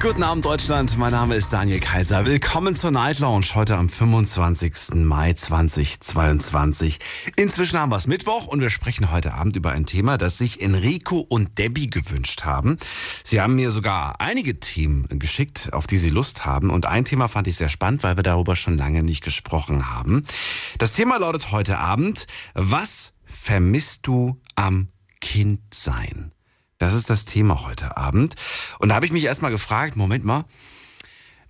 Guten Abend Deutschland, mein Name ist Daniel Kaiser. Willkommen zur Night Lounge heute am 25. Mai 2022. Inzwischen haben wir es Mittwoch und wir sprechen heute Abend über ein Thema, das sich Enrico und Debbie gewünscht haben. Sie haben mir sogar einige Themen geschickt, auf die sie Lust haben und ein Thema fand ich sehr spannend, weil wir darüber schon lange nicht gesprochen haben. Das Thema lautet heute Abend, was vermisst du am Kindsein? Das ist das Thema heute Abend. Und da habe ich mich erstmal gefragt, Moment mal,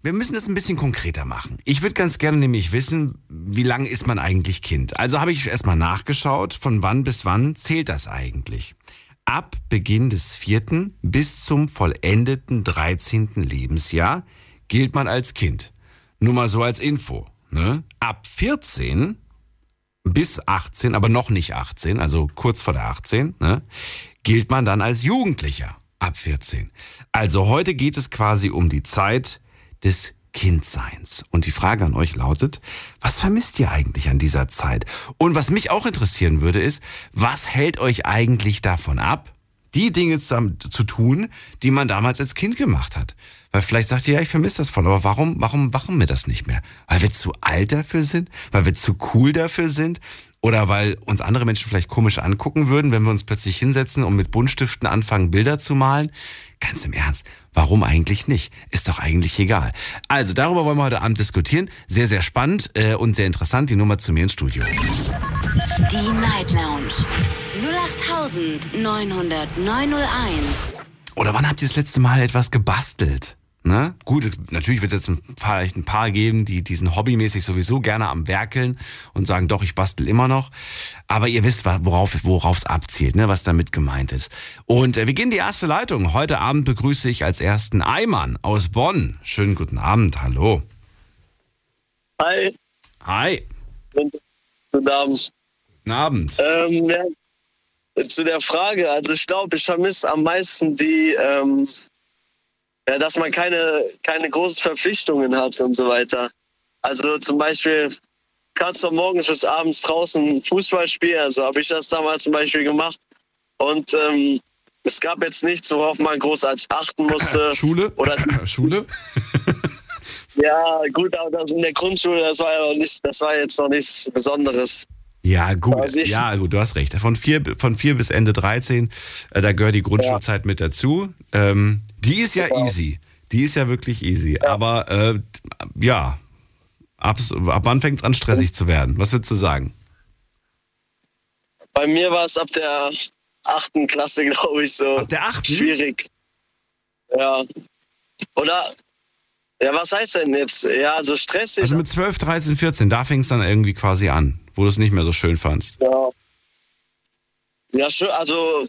wir müssen das ein bisschen konkreter machen. Ich würde ganz gerne nämlich wissen, wie lange ist man eigentlich Kind? Also habe ich erstmal nachgeschaut, von wann bis wann zählt das eigentlich? Ab Beginn des vierten bis zum vollendeten 13. Lebensjahr gilt man als Kind. Nur mal so als Info. Ne? Ab 14 bis 18, aber noch nicht 18, also kurz vor der 18, ne, gilt man dann als Jugendlicher ab 14. Also heute geht es quasi um die Zeit des Kindseins. Und die Frage an euch lautet, was vermisst ihr eigentlich an dieser Zeit? Und was mich auch interessieren würde, ist, was hält euch eigentlich davon ab, die Dinge zu, tun, die man damals als Kind gemacht hat? Weil vielleicht sagt ihr, ja, ich vermisse das voll, aber warum, warum machen wir das nicht mehr? Weil wir zu alt dafür sind? Weil wir zu cool dafür sind? Oder weil uns andere Menschen vielleicht komisch angucken würden, wenn wir uns plötzlich hinsetzen und mit Buntstiften anfangen, Bilder zu malen? Ganz im Ernst, warum eigentlich nicht? Ist doch eigentlich egal. Also darüber wollen wir heute Abend diskutieren. Sehr, sehr spannend äh, und sehr interessant. Die Nummer zu mir ins Studio. Die Night Lounge. 08900901. Oder wann habt ihr das letzte Mal etwas gebastelt? Ne? Gut, natürlich wird es jetzt vielleicht ein paar geben, die diesen hobbymäßig sowieso gerne am Werkeln und sagen, doch, ich bastel immer noch. Aber ihr wisst, worauf worauf es abzielt, ne? was damit gemeint ist. Und äh, wir gehen die erste Leitung. Heute Abend begrüße ich als ersten Eimann aus Bonn. Schönen guten Abend, hallo. Hi. Hi. Guten Abend. Guten Abend. Ähm, ja, zu der Frage, also ich glaube, ich vermisse am meisten die, ähm, ja, dass man keine, keine großen Verpflichtungen hat und so weiter. Also zum Beispiel kannst du von morgens bis abends draußen Fußball spielen, also habe ich das damals zum Beispiel gemacht. Und ähm, es gab jetzt nichts, worauf man großartig achten musste. Schule? Oder Schule? ja, gut, aber das in der Grundschule, das war ja noch nicht, das war jetzt noch nichts Besonderes. Ja, gut. Ja, gut, du hast recht. Von vier, von vier bis Ende 13, äh, da gehört die Grundschulzeit ja. mit dazu. Ähm, die ist ja genau. easy. Die ist ja wirklich easy. Ja. Aber äh, ja, ab, ab wann fängt es an, stressig zu werden? Was würdest du sagen? Bei mir war es ab der achten Klasse, glaube ich, so. Ab der achten? Schwierig. Ja. Oder, ja, was heißt denn jetzt? Ja, so stressig. Also mit 12, 13, 14, da fing es dann irgendwie quasi an wo du es nicht mehr so schön fandst? Ja. Ja, schön, also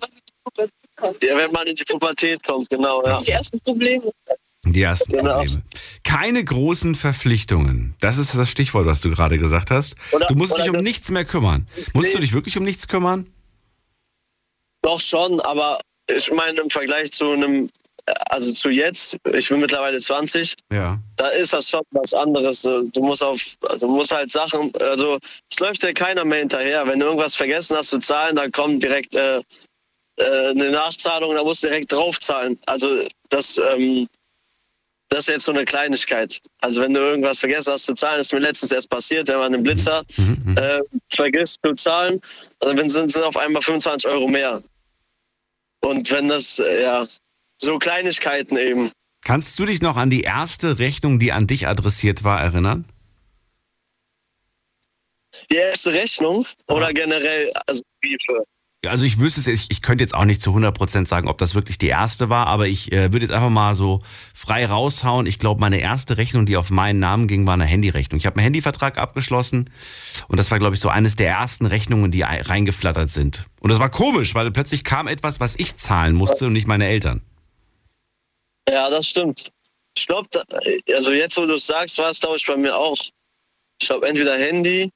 ja, wenn man in die Pubertät kommt, genau. Ja. Die ersten Probleme. Die ersten genau. Probleme. Keine großen Verpflichtungen. Das ist das Stichwort, was du gerade gesagt hast. Oder, du musst dich um nichts mehr kümmern. Musst du dich wirklich um nichts kümmern? Doch schon, aber ich meine im Vergleich zu einem also zu jetzt, ich bin mittlerweile 20, ja. da ist das schon was anderes. Du musst auf, also du musst halt Sachen, also es läuft dir keiner mehr hinterher. Wenn du irgendwas vergessen hast zu zahlen, dann kommt direkt äh, äh, eine Nachzahlung, da musst du direkt draufzahlen. Also das, ähm, das ist jetzt so eine Kleinigkeit. Also wenn du irgendwas vergessen hast zu zahlen, ist mir letztens erst passiert, wenn man einen Blitzer mhm. mhm. äh, vergisst zu zahlen, also dann sind, sind auf einmal 25 Euro mehr. Und wenn das, äh, ja, so Kleinigkeiten eben. Kannst du dich noch an die erste Rechnung, die an dich adressiert war, erinnern? Die erste Rechnung oder generell, also Briefe? Also ich wüsste es, ich, ich könnte jetzt auch nicht zu 100% sagen, ob das wirklich die erste war, aber ich äh, würde jetzt einfach mal so frei raushauen. Ich glaube, meine erste Rechnung, die auf meinen Namen ging, war eine Handyrechnung. Ich habe einen Handyvertrag abgeschlossen und das war, glaube ich, so eines der ersten Rechnungen, die reingeflattert sind. Und das war komisch, weil plötzlich kam etwas, was ich zahlen musste und nicht meine Eltern. Ja, das stimmt. Ich glaube, also jetzt, wo du es sagst, war es, glaube ich, bei mir auch. Ich glaube, entweder Handy.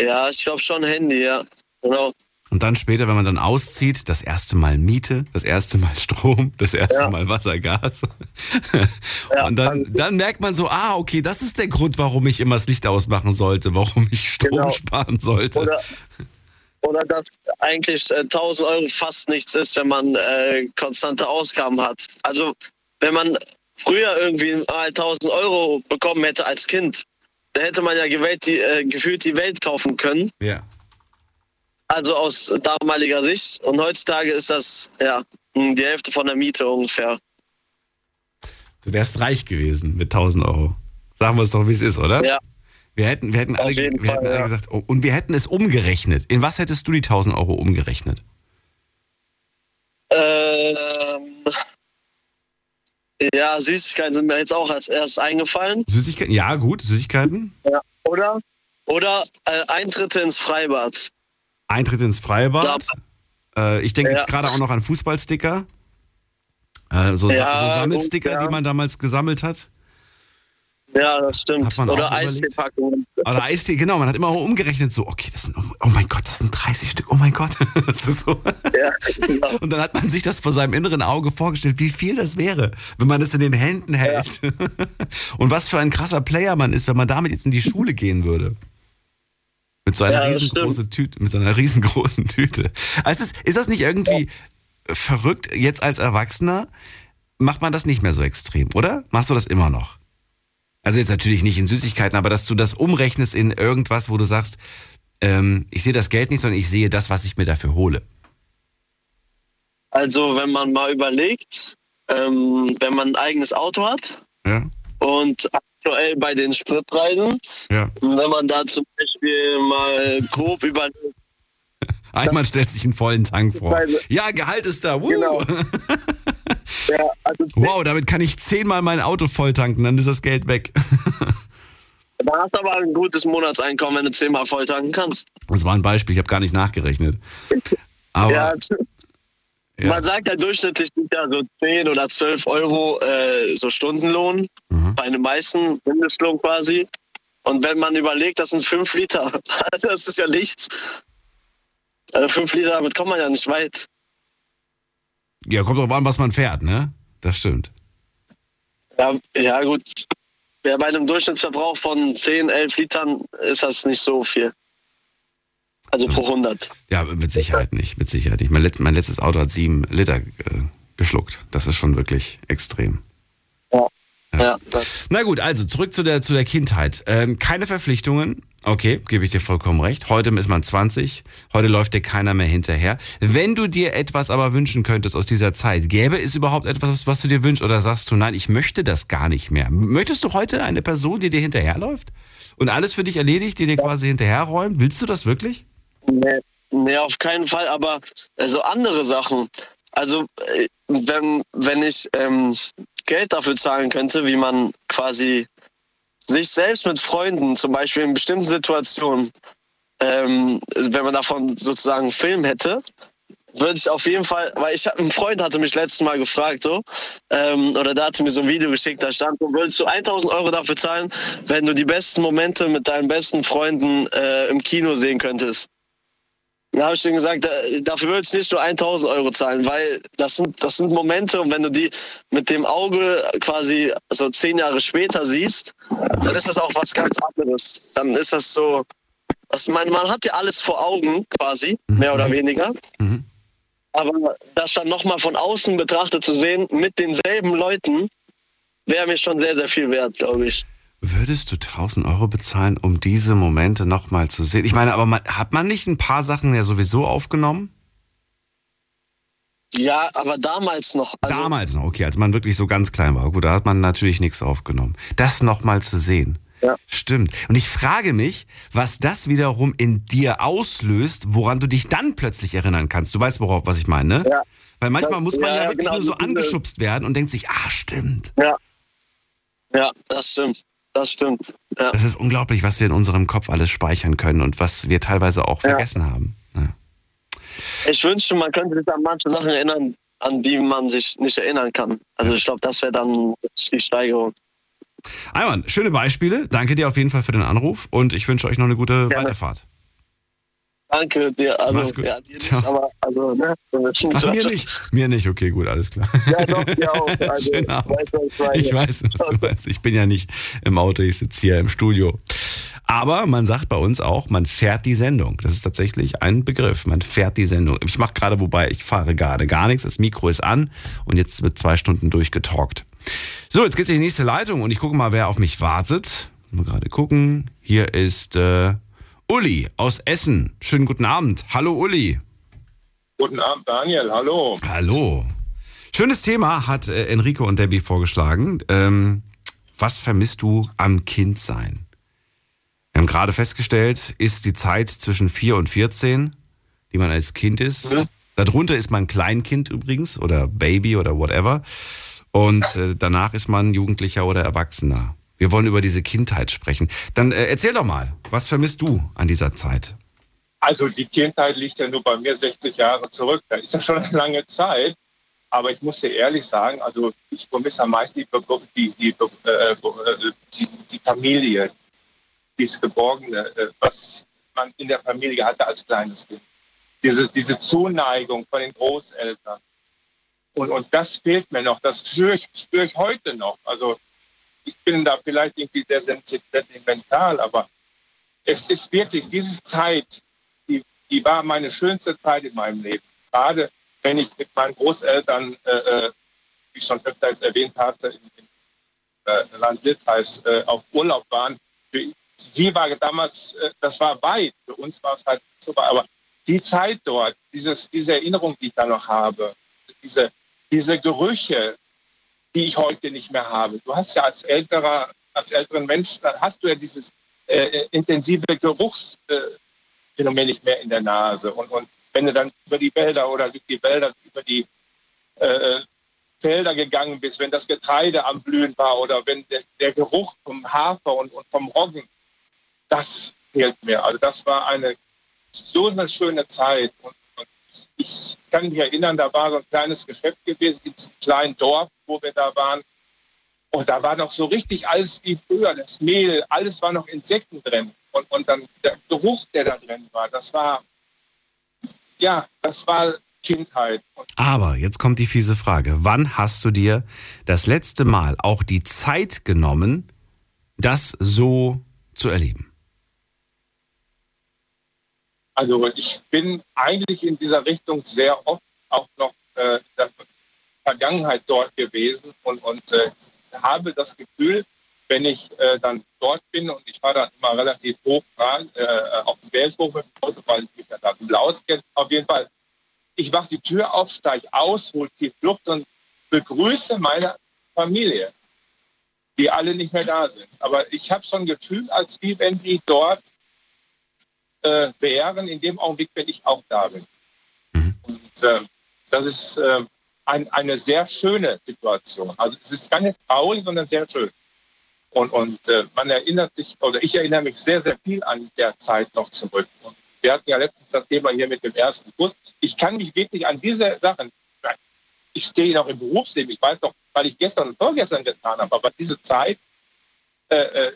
Ja, ich glaube schon Handy, ja. Genau. Und dann später, wenn man dann auszieht, das erste Mal Miete, das erste Mal Strom, das erste Ja. Mal Wasser, Gas. Ja, Und dann, dann merkt man so, ah, okay, das ist der Grund, warum ich immer das Licht ausmachen sollte, warum ich Strom Genau. sparen sollte. Oder, oder dass eigentlich äh, 1000 Euro fast nichts ist, wenn man äh, konstante Ausgaben hat. Also wenn man früher irgendwie mal 1000 Euro bekommen hätte als Kind, da hätte man ja gewählt, die, äh, gefühlt die Welt kaufen können. ja. Also aus damaliger Sicht. Und heutzutage ist das ja mh, die Hälfte von der Miete ungefähr. Du wärst reich gewesen mit 1000 Euro. Sagen wir es doch, wie es ist, oder? Ja. Wir hätten, wir hätten alle, wir hätten Fall, alle ja. gesagt, oh, und wir hätten es umgerechnet. In was hättest du die 1000 Euro umgerechnet? Ähm, ja, Süßigkeiten sind mir jetzt auch als erstes eingefallen. Süßigkeiten? Ja, gut, Süßigkeiten. Ja. Oder? Oder äh, Eintritte ins Freibad. Eintritt ins Freibad. Äh, ich denke Ja. jetzt gerade auch noch an Fußballsticker. Äh, so, Ja, so Sammelsticker, gut, ja. die man damals gesammelt hat. Ja, das stimmt. Oder? Eisteepackungen. Oder Eistee, genau, man hat immer umgerechnet, so, okay, das sind, oh mein Gott, das sind 30 Stück, oh mein Gott. Das ist so. Ja, genau. Und dann hat man sich das vor seinem inneren Auge vorgestellt, wie viel das wäre, wenn man es in den Händen hält. Und was für ein krasser Player man ist, wenn man damit jetzt in die Schule gehen würde. Mit so einer Ja, riesengroßen Tüte, mit so einer riesengroßen Tüte. Also ist, ist das nicht irgendwie verrückt, jetzt als Erwachsener macht man das nicht mehr so extrem, oder? Machst du das immer noch? Also jetzt natürlich nicht in Süßigkeiten, aber dass du das umrechnest in irgendwas, wo du sagst, ähm, ich sehe das Geld nicht, sondern ich sehe das, was ich mir dafür hole. Also, wenn man mal überlegt, ähm, wenn man ein eigenes Auto hat Ja, und aktuell bei den Spritpreisen, ja. wenn man da zum Beispiel mal grob überlegt, Einmal stellt sich einen vollen Tank vor. Ja, Gehalt ist da. Woo. Genau. ja, also Wow, damit kann ich zehnmal mein Auto voll tanken, dann ist das Geld weg. da hast du aber ein gutes Monatseinkommen, wenn du zehnmal voll tanken kannst. Das war ein Beispiel, ich habe gar nicht nachgerechnet. Aber Ja, ja, Man sagt ja durchschnittlich ja so 10 oder 12 Euro äh, so Stundenlohn, Mhm. bei den meisten Mindestlohn quasi. Und wenn man überlegt, das sind 5 Liter, das ist ja nichts. Also 5 Liter, damit kommt man ja nicht weit. ja, kommt drauf an, was man fährt, ne? Das stimmt. Ja, ja gut. Ja, bei einem Durchschnittsverbrauch von 10, 11 Litern ist das nicht so viel. Also pro 100. Ja, mit Sicherheit nicht, mit Sicherheit nicht. Mein, letzt, mein letztes Auto hat sieben Liter äh, geschluckt. Das ist schon wirklich extrem. Ja, das, Na gut, also zurück zu der, zu der Kindheit. Ähm, keine Verpflichtungen. Okay, gebe ich dir vollkommen recht. Heute ist man 20. Heute läuft dir keiner mehr hinterher. Wenn du dir etwas aber wünschen könntest aus dieser Zeit, gäbe es überhaupt etwas, was du dir wünschst? Oder sagst du, nein, ich möchte das gar nicht mehr? Möchtest du heute eine Person, die dir hinterherläuft? Und alles für dich erledigt, die dir quasi hinterherräumt? Willst du das wirklich? Nee, nee, auf keinen Fall, aber so andere Sachen. Also, äh, wenn, wenn ich ähm, Geld dafür zahlen könnte, wie man quasi sich selbst mit Freunden, zum Beispiel in bestimmten Situationen, ähm, wenn man davon sozusagen einen Film hätte, würde ich auf jeden Fall, weil ich ein Freund hatte mich letztes Mal gefragt, so, ähm, oder da hatte mir so ein Video geschickt, da stand, würdest du 1000 Euro dafür zahlen, wenn du die besten Momente mit deinen besten Freunden äh, im Kino sehen könntest? Da habe ich denen gesagt, da- dafür würde ich nicht nur 1000 Euro zahlen, weil das sind, das sind Momente und wenn du die mit dem Auge quasi so zehn Jahre später siehst, dann ist das auch was ganz anderes. Dann ist das so, was, man, man hat ja alles vor Augen quasi, mehr oder weniger. Mhm. Aber das dann nochmal von außen betrachtet zu sehen, mit denselben Leuten, wäre mir schon sehr, sehr viel wert, glaube ich. Würdest du 1000 Euro bezahlen, um diese Momente nochmal zu sehen? Ich meine, aber man, hat man nicht ein paar Sachen ja sowieso aufgenommen? Ja, aber damals noch. Also, Damals noch, okay, als man wirklich so ganz klein war. Gut, da hat man natürlich nichts aufgenommen. Das nochmal zu sehen. Ja. Stimmt. Und ich frage mich, was das wiederum in dir auslöst, woran du dich dann plötzlich erinnern kannst. Du weißt, worauf, was ich meine, ne? Ja. Weil manchmal muss man ja, ja, wirklich genau, nur so angeschubst werden und denkt sich, ah, stimmt. Ja. Ja, das stimmt. Das stimmt. Ja. Das ist unglaublich, was wir in unserem Kopf alles speichern können und was wir teilweise auch Ja. vergessen haben. Ja. Ich wünschte, man könnte sich an manche Sachen erinnern, an die man sich nicht erinnern kann. Also ich glaube, das wäre dann die Steigerung. Ayman, schöne Beispiele. Danke dir auf jeden Fall für den Anruf und ich wünsche euch noch eine gute Gerne. Weiterfahrt. Danke dir. Also, Mach's gut. Ja, dir nicht, aber, also, ne? Ach, mir nicht. Mir nicht, okay, gut, alles klar. Ja, doch, dir auch. Also, Schönen Abend. weißt du, was ich? Ich weiß, was du meinst. Ich bin ja nicht im Auto, ich sitze hier im Studio. Aber man sagt bei uns auch, man fährt die Sendung. Das ist tatsächlich ein Begriff. Man fährt die Sendung. Ich mache gerade, wobei ich fahre gerade gar nichts. Das Mikro ist an und jetzt wird zwei Stunden durchgetalkt. So, jetzt geht's in die nächste Leitung und ich gucke mal, wer auf mich wartet. Mal gerade gucken. Hier ist äh, Uli aus Essen. Schönen guten Abend. Hallo Uli. Guten Abend, Daniel. Hallo. Hallo. Schönes Thema hat äh, Enrico und Debbie vorgeschlagen. Ähm, was vermisst du am Kindsein? Wir haben gerade festgestellt, ist die Zeit zwischen 4 und 14, die man als Kind ist. Mhm. Darunter ist man Kleinkind übrigens oder Baby oder whatever. Und äh, danach ist man Jugendlicher oder Erwachsener. Wir wollen über diese Kindheit sprechen. Dann äh, erzähl doch mal, was vermisst du an dieser Zeit? Also die Kindheit liegt ja nur bei mir 60 Jahre zurück. Da ist ja schon eine lange Zeit. Aber ich muss dir ehrlich sagen, also ich vermisse am meisten die, die, die, äh, äh, die, die Familie, dieses Geborgene, äh, was man in der Familie hatte als kleines Kind. Diese, diese Zuneigung von den Großeltern. Und, und das fehlt mir noch. Das spüre ich, spüre ich heute noch. Also ich bin da vielleicht irgendwie sehr sentimental, aber es ist wirklich diese Zeit, die, die war meine schönste Zeit in meinem Leben. Gerade wenn ich mit meinen Großeltern, äh, äh, wie ich schon öfter jetzt erwähnt hatte, im, im äh, Land Littheis äh, auf Urlaub waren. Für sie war damals, äh, das war weit, für uns war es halt weit, aber die Zeit dort, dieses, diese Erinnerung, die ich da noch habe, diese, diese Gerüche, die ich heute nicht mehr habe. Du hast ja als älterer, als älteren Mensch, dann hast du ja dieses äh, intensive Geruchsphänomen nicht mehr in der Nase. Und, und wenn du dann über die Wälder oder durch die Wälder, über die äh, Felder gegangen bist, wenn das Getreide am Blühen war oder wenn der, der Geruch vom Hafer und, und vom Roggen, das fehlt mir. Also das war eine so eine schöne Zeit. Und ich kann mich erinnern, da war so ein kleines Geschäft gewesen, in diesem kleinen Dorf, wo wir da waren. Und da war noch so richtig alles wie früher, das Mehl, alles war noch Insekten drin. Und, und dann der Geruch, der da drin war, das war, ja, das war Kindheit. Aber jetzt kommt die fiese Frage. Wann hast du dir das letzte Mal auch die Zeit genommen, das so zu erleben? Also ich bin eigentlich in dieser Richtung sehr oft auch noch äh, in der Vergangenheit dort gewesen und, und äh, habe das Gefühl, wenn ich äh, dann dort bin und ich fahre dann immer relativ hoch dran, äh, auf dem Berg hoch mit dem Auto, weil ich mich ja da bisschen auskenne. Auf jeden Fall, ich mache die Tür auf, steige aus, hole die Luft und begrüße meine Familie, die alle nicht mehr da sind. Aber ich habe schon ein Gefühl, als wie wenn die dort äh, wären, in dem Augenblick, wenn ich auch da bin. Und äh, das ist äh, ein, eine sehr schöne Situation. Also es ist keine traurig, sondern sehr schön. Und, und äh, man erinnert sich, oder ich erinnere mich sehr, sehr viel an der Zeit noch zurück. Und wir hatten ja letztens das Thema hier mit dem ersten Kurs. Ich kann mich wirklich an diese Sachen, ich stehe noch im Berufsleben, ich weiß doch, weil ich gestern und vorgestern getan habe, aber diese Zeit, äh, äh,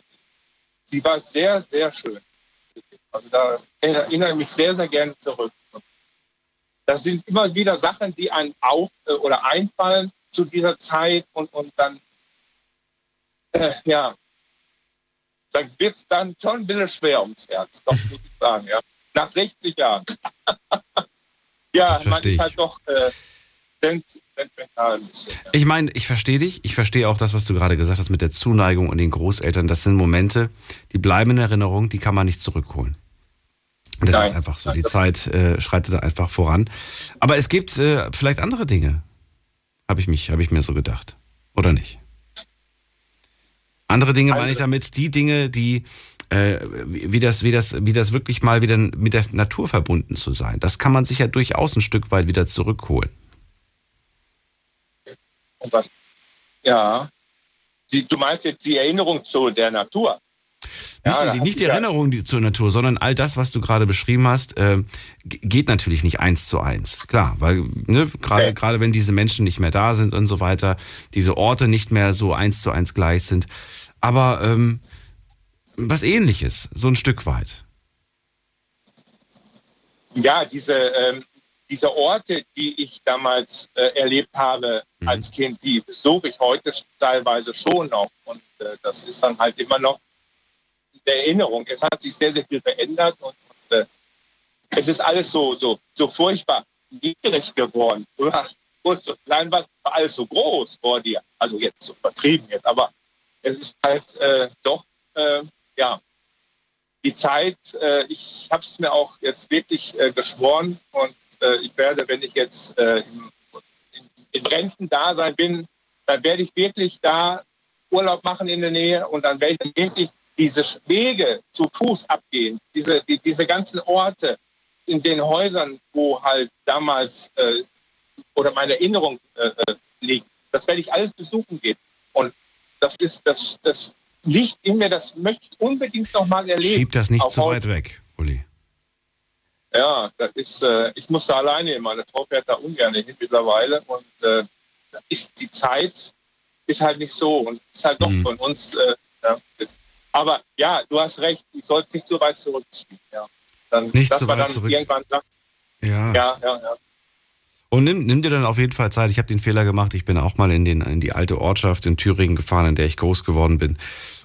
sie war sehr, sehr schön. Also da erinnere ich mich sehr, sehr gerne zurück. Das sind immer wieder Sachen, die einem auf äh, oder einfallen zu dieser Zeit und, und dann, äh, ja, da wird es dann schon ein bisschen schwer ums Herz, doch muss ich sagen, ja. Nach 60 Jahren. ja, man ist halt doch äh. Ich meine, ich verstehe dich. Ich verstehe auch das, was du gerade gesagt hast mit der Zuneigung und den Großeltern. Das sind Momente, die bleiben in Erinnerung, die kann man nicht zurückholen. Das Nein. ist einfach so. Nein, Die Zeit äh, schreitet da einfach voran. Aber es gibt äh, vielleicht andere Dinge, habe ich mich, habe ich mir so gedacht, oder nicht? Andere Dinge meine ich damit, die Dinge, die äh, wie das, wie das, wie das wirklich mal wieder mit der Natur verbunden zu sein. Das kann man sich ja durchaus ein Stück weit wieder zurückholen. Ja. Die, du meinst jetzt die Erinnerung zu der Natur? Nicht, Ja, nicht die Erinnerung die, zur Natur, sondern all das, was du gerade beschrieben hast, äh, geht natürlich nicht eins zu eins. Klar, weil ne, gerade gerade wenn diese Menschen nicht mehr da sind und so weiter, diese Orte nicht mehr so eins zu eins gleich sind. Aber ähm, was ähnliches, so ein Stück weit. ja, diese, ähm, diese Orte, die ich damals äh, erlebt habe Mhm. als Kind, die besuche ich heute teilweise schon noch. Und äh, das ist dann halt immer noch eine Erinnerung. Es hat sich sehr, sehr viel verändert und, und äh, es ist alles so, so, so furchtbar niedrig geworden. Früher, gut, so war alles so groß vor dir. Also jetzt so übertrieben jetzt, aber es ist halt äh, doch, äh, ja, die Zeit, äh, ich habe es mir auch jetzt wirklich äh, geschworen und äh, ich werde, wenn ich jetzt im, in, in Rentendasein bin, dann werde ich wirklich da Urlaub machen in der Nähe und dann werde ich wirklich diese Wege zu Fuß abgehen, diese, die, diese ganzen Orte in den Häusern, wo halt damals äh, oder meine Erinnerung äh, äh, liegt. Das werde ich alles besuchen gehen. Und das ist das, das liegt in mir, das möchte ich unbedingt noch mal erleben. Schieb das nicht Auch zu weit weg, Uli. Ja, das ist, äh, ich muss da alleine hin. Meine Frau fährt da ungern hin mittlerweile. Und äh, ist die Zeit ist halt nicht so und ist halt doch Mhm. von uns. Äh, ja, aber ja, du hast recht, ich sollte es nicht so weit zurückziehen. Ja. Dann, Nicht so weit zurück. irgendwann sagt, Ja. ja, ja, ja. Und nimm, nimm dir dann auf jeden Fall Zeit. Ich habe den Fehler gemacht. Ich bin auch mal in, den, in die alte Ortschaft in Thüringen gefahren, in der ich groß geworden bin.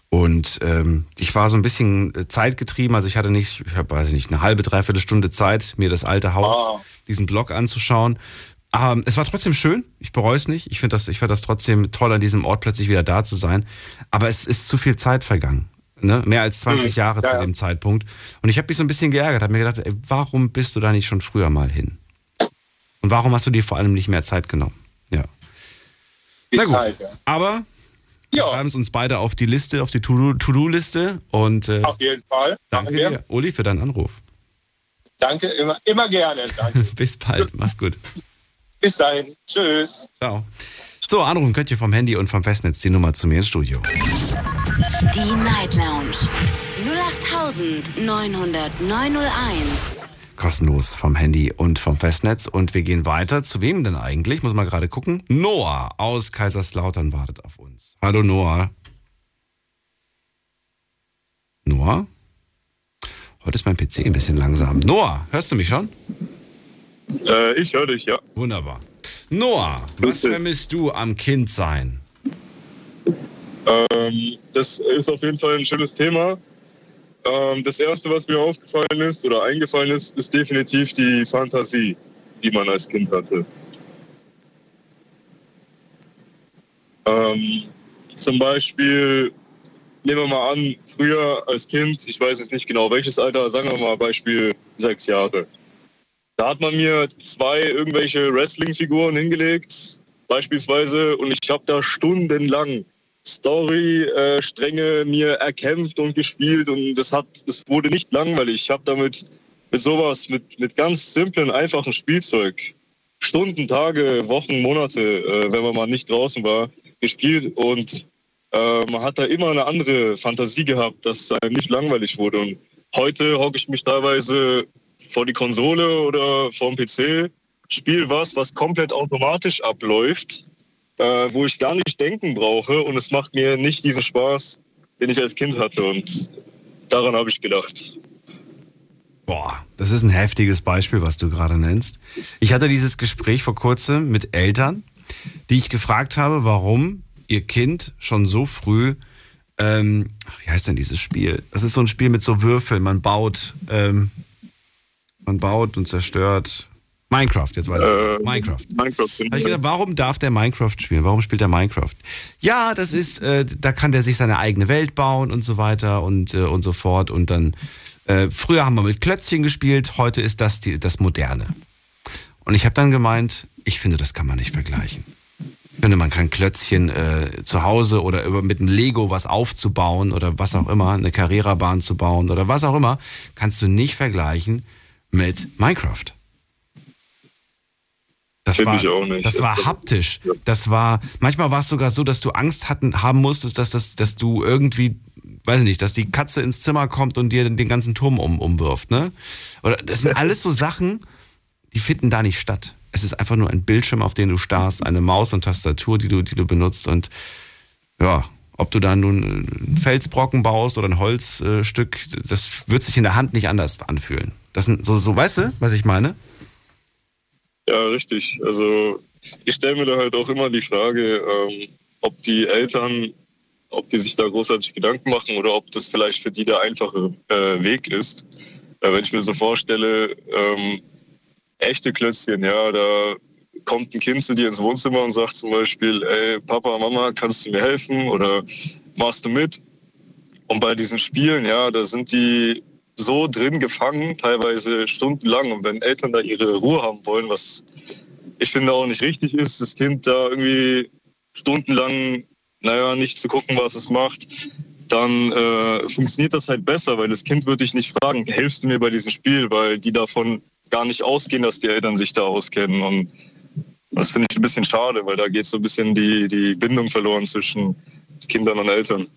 Und ähm, ich war so ein bisschen äh, zeitgetrieben. Also ich hatte nicht, ich hab, weiß ich nicht, eine halbe, dreiviertel Stunde Zeit, mir das alte Haus, Ah. diesen Block anzuschauen. Ähm, es war trotzdem schön. Ich bereue es nicht. Ich finde das, ich fand das trotzdem toll, an diesem Ort plötzlich wieder da zu sein. Aber es ist zu viel Zeit vergangen. Ne? Mehr als 20 Mhm. Jahre Ja, zu dem Zeitpunkt. Und ich habe mich so ein bisschen geärgert, habe mir gedacht, ey, warum bist du da nicht schon früher mal hin? Und warum hast du dir vor allem nicht mehr Zeit genommen? Ja. Die Na gut. Zeit, ja. Aber wir Ja, schreiben es uns beide auf die Liste, auf die To- To-Do-Liste. Und äh, auf jeden Fall. danke dir, Uli, für deinen Anruf. Danke, immer, immer gerne. Danke. Bis bald. Mach's gut. Bis dahin. Tschüss. Ciao. So, anrufen könnt ihr vom Handy und vom Festnetz die Nummer zu mir ins Studio. Die Night Lounge 0890901. Kostenlos vom Handy und vom Festnetz. Und wir gehen weiter. Zu wem denn eigentlich? Muss mal gerade gucken. Noah aus Kaiserslautern wartet auf uns. Hallo Noah. Noah? Heute ist mein PC ein bisschen langsam. Noah, hörst du mich schon? Äh, ich höre dich, ja. Wunderbar. Noah, was vermisst du am Kindsein? Ähm, das ist auf jeden Fall ein schönes Thema. Ähm, das erste, was mir aufgefallen ist oder eingefallen ist, ist definitiv die Fantasie, die man als Kind hatte. Ähm, zum Beispiel, nehmen wir mal an, früher als Kind, ich weiß jetzt nicht genau welches Alter, sagen wir mal Beispiel sechs Jahre. Da hat man mir zwei irgendwelche Wrestling-Figuren hingelegt, beispielsweise, und ich habe da stundenlang Story-Stränge mir erkämpft und gespielt und das hat, das wurde nicht langweilig. Ich habe damit mit sowas, mit, mit ganz simplen, einfachen Spielzeug Stunden, Tage, Wochen, Monate, äh, wenn man mal nicht draußen war, gespielt und äh, man hat da immer eine andere Fantasie gehabt, dass einem nicht langweilig wurde. Und heute hocke ich mich teilweise vor die Konsole oder vor dem PC, spiele was, was komplett automatisch abläuft, äh, wo ich gar nicht denken brauche und es macht mir nicht diesen Spaß, den ich als Kind hatte. Und daran habe ich gedacht. Boah, das ist ein heftiges Beispiel, was du gerade nennst. Ich hatte dieses Gespräch vor kurzem mit Eltern, die ich gefragt habe, warum ihr Kind schon so früh, ähm, wie heißt denn dieses Spiel? Das ist so ein Spiel mit so Würfeln, man baut, ähm, man baut und zerstört. Minecraft, jetzt weiß ich. Äh, Minecraft. Minecraft. Habe ich gedacht, warum darf der Minecraft spielen? Warum spielt er Minecraft? Ja, das ist, äh, da kann der sich seine eigene Welt bauen und so weiter und, äh, und so fort. Und dann, äh, früher haben wir mit Klötzchen gespielt, heute ist das die, das Moderne. Und ich habe dann gemeint, ich finde, das kann man nicht vergleichen. Ich finde, man kann Klötzchen äh, zu Hause oder über, mit einem Lego was aufzubauen oder was auch immer, eine Carrera-Bahn zu bauen oder was auch immer, kannst du nicht vergleichen mit Minecraft. Das war, ich auch nicht. Das war haptisch. Das war, manchmal war es sogar so, dass du Angst hatten, haben musstest, dass, das, dass du irgendwie, weiß ich nicht, dass die Katze ins Zimmer kommt und dir den, den ganzen Turm um, umwirft, ne? Oder das sind alles so Sachen, die finden da nicht statt. Es ist einfach nur ein Bildschirm, auf den du starrst, eine Maus und Tastatur, die du, die du benutzt und ja, ob du da nun einen Felsbrocken baust oder ein Holzstück, das wird sich in der Hand nicht anders anfühlen. Das sind so, so, weißt du, was ich meine? Ja, richtig. Also ich stelle mir da halt auch immer die Frage, ähm, ob die Eltern, ob die sich da großartig Gedanken machen oder ob das vielleicht für die der einfache äh, Weg ist. Äh, wenn ich mir so vorstelle, ähm, echte Klötzchen, ja, da kommt ein Kind zu dir ins Wohnzimmer und sagt zum Beispiel, ey, Papa, Mama, kannst du mir helfen oder machst du mit? Und bei diesen Spielen, ja, da sind die so drin gefangen, teilweise stundenlang. Und wenn Eltern da ihre Ruhe haben wollen, was ich finde auch nicht richtig ist, das Kind da irgendwie stundenlang, naja, nicht zu gucken, was es macht, dann äh, funktioniert das halt besser, weil das Kind würde dich nicht fragen, hilfst du mir bei diesem Spiel, weil die davon gar nicht ausgehen, dass die Eltern sich da auskennen. Und das finde ich ein bisschen schade, weil da geht so ein bisschen die, die Bindung verloren zwischen Kindern und Eltern.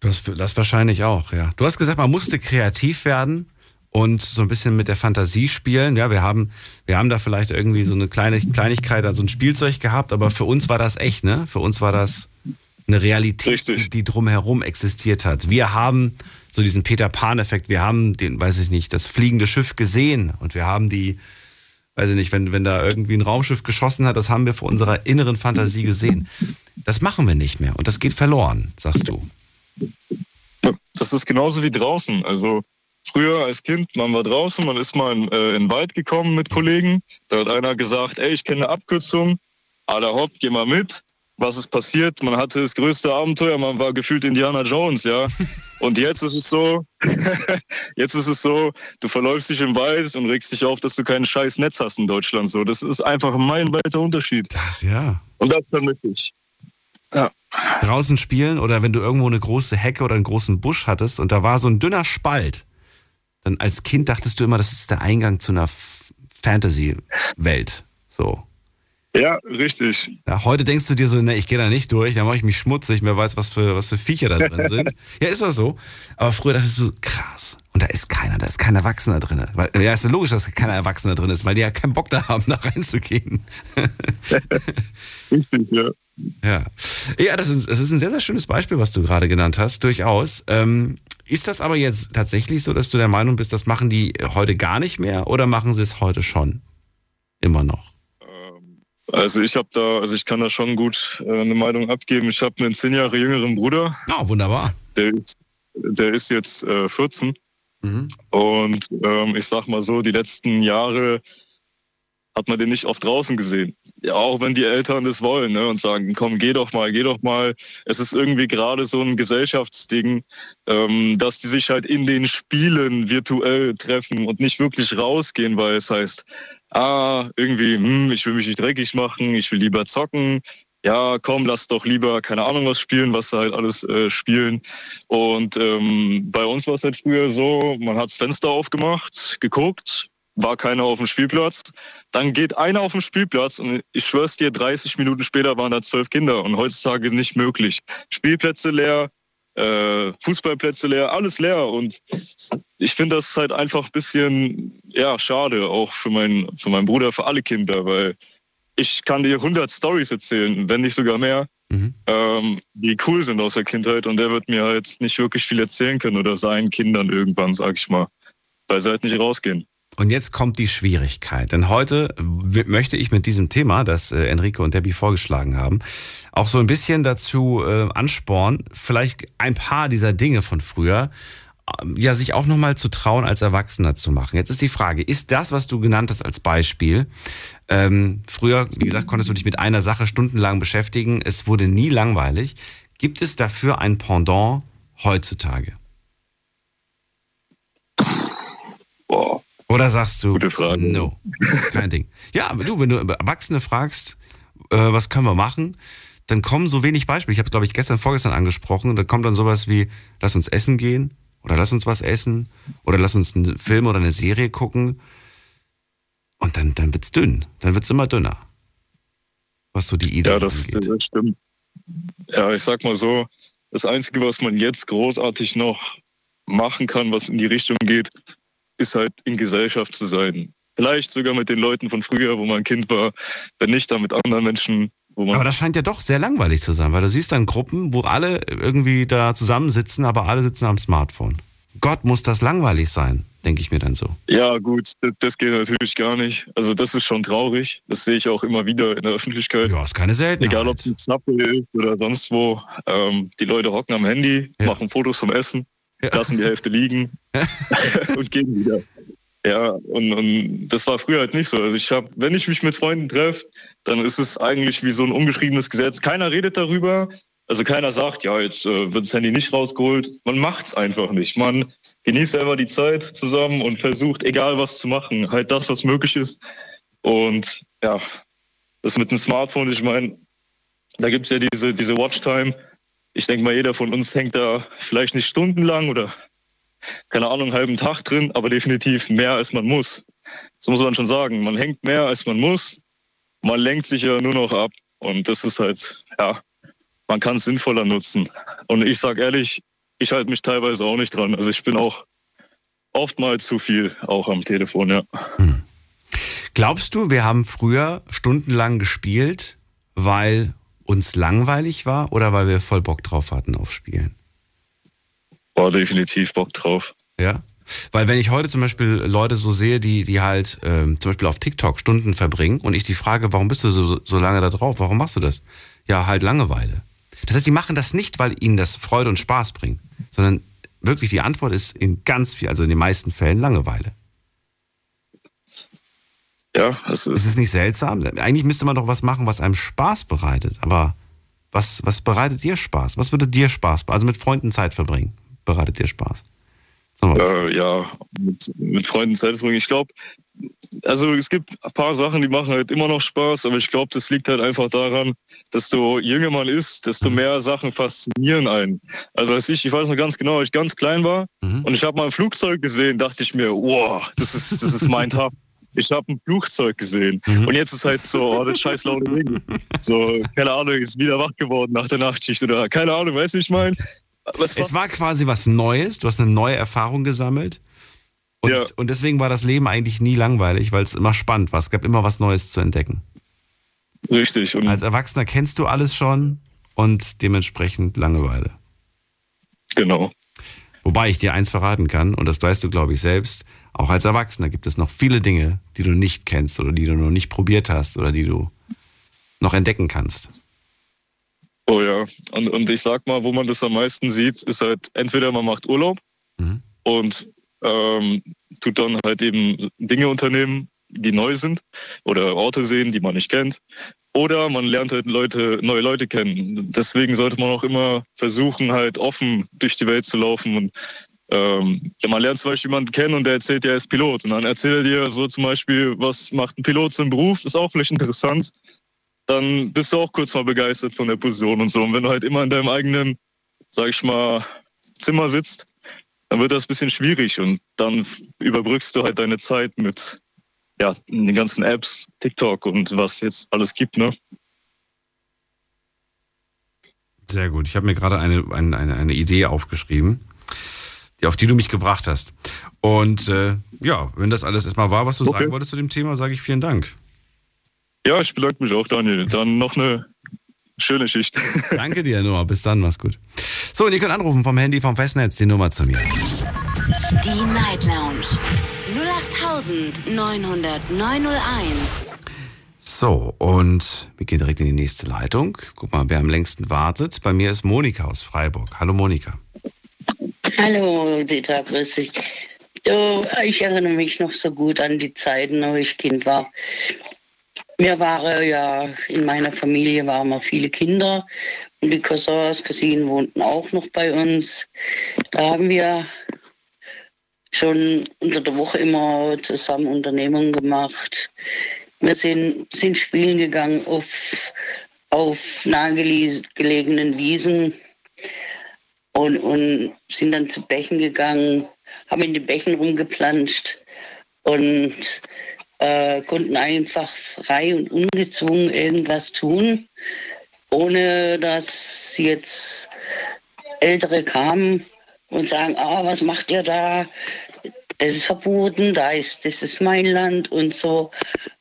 Das, das wahrscheinlich auch, ja. Du hast gesagt, man musste kreativ werden und so ein bisschen mit der Fantasie spielen. Ja, wir haben, wir haben da vielleicht irgendwie so eine kleine Kleinigkeit, also ein Spielzeug gehabt, aber für uns war das echt, ne? Für uns war das eine Realität, Richtig. die drumherum existiert hat. Wir haben so diesen Peter Pan-Effekt, wir haben den, weiß ich nicht, das fliegende Schiff gesehen und wir haben die, weiß ich nicht, wenn, wenn da irgendwie ein Raumschiff geschossen hat, das haben wir vor unserer inneren Fantasie gesehen. Das machen wir nicht mehr und das geht verloren, sagst du. Das ist genauso wie draußen. Also früher als Kind, man war draußen, man ist mal in, äh, in den Wald gekommen mit Kollegen. Da hat einer gesagt, ey, ich kenne eine Abkürzung. Ada hopp, geh mal mit. Was ist passiert? Man hatte das größte Abenteuer, man war gefühlt Indiana Jones, ja. Und jetzt ist es so, jetzt ist es so, du verläufst dich im Wald und regst dich auf, dass du kein scheiß Netz hast in Deutschland. So, das ist einfach ein meilenweiter Unterschied. Das ja. Und das vermisse ich. Ja. Draußen spielen oder wenn du irgendwo eine große Hecke oder einen großen Busch hattest und da war so ein dünner Spalt, dann als Kind dachtest du immer, das ist der Eingang zu einer Fantasy-Welt. So. Ja, richtig. Ja, heute denkst du dir so, ne, ich gehe da nicht durch, dann mache ich mich schmutzig, wer weiß, was für, was für Viecher da drin sind. ja, ist doch so. Aber früher dachtest du, krass, und da ist keiner, da ist kein Erwachsener drin. Weil, ja, ist ja logisch, dass keiner Erwachsener drin ist, weil die ja keinen Bock da haben, da reinzugehen. Richtig, ja. Ja, ja das, ist, das ist ein sehr, sehr schönes Beispiel, was du gerade genannt hast, durchaus. Ähm, ist das aber jetzt tatsächlich so, dass du der Meinung bist, das machen die heute gar nicht mehr oder machen sie es heute schon? Immer noch. Also ich habe da, also ich kann da schon gut äh, eine Meinung abgeben. Ich habe einen zehn Jahre jüngeren Bruder, Ja, wunderbar. der ist, der ist jetzt äh, 14 Mhm. und ähm, ich sag mal so, die letzten Jahre hat man den nicht oft draußen gesehen. Ja, auch wenn die Eltern das wollen ne, und sagen, komm, geh doch mal, geh doch mal. Es ist irgendwie gerade so ein Gesellschaftsding, ähm, dass die sich halt in den Spielen virtuell treffen und nicht wirklich rausgehen, weil es heißt, ah, irgendwie, hm, ich will mich nicht dreckig machen, ich will lieber zocken. Ja, komm, lass doch lieber, keine Ahnung, was spielen, was sie halt alles äh, spielen. Und ähm, bei uns war es halt früher so, man hat das Fenster aufgemacht, geguckt, war keiner auf dem Spielplatz. Dann geht einer auf den Spielplatz und ich schwör's dir, 30 Minuten später waren da zwölf Kinder und heutzutage nicht möglich. Spielplätze leer, äh, Fußballplätze leer, alles leer und ich finde das halt einfach ein bisschen ja schade auch für meinen für meinen Bruder, für alle Kinder, weil ich kann dir 100 Stories erzählen, wenn nicht sogar mehr, Mhm. ähm, die cool sind aus der Kindheit und der wird mir halt nicht wirklich viel erzählen können oder seinen Kindern irgendwann, sag ich mal, weil sie halt nicht rausgehen. Und jetzt kommt die Schwierigkeit. Denn heute möchte ich mit diesem Thema, das äh, Enrique und Debbie vorgeschlagen haben, auch so ein bisschen dazu äh, anspornen, vielleicht ein paar dieser Dinge von früher, ähm, ja, sich auch nochmal zu trauen, als Erwachsener zu machen. Jetzt ist die Frage, ist das, was du genannt hast als Beispiel, ähm, früher, wie gesagt, konntest du dich mit einer Sache stundenlang beschäftigen, es wurde nie langweilig. Gibt es dafür ein Pendant heutzutage? Boah. Oder sagst du, Gute Frage. no, kein Ding. Ja, aber du, wenn du Erwachsene fragst, äh, was können wir machen, dann kommen so wenig Beispiele. Ich habe glaube ich gestern, vorgestern angesprochen, da kommt dann sowas wie, lass uns essen gehen oder lass uns was essen oder lass uns einen Film oder eine Serie gucken. Und dann, dann wird's dünn, dann wird's immer dünner. Was so die Idee Ja, das, angeht. das stimmt. Ja, ich sag mal so, das Einzige, was man jetzt großartig noch machen kann, was in die Richtung geht, ist halt in Gesellschaft zu sein. Vielleicht sogar mit den Leuten von früher, wo man Kind war, wenn nicht dann mit anderen Menschen, wo man Aber das scheint ja doch sehr langweilig zu sein, weil du siehst dann Gruppen, wo alle irgendwie da zusammensitzen, aber alle sitzen am Smartphone. Gott, muss das langweilig sein, denke ich mir dann so. Ja, gut, das- das geht natürlich gar nicht. Also das ist schon traurig. Das sehe ich auch immer wieder in der Öffentlichkeit. Ja, ist keine Seltenheit. Egal ob es ein Subway ist oder sonst wo. Ähm, die Leute hocken am Handy, Ja. machen Fotos vom Essen, Ja. lassen die Hälfte liegen und gehen wieder. Ja, und, und das war früher halt nicht so. Also ich habe, wenn ich mich mit Freunden treffe, dann ist es eigentlich wie so ein ungeschriebenes Gesetz. Keiner redet darüber. Also keiner sagt, ja, jetzt äh, wird das Handy nicht rausgeholt. Man macht's einfach nicht. Man genießt einfach die Zeit zusammen und versucht, egal was zu machen, halt das, was möglich ist. Und ja, das mit dem Smartphone, ich meine, da gibt's ja diese, diese Watchtime. Ich denke mal, jeder von uns hängt da vielleicht nicht stundenlang oder keine Ahnung, einen halben Tag drin, aber definitiv mehr als man muss. Das muss man schon sagen. Man hängt mehr als man muss. Man lenkt sich ja nur noch ab. Und das ist halt, ja, man kann es sinnvoller nutzen. Und ich sag ehrlich, ich halte mich teilweise auch nicht dran. Also ich bin auch oftmals zu viel auch am Telefon, ja. Glaubst du, wir haben früher stundenlang gespielt, weil uns langweilig war oder weil wir voll Bock drauf hatten auf Spielen? War definitiv Bock drauf. Ja. Weil wenn ich heute zum Beispiel Leute so sehe, die, die halt ähm, zum Beispiel auf TikTok Stunden verbringen und ich die frage, warum bist du so, so lange da drauf? Warum machst du das? Ja, halt Langeweile. Das heißt, die machen das nicht, weil ihnen das Freude und Spaß bringt, sondern wirklich die Antwort ist in ganz viel, also in den meisten Fällen Langeweile. Ja, es Ist ist, es nicht seltsam? Eigentlich müsste man doch was machen, was einem Spaß bereitet. Aber was, was bereitet dir Spaß? Was würde dir Spaß? Also mit Freunden Zeit verbringen bereitet dir Spaß. Äh, ja, mit, mit Freunden Zeit verbringen. Ich glaube, also es gibt ein paar Sachen, die machen halt immer noch Spaß, aber ich glaube, das liegt halt einfach daran, desto jünger man ist, desto mehr Sachen faszinieren einen. Also als ich, ich weiß noch ganz genau, als ich ganz klein war Mhm. und ich habe mal ein Flugzeug gesehen, dachte ich mir, wow, das ist, das ist mein Tag. Ich habe ein Flugzeug gesehen. Mhm. Und jetzt ist halt so, oh, das scheiß laute Ding. So, keine Ahnung, ist wieder wach geworden nach der Nachtschicht oder keine Ahnung, weißt du, ich meine? Aber es war Es war quasi was Neues, du hast eine neue Erfahrung gesammelt. Und, Ja. und deswegen war das Leben eigentlich nie langweilig, weil es immer spannend war. Es gab immer was Neues zu entdecken. richtig. Und Als Erwachsener kennst du alles schon und dementsprechend Langeweile. genau. Wobei ich dir eins verraten kann, und das weißt du, glaube ich, selbst, auch als Erwachsener gibt es noch viele Dinge, die du nicht kennst oder die du noch nicht probiert hast oder die du noch entdecken kannst. Oh ja, und, und ich sag mal, wo man das am meisten sieht, ist halt entweder man macht Urlaub Mhm. und ähm, tut dann halt eben Dinge unternehmen, die neu sind oder Orte sehen, die man nicht kennt. Oder man lernt halt Leute, neue Leute kennen. Deswegen sollte man auch immer versuchen, halt offen durch die Welt zu laufen. Und ähm, ja, man lernt zum Beispiel jemanden kennen und der erzählt, er ist Pilot. Und dann erzählt er dir so zum Beispiel, was macht ein Pilot zum Beruf, ist auch vielleicht interessant dann bist du auch kurz mal begeistert von der Position und so. Und wenn du halt immer in deinem eigenen, sag ich mal, Zimmer sitzt, dann wird das ein bisschen schwierig und dann überbrückst du halt deine Zeit mit ja, den ganzen Apps, TikTok und was jetzt alles gibt, ne? Sehr gut. Ich habe mir gerade eine, eine, eine, Idee aufgeschrieben, auf die du mich gebracht hast. Und äh, ja, wenn das alles erstmal war, was du Okay. sagen wolltest zu dem Thema, sage ich vielen Dank. Ja, ich bedanke mich auch, Daniel. Dann noch eine schöne Schicht. Danke dir, Noah. Bis dann, mach's gut. So, und ihr könnt anrufen vom Handy, vom Festnetz, die Nummer zu mir. Die Night Lounge 0890901. So, und wir gehen direkt in die nächste Leitung. Guck mal, wer am längsten wartet. Bei mir ist Monika aus Freiburg. Hallo, Monika. Hallo, Dieter, grüß dich. Du, ich erinnere mich noch so gut an die Zeiten, wo ich Kind war. Wir waren ja, in meiner Familie waren wir viele Kinder und die Cousins, Cousinen wohnten auch noch bei uns. Da haben wir schon unter der Woche immer zusammen Unternehmungen gemacht. Wir sind, sind spielen gegangen auf, auf nahegelegenen Wiesen und, und sind dann zu Bächen gegangen, haben in die Bächen rumgeplanscht und äh, konnten einfach frei und ungezwungen irgendwas tun, ohne dass jetzt Ältere kamen und sagen, ah, was macht ihr da? Das ist verboten, da ist, das ist mein Land und so.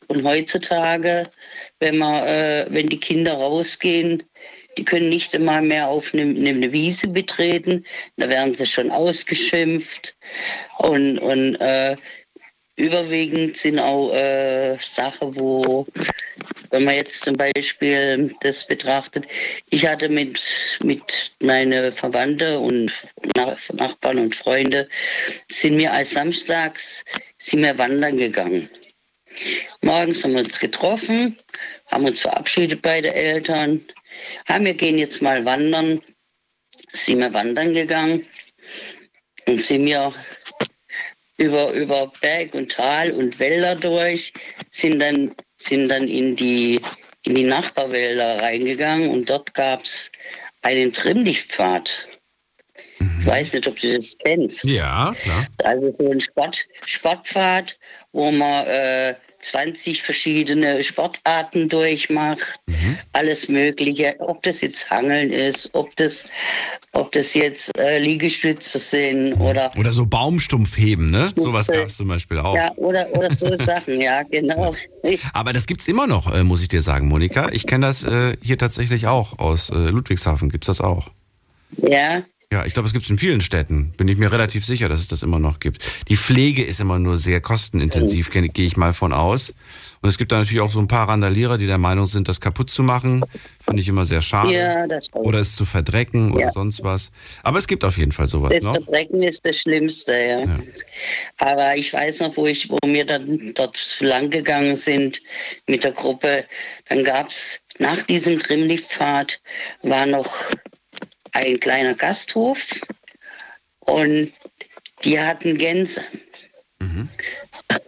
Und heutzutage, wenn man, äh, wenn die Kinder rausgehen, die können nicht einmal mehr auf eine, eine Wiese betreten. Da werden sie schon ausgeschimpft. Und, und äh, überwiegend sind auch äh, Sachen, wo, wenn man jetzt zum Beispiel das betrachtet, ich hatte mit, mit meinen Verwandten und Nach Nachbarn und Freunde, sind wir als samstags sind wir wandern gegangen. Morgens haben wir uns getroffen, haben uns verabschiedet bei den Eltern, haben wir gehen jetzt mal wandern, sind wir wandern gegangen und sind wir über, über Berg und Tal und Wälder durch, sind dann, sind dann in, die, in die Nachbarwälder reingegangen und dort gab es einen Trimmlichtpfad. Ich weiß nicht, ob du das kennst. Ja, klar. Also so ein Sport, Sportpfad, wo man äh, 20 verschiedene Sportarten durchmacht, alles Mögliche, ob das jetzt Hangeln ist, ob das, ob das jetzt äh, Liegestütze sind oder Oder so Baumstumpfheben, ne? Sowas gab es zum Beispiel auch. ja, oder, oder so Sachen, ja, genau. Aber das gibt's immer noch, äh, muss ich dir sagen, Monika. Ich kenne das äh, hier tatsächlich auch. Aus äh, Ludwigshafen gibt's das auch. Ja, Ja, ich glaube, es gibt es in vielen Städten. Bin ich mir relativ sicher, dass es das immer noch gibt. Die Pflege ist immer nur sehr kostenintensiv, gehe gehe ich mal von aus. Und es gibt da natürlich auch so ein paar Randalierer, die der Meinung sind, das kaputt zu machen. Finde ich immer sehr schade. ja, das. Oder es zu verdrecken oder Ja. sonst was. Aber es gibt auf jeden Fall sowas Das noch. Verbrechen ist das Schlimmste, ja. Ja. Aber ich weiß noch, wo, ich, wo wir dann dort lang gegangen sind mit der Gruppe, dann gab es nach diesem Trimmlichtpfad war noch ein kleiner Gasthof und die hatten Gänse.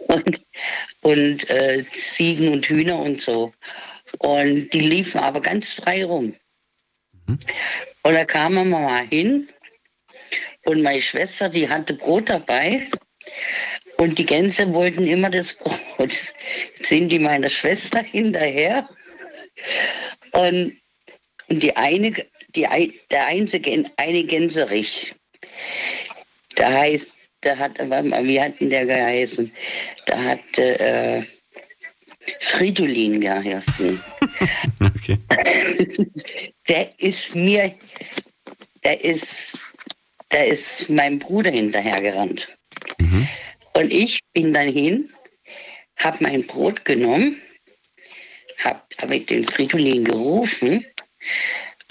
Und, und äh, Ziegen und Hühner und so. Und die liefen aber ganz frei rum. Und da kamen wir mal hin und meine Schwester, die hatte Brot dabei. Und die Gänse wollten immer das Brot. Jetzt sind die meiner Schwester hinterher. Und, und die eine, die, der einzige, eine Gänserich, der heißt, der hat, wie hat denn der geheißen? Der hatte äh, Fridolin geheißen. Okay. der ist mir, der ist, der ist meinem Bruder hinterhergerannt. Und ich bin dann hin, habe mein Brot genommen, habe hab ich den Fridolin gerufen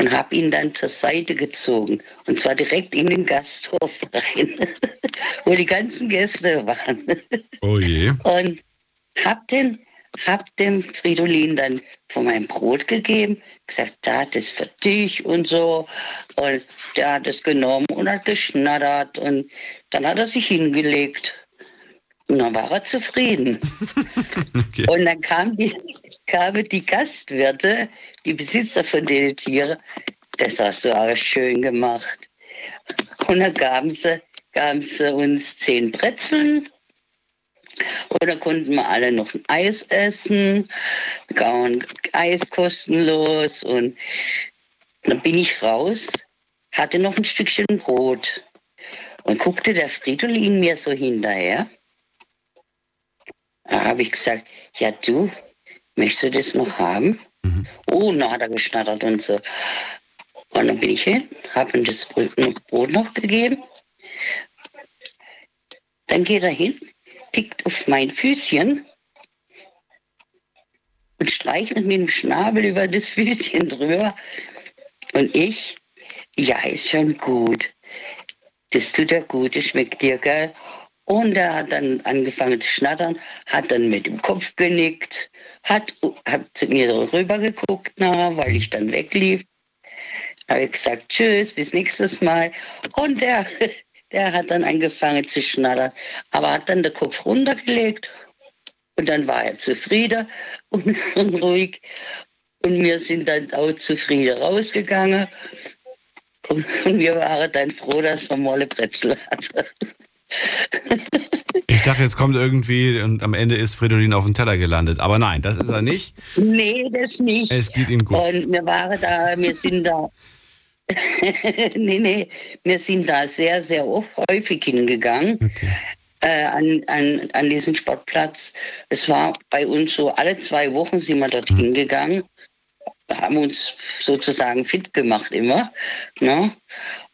und habe ihn dann zur Seite gezogen. Und zwar direkt in den Gasthof rein, wo die ganzen Gäste waren. Oh je. Und hab den, hab dem Fridolin dann von meinem Brot gegeben, gesagt, da das ist für dich und so. Und der hat es genommen und hat geschnattert und dann hat er sich hingelegt. Und dann war er zufrieden. Okay. Und dann kam die, kamen die Gastwirte, die Besitzer von den Tieren. Das hast du aber schön gemacht. Und dann gaben sie, gaben sie uns zehn Brezeln. Und dann konnten wir alle noch ein Eis essen. Gauen Eis kostenlos. Und dann bin ich raus, hatte noch ein Stückchen Brot. Und guckte der Fridolin mir so hinterher. Da habe ich gesagt, ja du, möchtest du das noch haben? Oh, na hat er geschnattert und so. Und dann bin ich hin, habe ihm das Brot noch gegeben. Dann geht er hin, pickt auf mein Füßchen und streichelt mit dem Schnabel über das Füßchen drüber. Und ich, ja, ist schon gut. Das tut dir gut, das schmeckt dir, gell? Und er hat dann angefangen zu schnattern, hat dann mit dem Kopf genickt, hat, hat zu mir rüber geguckt, na, weil ich dann weglief. Habe gesagt, tschüss, bis nächstes Mal. Und der, der hat dann angefangen zu schnattern, aber hat dann den Kopf runtergelegt und dann war er zufrieden und, und ruhig. Und wir sind dann auch zufrieden rausgegangen. Und, und wir waren dann froh, dass wir Molle Brezel hatten. Ich dachte, jetzt kommt irgendwie und am Ende ist Fridolin auf dem Teller gelandet. Aber nein, das ist er nicht. Nee, das nicht. Es geht ihm gut. Und wir waren da, wir sind da. nee, nee, wir sind da sehr, sehr oft, häufig hingegangen Okay. äh, an, an, an diesen Sportplatz. Es war bei uns so, alle zwei Wochen sind wir dort hingegangen. haben uns sozusagen fit gemacht immer. Ne?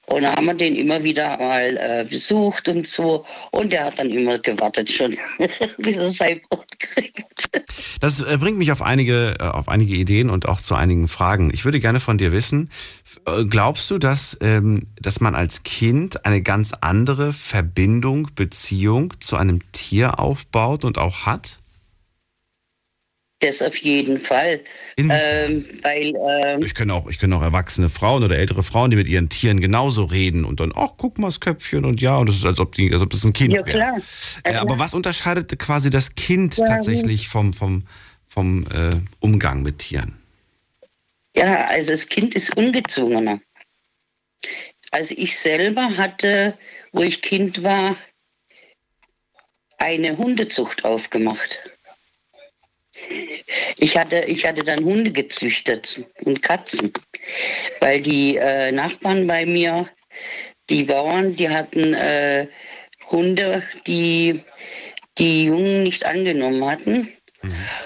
Und dann haben wir den immer wieder mal äh, besucht und so. Und der hat dann immer gewartet schon, bis er sein Brot kriegt. Das äh, bringt mich auf einige, äh, auf einige Ideen und auch zu einigen Fragen. Ich würde gerne von dir wissen, äh, glaubst du, dass, ähm, dass man als Kind eine ganz andere Verbindung, Beziehung zu einem Tier aufbaut und auch hat? Das auf jeden Fall. Ähm, weil, ähm, ich kenne auch, ich kenne auch erwachsene Frauen oder ältere Frauen, die mit ihren Tieren genauso reden und dann, ach, guck mal das Köpfchen und ja, und das ist, als ob, die, als ob das ein Kind ja, wäre. klar. Äh, Also, aber was unterscheidet quasi das Kind Ja, tatsächlich vom, vom, vom äh, Umgang mit Tieren? Ja, also das Kind ist ungezwungener. Also ich selber hatte, wo ich Kind war, eine Hundezucht aufgemacht. Ich hatte, ich hatte dann Hunde gezüchtet und Katzen, weil die äh, Nachbarn bei mir, die Bauern, die hatten äh, Hunde, die die Jungen nicht angenommen hatten.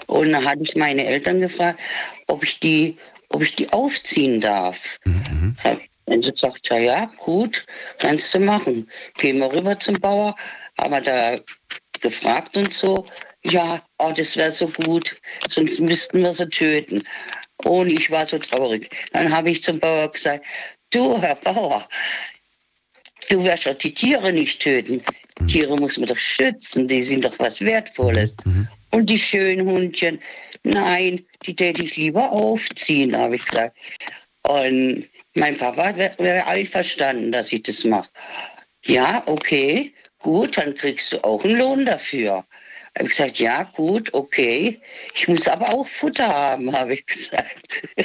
Und dann hatte ich meine Eltern gefragt, ob ich die, ob ich die aufziehen darf. Hab dann sie gesagt, ja, ja, gut, kannst du machen. Gehen wir rüber zum Bauer, haben wir da gefragt und so. Ja, oh, das wäre so gut, sonst müssten wir sie töten. Und ich war so traurig. Dann habe ich zum Bauer gesagt, du, Herr Bauer, du wirst doch die Tiere nicht töten. Tiere muss man doch schützen, die sind doch was Wertvolles. Und die schönen Hundchen, nein, die täte ich lieber aufziehen, habe ich gesagt. Und mein Papa wäre wär einverstanden, dass ich das mache. Ja, okay, gut, dann kriegst du auch einen Lohn dafür. Habe ich gesagt, ja, gut, okay. Ich muss aber auch Futter haben, habe ich gesagt.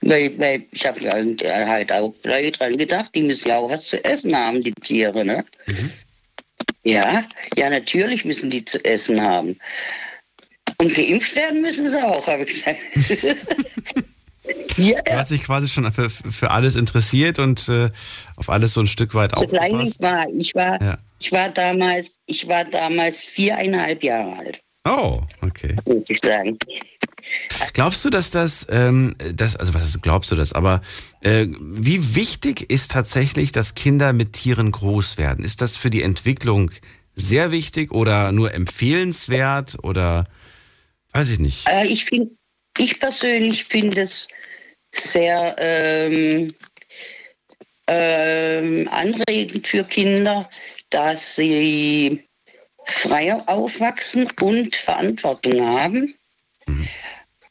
ich habe irgendwie halt auch gleich dran gedacht, die müssen ja auch was zu essen haben, die Tiere, ne? Ja, ja, natürlich müssen die zu essen haben. Und geimpft werden müssen sie auch, habe ich gesagt. ja, Du hast dich quasi schon für, für alles interessiert und äh, auf alles so ein Stück weit so klein ich aufgepasst. war, ich war, Ja. ich war damals, ich war damals viereinhalb Jahre alt, Oh, okay. muss ich sagen. Glaubst du, dass das, ähm, das also was ist, glaubst du das, aber äh, wie wichtig ist tatsächlich, dass Kinder mit Tieren groß werden? Ist das für die Entwicklung sehr wichtig oder nur empfehlenswert oder weiß ich nicht? Äh, ich finde, ich persönlich finde es sehr ähm, ähm, anregend für Kinder, dass sie freier aufwachsen und Verantwortung haben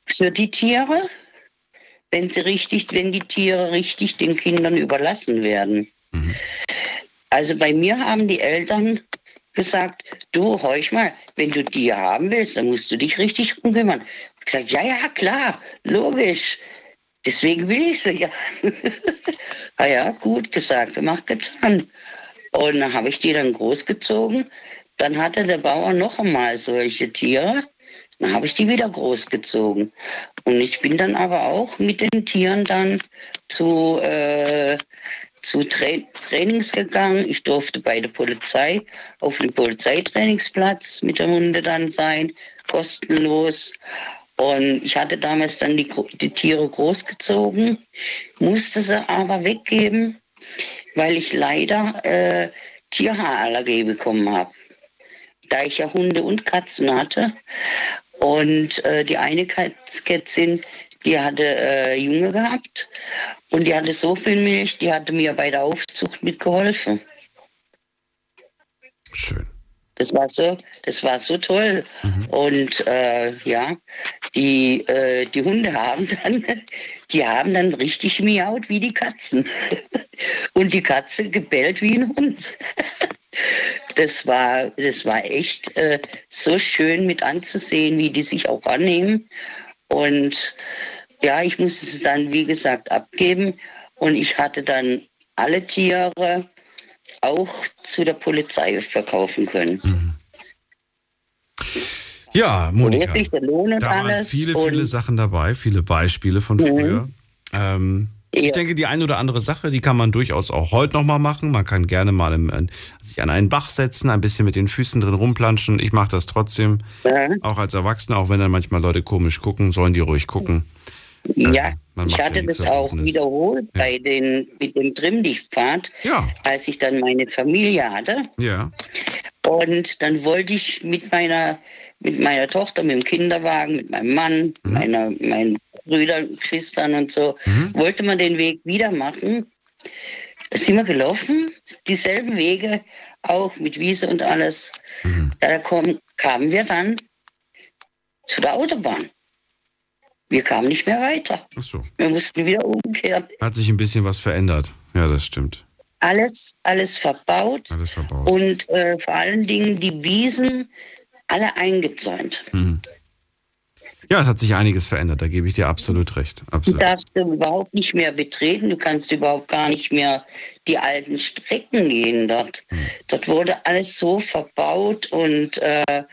für die Tiere, wenn sie richtig, wenn die Tiere richtig den Kindern überlassen werden. Also bei mir haben die Eltern gesagt, du, horch mal, wenn du Tiere haben willst, dann musst du dich richtig drum kümmern. Ich gesagt, ja, ja, klar, logisch. Deswegen will ich sie ja. ah ja, gut gesagt, gemacht, getan. Und dann habe ich die dann großgezogen. Dann hatte der Bauer noch einmal solche Tiere. Dann habe ich die wieder großgezogen. Und ich bin dann aber auch mit den Tieren dann zu, äh, zu Tra Trainings gegangen. Ich durfte bei der Polizei auf dem Polizeitrainingsplatz mit der Hunde dann sein, kostenlos. Und ich hatte damals dann die, die Tiere großgezogen, musste sie aber weggeben, weil ich leider äh, Tierhaarallergie bekommen habe. Da ich ja Hunde und Katzen hatte. Und äh, die eine Kätzin, die hatte äh, Junge gehabt und die hatte so viel Milch, die hatte mir bei der Aufzucht mitgeholfen. Schön. Das war so, das war so toll. Und äh, ja, die, äh, die Hunde haben dann, die haben dann richtig miaut wie die Katzen. Und die Katze gebellt wie ein Hund. Das war, das war echt äh, so schön mit anzusehen, wie die sich auch annehmen. Und ja, ich musste es dann, wie gesagt, abgeben. Und ich hatte dann alle Tiere auch zu der Polizei verkaufen können. Ja, Monika. Da waren viele, viele Sachen dabei, viele Beispiele von früher. Ähm, Ich denke, die eine oder andere Sache, die kann man durchaus auch heute nochmal machen. Man kann gerne mal im, äh, sich an einen Bach setzen, ein bisschen mit den Füßen drin rumplanschen. Ich mache das trotzdem, Ja. auch als Erwachsener, auch wenn dann manchmal Leute komisch gucken, sollen die ruhig gucken. Ja, man ich ja hatte nichts das auch wiederholt bei den, mit dem Trimmlichtpfad, Ja, als ich dann meine Familie hatte. ja. Und dann wollte ich mit meiner, mit meiner Tochter, mit dem Kinderwagen, mit meinem Mann, meiner, meinen Brüdern, Geschwistern und so, wollte man den Weg wieder machen. Sind wir gelaufen, dieselben Wege, auch mit Wiese und alles. Da kom, kamen wir dann zu der Autobahn. Wir kamen nicht mehr weiter. Ach so. Wir mussten wieder umkehren. Hat sich ein bisschen was verändert. Ja, das stimmt. Alles, alles verbaut. Alles verbaut. und äh, vor allen Dingen die Wiesen alle eingezäunt. Ja, es hat sich einiges verändert, da gebe ich dir absolut recht. Du Absolut. darfst du überhaupt nicht mehr betreten, du kannst überhaupt gar nicht mehr die alten Strecken gehen dort. Dort wurde alles so verbaut und, äh,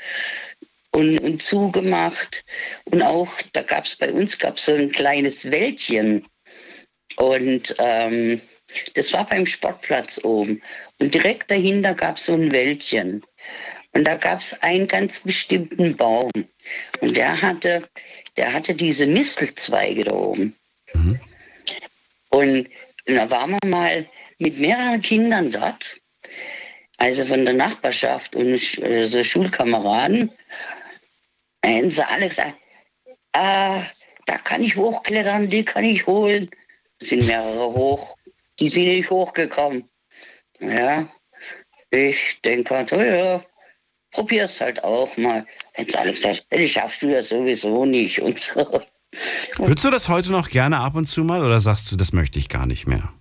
und, und zugemacht. Und auch, da gab es bei uns gab's so ein kleines Wäldchen. Und ähm, das war beim Sportplatz oben. Und direkt dahinter gab es so ein Wäldchen. Und da gab es einen ganz bestimmten Baum. Und der hatte, der hatte diese Mistelzweige da oben. Und da waren wir mal mit mehreren Kindern dort, also von der Nachbarschaft und äh, so Schulkameraden. Da hätten sie alle gesagt, ah, da kann ich hochklettern, die kann ich holen. Es sind mehrere hoch, die sind nicht hochgekommen. Ja, ich denke, oh ja, probier's halt auch mal. Sie alle gesagt, das schaffst du ja sowieso nicht und so. Würdest du das heute noch gerne ab und zu mal oder sagst du, das möchte ich gar nicht mehr?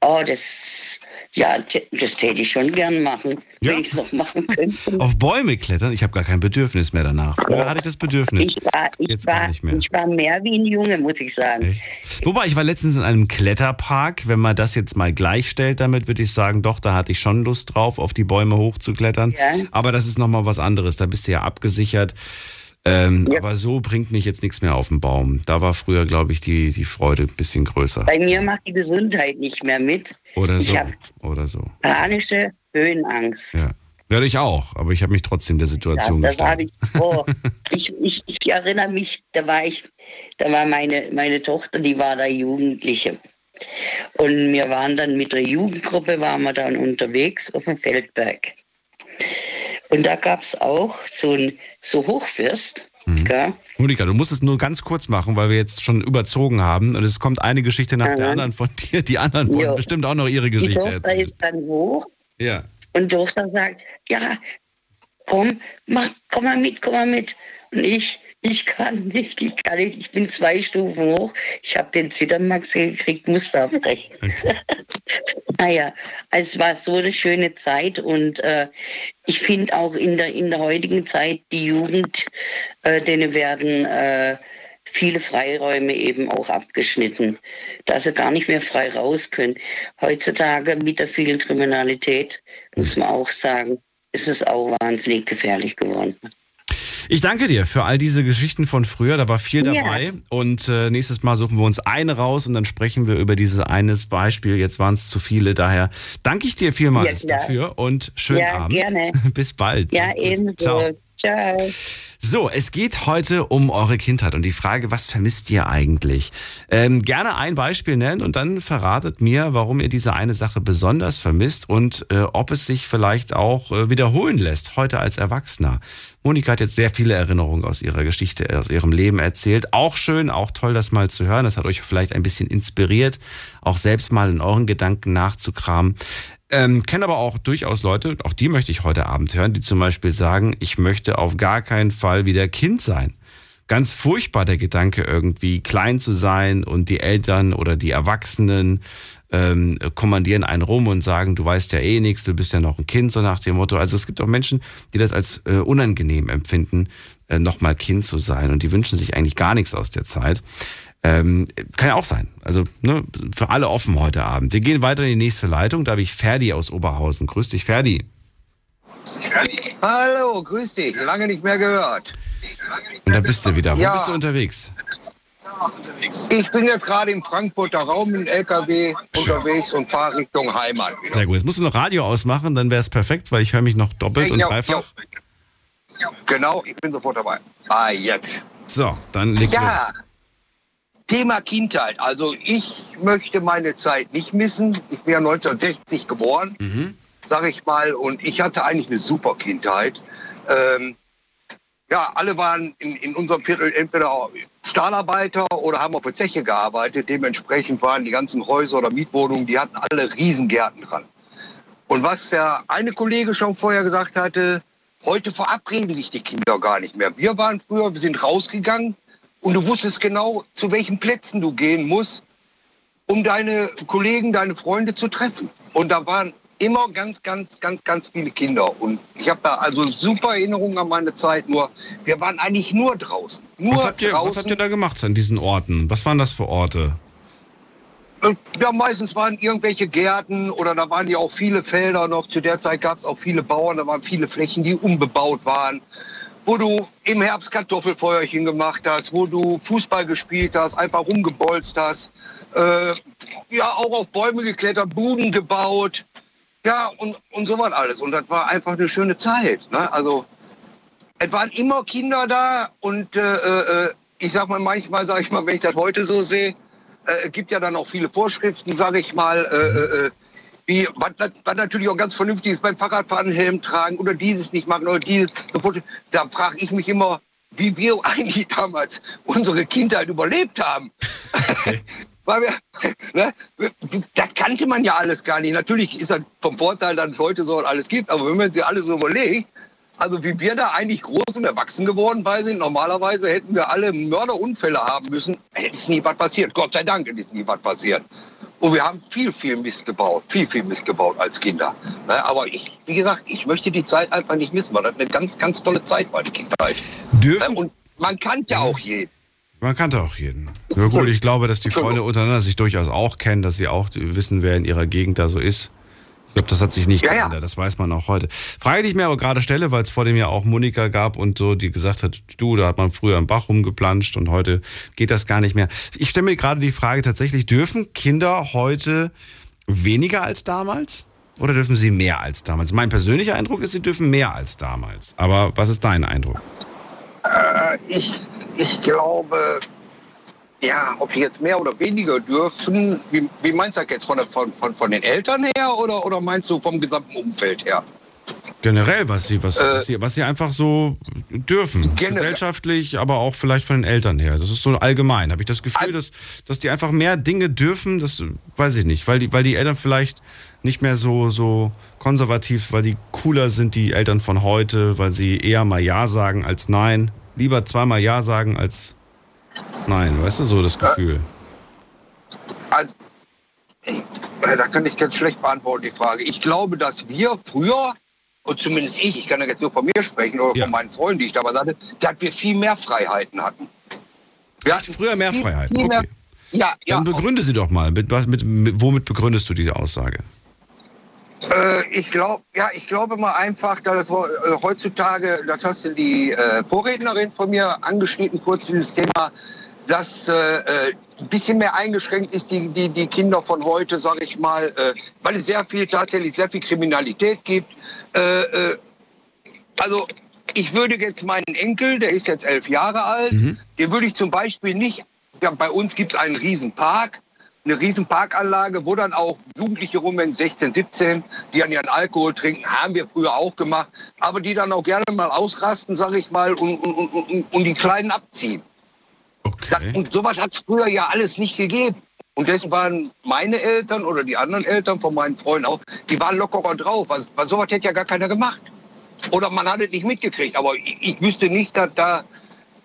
Oh, das, ja, das täte ich schon gern machen, Ja. wenn ich es noch machen könnte. Auf Bäume klettern? Ich habe gar kein Bedürfnis mehr danach. Früher hatte ich das Bedürfnis. Ich war, ich, Jetzt war, nicht mehr. ich war mehr wie ein Junge, muss ich sagen. Echt? Wobei, ich war letztens in einem Kletterpark. Wenn man das jetzt mal gleichstellt damit, würde ich sagen, doch, da hatte ich schon Lust drauf, auf die Bäume hochzuklettern. Ja. Aber das ist nochmal was anderes. Da bist du ja abgesichert. Ähm, Ja. Aber so bringt mich jetzt nichts mehr auf den Baum. Da war früher, glaube ich, die, die Freude ein bisschen größer. Bei mir macht die Gesundheit nicht mehr mit. Oder Ich so. Oder so. panische Höhenangst. Ja. Ja, ich auch. Aber ich habe mich trotzdem der Ja, Situation das habe gestellt. ich vor. ich, ich, ich erinnere mich, da war ich, da war meine, meine Tochter, die war da Jugendliche. Und wir waren dann mit der Jugendgruppe, waren wir dann unterwegs auf dem Feldberg. Und da gab es auch so ein so Hochfürst. Mhm. Gell? Monika, du musst es nur ganz kurz machen, weil wir jetzt schon überzogen haben. Und es kommt eine Geschichte nach der Mhm. anderen von dir. Die anderen wollen Jo. bestimmt auch noch ihre Die Geschichte Tochter erzählen. ist dann hoch Ja. und die Tochter sagt, ja, komm, mach, komm mal mit, komm mal mit. Und ich, ich kann nicht, ich kann nicht, ich bin zwei Stufen hoch. Ich habe den Zittermax gekriegt, musste abbrechen. naja, es war so eine schöne Zeit und äh, ich finde auch in der, in der heutigen Zeit, die Jugend, äh, denen werden äh, viele Freiräume eben auch abgeschnitten, dass sie gar nicht mehr frei raus können. Heutzutage mit der vielen Kriminalität, muss man auch sagen, ist es auch wahnsinnig gefährlich geworden. Ich danke dir für all diese Geschichten von früher. Da war viel dabei. Und äh, nächstes Mal suchen wir uns eine raus und dann sprechen wir über dieses eines Beispiel. Jetzt waren es zu viele. Daher danke ich dir vielmals Ja, dafür und schönen Ja, Abend. gerne. Bis bald. Ja, ebenso. Ciao. Ciao. So, es geht heute um eure Kindheit und die Frage, was vermisst ihr eigentlich? Ähm, gerne ein Beispiel nennen und dann verratet mir, warum ihr diese eine Sache besonders vermisst und äh, ob es sich vielleicht auch äh, wiederholen lässt, heute als Erwachsener. Monika hat jetzt sehr viele Erinnerungen aus ihrer Geschichte, aus ihrem Leben erzählt. Auch schön, auch toll, das mal zu hören. Das hat euch vielleicht ein bisschen inspiriert, auch selbst mal in euren Gedanken nachzukramen. Ähm, kenne aber auch durchaus Leute, auch die möchte ich heute Abend hören, die zum Beispiel sagen, ich möchte auf gar keinen Fall wieder Kind sein. Ganz furchtbar der Gedanke, irgendwie klein zu sein und die Eltern oder die Erwachsenen ähm, kommandieren einen rum und sagen, du weißt ja eh nichts, du bist ja noch ein Kind, so nach dem Motto. Also es gibt auch Menschen, die das als äh, unangenehm empfinden, äh, nochmal Kind zu sein und die wünschen sich eigentlich gar nichts aus der Zeit. Ähm, kann ja auch sein. Also ne, für alle offen heute Abend. Wir gehen weiter in die nächste Leitung. Da habe ich Ferdi aus Oberhausen. Grüß dich, Ferdi. Hallo, grüß dich. Lange nicht mehr gehört. Und da bist du wieder. Wo Ja. bist du unterwegs? Ich bin jetzt gerade im Frankfurter Raum im LKW unterwegs und fahre Richtung Heimat. wieder. Sehr gut. Jetzt musst du noch Radio ausmachen, dann wäre es perfekt, weil ich höre mich noch doppelt und Ja, dreifach. Genau, ich bin sofort dabei. Ah, jetzt. So, dann leg Ja, los. Thema Kindheit. Also ich möchte meine Zeit nicht missen. Ich bin ja 1960 geboren, Mhm. sage ich mal, und ich hatte eigentlich eine super Kindheit. Ähm, ja, alle waren in, in unserem Viertel entweder Stahlarbeiter oder haben auf der Zeche gearbeitet. Dementsprechend waren die ganzen Häuser oder Mietwohnungen, die hatten alle Riesengärten dran. Und was der eine Kollege schon vorher gesagt hatte, heute verabreden sich die Kinder gar nicht mehr. Wir waren früher, wir sind rausgegangen und du wusstest genau, zu welchen Plätzen du gehen musst, um deine Kollegen, deine Freunde zu treffen. Und da waren immer ganz, ganz, ganz, ganz viele Kinder. Und ich habe da also super Erinnerungen an meine Zeit. Nur wir waren eigentlich nur draußen. Nur Was habt, ihr, draußen. was habt ihr da gemacht an diesen Orten? Was waren das für Orte? Äh, Ja, meistens waren irgendwelche Gärten oder da waren ja auch viele Felder noch. Zu der Zeit gab es auch viele Bauern, da waren viele Flächen, die unbebaut waren. Wo du im Herbst Kartoffelfeuerchen gemacht hast, wo du Fußball gespielt hast, einfach rumgebolzt hast. Äh, ja, auch auf Bäume geklettert, Buden gebaut. Ja, und, und so was alles. Und das war einfach eine schöne Zeit. Ne? Also, es waren immer Kinder da und äh, äh, ich sag mal, manchmal, sag ich mal, wenn ich das heute so sehe, äh, gibt ja dann auch viele Vorschriften, sage ich mal, äh, äh, wie, was, was natürlich auch ganz vernünftig ist, beim Fahrradfahren Helm tragen oder dieses nicht machen oder dieses. Da frage ich mich immer, wie wir eigentlich damals unsere Kindheit überlebt haben. Weil wir, ne, das kannte man ja alles gar nicht. Natürlich ist das vom Vorteil, dass es heute so alles gibt, aber wenn man sich alles so überlegt, also wie wir da eigentlich groß und erwachsen geworden bei sind, normalerweise hätten wir alle Mörderunfälle haben müssen, hätte es nie was passiert. Gott sei Dank ist nie was passiert. Und wir haben viel, viel Mist gebaut, viel, viel Mist gebaut als Kinder. Ne, Aber ich, wie gesagt, ich möchte die Zeit einfach nicht missen, weil das eine ganz, ganz tolle Zeit war, die Kindheit. Dürfen, Ne, Und man kannte ja auch jeden. man kannte auch jeden. Ja gut, ich glaube, dass die Freunde untereinander sich durchaus auch kennen, dass sie auch wissen, wer in ihrer Gegend da so ist. Ich glaube, das hat sich nicht Ja, ja. geändert, das weiß man auch heute. Frage, die ich mir aber gerade stelle, weil es vor dem ja auch Monika gab und so, die gesagt hat, du, da hat man früher im Bach rumgeplanscht und heute geht das gar nicht mehr. Ich stelle mir gerade die Frage tatsächlich, dürfen Kinder heute weniger als damals? Oder dürfen sie mehr als damals? Mein persönlicher Eindruck ist, sie dürfen mehr als damals. Aber was ist dein Eindruck? Äh, ich, ich glaube, ja, ob die jetzt mehr oder weniger dürfen, wie, wie meinst du das jetzt von, der- von, von, von den Eltern her oder, oder meinst du vom gesamten Umfeld her? Generell, was sie, was, Äh, was, sie, was sie einfach so dürfen. Generell. Gesellschaftlich, aber auch vielleicht von den Eltern her. Das ist so allgemein. Habe ich das Gefühl, dass, dass die einfach mehr Dinge dürfen, das weiß ich nicht, weil die, weil die Eltern vielleicht nicht mehr so, so konservativ, weil die cooler sind, die Eltern von heute, weil sie eher mal Ja sagen als Nein. Lieber zweimal Ja sagen als Nein, weißt du, so das Gefühl. Also, ich, äh, da kann ich ganz schlecht beantworten, die Frage. Ich glaube, dass wir früher, und zumindest ich, ich kann ja jetzt nur von mir sprechen oder Ja. von meinen Freunden, die ich damals hatte, dass wir viel mehr Freiheiten hatten. Wir hatten Früher mehr viel- Freiheiten, viel mehr- okay. Ja, ja. Dann begründe sie doch mal. Mit, mit, mit, womit begründest du diese Aussage? Äh, ich glaube, ja, ich glaube mal einfach, dass das, äh, heutzutage, das hast du die äh, Vorrednerin von mir angeschnitten, kurz dieses Thema, dass äh, äh, ein bisschen mehr eingeschränkt ist, die, die, die Kinder von heute, sage ich mal, äh, weil es sehr viel, tatsächlich sehr viel Kriminalität gibt. Also ich würde jetzt meinen Enkel, der ist jetzt elf Jahre alt, den würde ich zum Beispiel nicht, ja, bei uns gibt es einen riesen Park, eine riesen Parkanlage, wo dann auch Jugendliche rum, wenn 16, 17, die an ihren Alkohol trinken, haben wir früher auch gemacht, aber die dann auch gerne mal ausrasten, sage ich mal, und, und, und, und, die Kleinen abziehen. Das, Okay. und sowas hat es früher ja alles nicht gegeben. Und deswegen waren meine Eltern oder die anderen Eltern von meinen Freunden auch, die waren lockerer drauf. Weil, weil sowas hätte ja gar keiner gemacht. Oder man hat es nicht mitgekriegt. Aber ich, ich wüsste nicht, dass da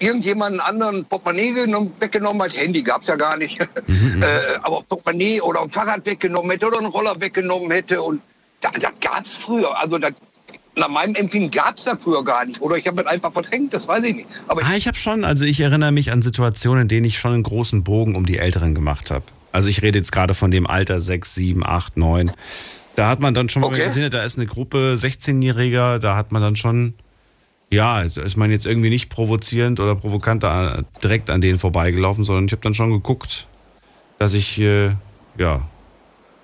irgendjemand anderen Portemonnaie genommen, weggenommen hat. Handy gab es ja gar nicht. Mhm, äh, aber Portemonnaie oder ein Fahrrad weggenommen hätte oder einen Roller weggenommen hätte. Und das, das gab es früher. Also das, nach meinem Empfinden gab es da früher gar nicht. Oder ich habe es einfach verdrängt, das weiß ich nicht. Aber Ah, ich habe schon, also ich erinnere mich an Situationen, in denen ich schon einen großen Bogen um die Älteren gemacht habe. Also ich rede jetzt gerade von dem Alter 6, 7, 8, 9. Da hat man dann schon mal Okay. gesehen, da ist eine Gruppe 16-Jähriger, da hat man dann schon, ja, ist man jetzt irgendwie nicht provozierend oder provokant da direkt an denen vorbeigelaufen, sondern ich habe dann schon geguckt, dass ich, äh, ja,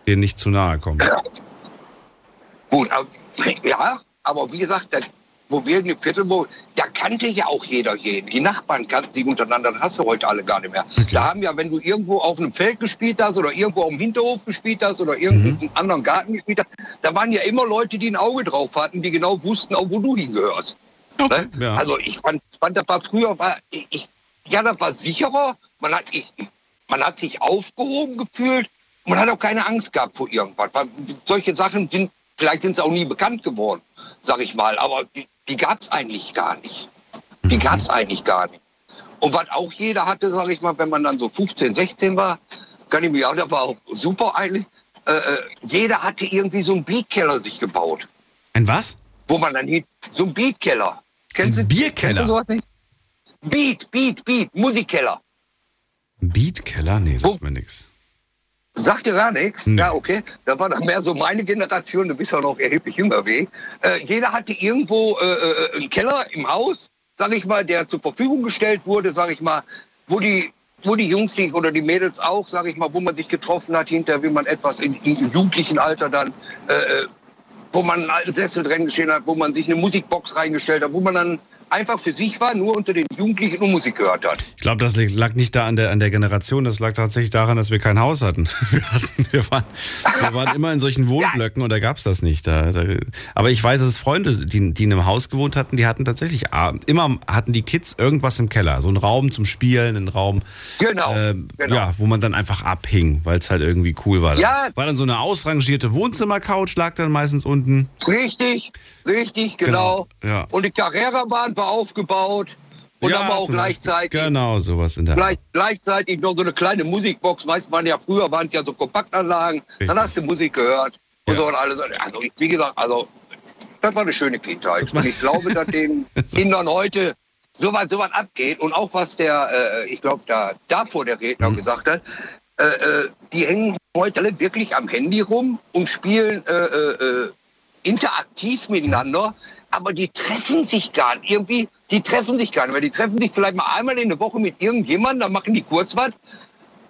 denen nicht zu nahe komme. Gut, aber, ja, aber wie gesagt, das, wo wir in dem Viertel, wo, da kannte ja auch jeder jeden. Die Nachbarn kannten sich untereinander, das hast du heute alle gar nicht mehr. Da haben ja, wenn du irgendwo auf einem Feld gespielt hast oder irgendwo auf dem Hinterhof gespielt hast oder irgendeinen Mhm. anderen Garten gespielt hast, da waren ja immer Leute, die ein Auge drauf hatten, die genau wussten, auch wo du hingehörst. Okay, Ne? ja. Also ich fand, fand, das war früher, war, ich, ja, das war sicherer. Man hat, ich, man hat sich aufgehoben gefühlt. Man hat auch keine Angst gehabt vor irgendwas. Weil solche Sachen sind, vielleicht sind sie auch nie bekannt geworden, sag ich mal. Aber die, die gab es eigentlich gar nicht. Die gab es eigentlich gar nicht. Und was auch jeder hatte, sag ich mal, wenn man dann so 15, 16 war, kann ich mich auch, das war auch super eigentlich. Äh, äh, jeder hatte irgendwie so einen Beatkeller sich gebaut, Ein was? wo man dann hin, so einen Beatkeller. Kennst du, Bierkeller? Kennst du sowas nicht? Beat, Beat, Beat, Musikkeller. Beatkeller? Nee, sagt mir nichts. Sagt dir gar nichts? Nee. Ja, okay. Da war dann mehr so meine Generation, du bist ja noch erheblich jünger wie. Äh, jeder hatte irgendwo äh, äh, einen Keller im Haus, sag ich mal, der zur Verfügung gestellt wurde, sag ich mal, wo die, wo die Jungs sich oder die Mädels auch, sag ich mal, wo man sich getroffen hat, hinterher, wie man etwas in, im jugendlichen Alter dann, äh, äh, wo man einen alten Sessel drin geschehen hat, wo man sich eine Musikbox reingestellt hat, wo man dann einfach für sich war, nur unter den Jugendlichen und Musik gehört hat. Ich glaube, das lag nicht da an der, an der Generation, das lag tatsächlich daran, dass wir kein Haus hatten. Wir, hatten, wir, waren, wir waren immer in solchen Wohnblöcken und da gab es das nicht. Da, da, aber ich weiß, dass Freunde, die, die in einem Haus gewohnt hatten, die hatten tatsächlich, ah, immer hatten die Kids irgendwas im Keller. So einen Raum zum Spielen, einen Raum, Genau. ähm, genau. ja, wo man dann einfach abhing, weil es halt irgendwie cool war. Ja. War dann so eine ausrangierte Wohnzimmercouch, lag dann meistens unten. Richtig, richtig, genau. Genau, ja. Und die Carrera-Bahn war aufgebaut und ja, aber auch zum Beispiel. gleichzeitig, Genau, sowas in der gleich, gleichzeitig noch so eine kleine Musikbox. Meist waren ja früher waren es ja so Kompaktanlagen. Richtig. Dann hast du Musik gehört und Ja. so und alles. Also wie gesagt, also das war eine schöne Kindheit. War- Und ich glaube, dass den Kindern heute so was, so was abgeht und auch was der, äh, ich glaube, da davor der Redner Mhm. gesagt hat, äh, äh, die hängen heute alle wirklich am Handy rum und spielen äh, äh, äh, interaktiv miteinander, aber die treffen sich gar nicht. Irgendwie, die treffen sich gar nicht, weil die treffen sich vielleicht mal einmal in der Woche mit irgendjemandem, dann machen die kurz was.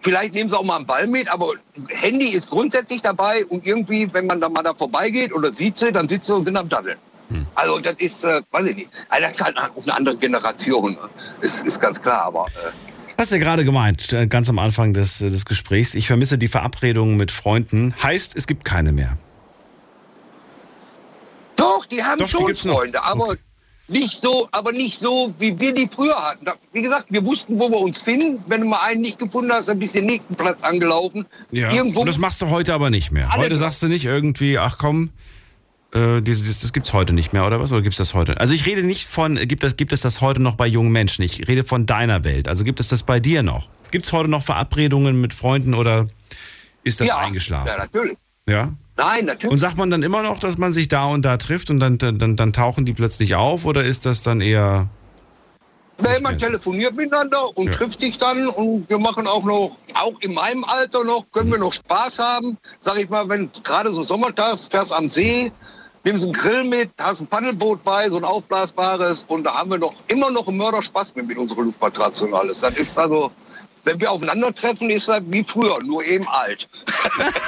Vielleicht nehmen sie auch mal einen Ball mit, aber Handy ist grundsätzlich dabei und irgendwie, wenn man dann mal da vorbeigeht oder sieht sie, dann sitzen sie und sind am Daddeln. Also das ist, äh, weiß ich nicht, das ist halt eine andere Generation, ne? ist, ist ganz klar, aber äh, Hast du gerade gemeint, äh, ganz am Anfang des, des Gesprächs. Ich vermisse die Verabredungen mit Freunden. Heißt, es gibt keine mehr. Die haben Doch, die schon noch. Freunde, aber Okay. nicht so, aber nicht so, wie wir die früher hatten. Wie gesagt, wir wussten, wo wir uns finden. Wenn du mal einen nicht gefunden hast, dann bist du den nächsten Platz angelaufen. Irgendwo. Und das machst du heute aber nicht mehr. Heute sagst du nicht irgendwie, ach komm, äh, dieses, das gibt's heute nicht mehr oder was? Oder gibt's das heute? Also ich rede nicht von, gibt es, gibt es das heute noch bei jungen Menschen? Ich rede von deiner Welt. Also gibt es das bei dir noch? Gibt's heute noch Verabredungen mit Freunden oder ist das ja, eingeschlafen? Ja, natürlich. Ja. Nein, natürlich. Und sagt man dann immer noch, dass man sich da und da trifft und dann, dann, dann tauchen die plötzlich auf oder ist das dann eher. Nee, man telefoniert miteinander und Ja. trifft sich dann und wir machen auch noch, auch in meinem Alter noch, können Mhm. wir noch Spaß haben. Sag ich mal, wenn gerade so Sommertags fährst am See, nimmst einen Grill mit, hast ein Paddelboot bei, so ein aufblasbares und da haben wir noch immer noch einen Mörderspaß mit, mit unserer Luftmatratze und alles. Das ist also, wenn wir aufeinandertreffen, ist das wie früher, nur eben alt.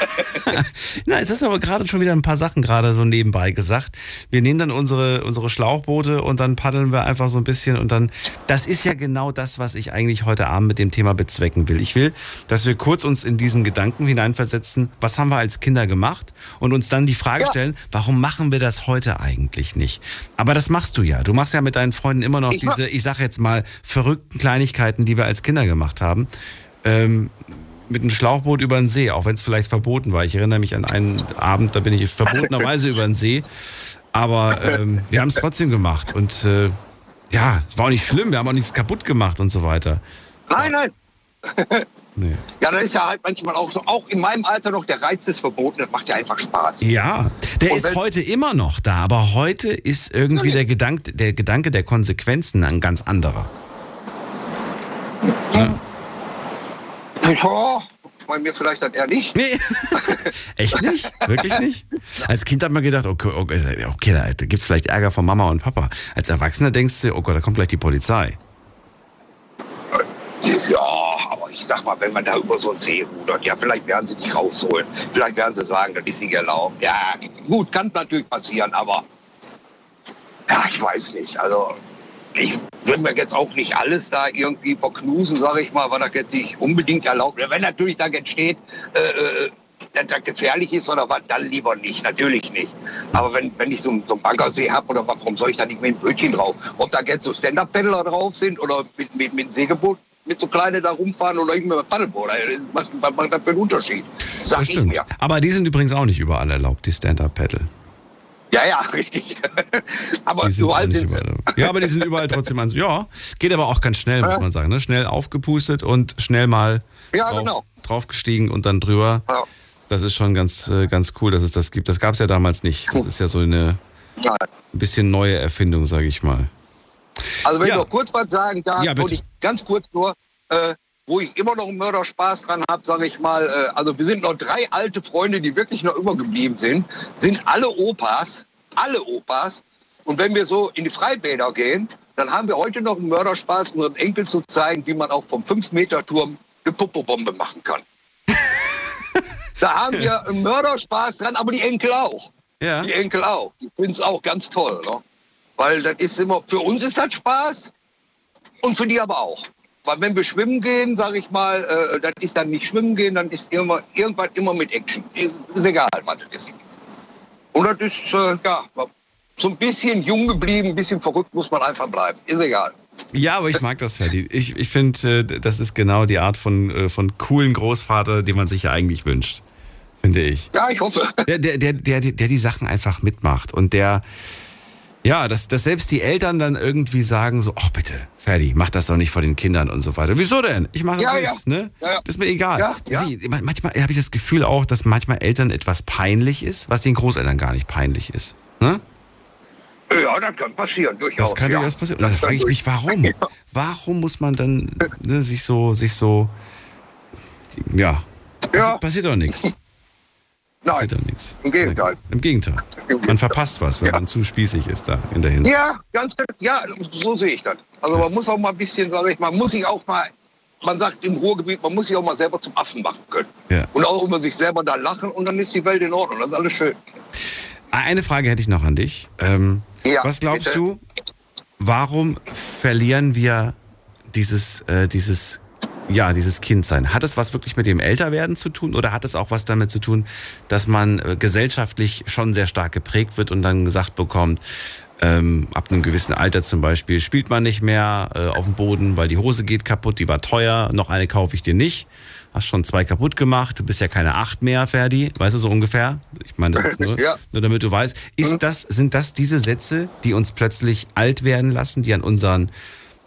Na, es ist aber gerade schon wieder ein paar Sachen gerade so nebenbei gesagt. Wir nehmen dann unsere, unsere Schlauchboote und dann paddeln wir einfach so ein bisschen und dann, das ist ja genau das, was ich eigentlich heute Abend mit dem Thema bezwecken will. Ich will, dass wir kurz uns in diesen Gedanken hineinversetzen, was haben wir als Kinder gemacht und uns dann die Frage Ja. stellen, warum machen wir das heute eigentlich nicht? Aber das machst du ja. Du machst ja mit deinen Freunden immer noch Ich diese, ich sag jetzt mal, verrückten Kleinigkeiten, die wir als Kinder gemacht haben. Ähm, mit einem Schlauchboot über den See, auch wenn es vielleicht verboten war. Ich erinnere mich an einen Abend, da bin ich verbotenerweise über den See. Aber ähm, wir haben es trotzdem gemacht. Und äh, ja, es war auch nicht schlimm, wir haben auch nichts kaputt gemacht und so weiter. Nein, nein. Nee. Ja, das ist ja halt manchmal auch so, auch in meinem Alter noch der Reiz des Verboten, das macht ja einfach Spaß. Ja, der ist heute immer noch da, aber heute ist irgendwie Ja, der, Gedank, der Gedanke der Konsequenzen ein ganz anderer. Ja. Ja, bei mir vielleicht dann eher nicht. Nee. Echt nicht? Wirklich nicht? Als Kind hat man gedacht, okay, okay, okay da gibt es vielleicht Ärger von Mama und Papa. Als Erwachsener denkst du, oh Gott, da kommt gleich die Polizei. Ja, aber ich sag mal, wenn man da über so einen See rudert, ja, vielleicht werden sie dich rausholen. Vielleicht werden sie sagen, das ist nicht erlaubt. Ja, gut, kann natürlich passieren, aber Ja, ich weiß nicht. Also ich will mir jetzt auch nicht alles da irgendwie verknusen, sage ich mal, weil das jetzt nicht unbedingt erlaubt ist. Wenn natürlich da jetzt steht, äh, äh, dass das gefährlich ist oder was, dann lieber nicht, natürlich nicht. Aber wenn, wenn ich so, so einen Baggersee habe oder was, warum soll ich da nicht mit einem Bötchen drauf? Ob da jetzt so Stand-Up-Paddler drauf sind oder mit, mit, mit einem Segelboot mit so kleinen da rumfahren oder ich mit einem Paddleboard, das macht, was macht das für einen Unterschied? Sag Das ich stimmt. mir. Aber die sind übrigens auch nicht überall erlaubt, die Stand-Up-Paddle. Ja, ja, richtig. Aber Die sind überall sie. überall. Ja, aber die sind überall trotzdem an. Ja, geht aber auch ganz schnell, muss man sagen. Ne? Schnell aufgepustet und schnell mal Ja, drauf, genau. draufgestiegen und dann drüber. Ja. Das ist schon ganz, äh, ganz cool, dass es das gibt. Das gab es ja damals nicht. Das ist ja so eine ein bisschen neue Erfindung, sage ich mal. Also wenn Ja. ich noch kurz was sagen darf, Ja, bitte. wollte ich ganz kurz nur, äh, wo ich immer noch einen Mörderspaß dran habe, sage ich mal, äh, also wir sind noch drei alte Freunde, die wirklich noch übergeblieben sind, sind alle Opas, alle Opas. Und wenn wir so in die Freibäder gehen, dann haben wir heute noch einen Mörderspaß, unseren Enkel zu zeigen, wie man auch vom 5-Meter-Turm eine Popobombe machen kann. da haben wir einen Mörderspaß dran, aber die Enkel auch. Ja. Die Enkel auch. Die finden es auch ganz toll. Ne? Weil das ist immer, für uns ist das Spaß und für die aber auch. Weil wenn wir schwimmen gehen, sage ich mal, äh, das ist dann nicht schwimmen gehen, dann ist immer, irgendwas immer mit Action. Ist, ist egal, was das ist. Und das ist, äh, ja, so ein bisschen jung geblieben, ein bisschen verrückt muss man einfach bleiben. Ist egal. Ja, aber ich mag das, Ferdi. Ich, ich finde, äh, das ist genau die Art von, äh, von coolen Großvater, die man sich ja eigentlich wünscht. Finde ich. Ja, ich hoffe. Der, der, der, der, der die Sachen einfach mitmacht und der, ja, dass, dass selbst die Eltern dann irgendwie sagen so, ach bitte, Ferdi, mach das doch nicht vor den Kindern und so weiter. Wieso denn? Ich mache das Ja, mit, ja. ne? Ja, ja. Das ist mir egal. Sie, man- manchmal habe ich das Gefühl auch, dass manchmal Eltern etwas peinlich ist, was den Großeltern gar nicht peinlich ist. Ne? Ja, das kann passieren, durchaus. Das kann ja. durchaus passieren. Und dann Das frage ich mich, warum? Warum muss man dann ne, sich so, sich so, ja, Ja. passiert doch nichts. Nein, doch nichts. im Gegenteil. Im Gegenteil. Man verpasst was, wenn Ja. man zu spießig ist da in der Hinsicht. Ja, ganz genau. Ja, so sehe ich das. Also man muss auch mal ein bisschen, sage ich mal, muss sich auch mal, man sagt im Ruhrgebiet, man muss sich auch mal selber zum Affen machen können. Ja. Und auch über sich selber da lachen und dann ist die Welt in Ordnung. Das ist alles schön. Eine Frage hätte ich noch an dich. Ähm, Ja, was glaubst bitte. du, warum verlieren wir dieses, äh, dieses, ja, dieses Kindsein? Hat es was wirklich mit dem Älterwerden zu tun oder hat es auch was damit zu tun, dass man äh, gesellschaftlich schon sehr stark geprägt wird und dann gesagt bekommt, ähm, ab einem gewissen Alter zum Beispiel spielt man nicht mehr äh, auf dem Boden, weil die Hose geht kaputt, die war teuer, noch eine kaufe ich dir nicht. Hast schon zwei kaputt gemacht, du bist ja keine acht mehr, Ferdi, weißt du so ungefähr? Ich meine das jetzt nur, Ja. nur damit du weißt. Ist das, sind das diese Sätze, die uns plötzlich alt werden lassen, die an unseren,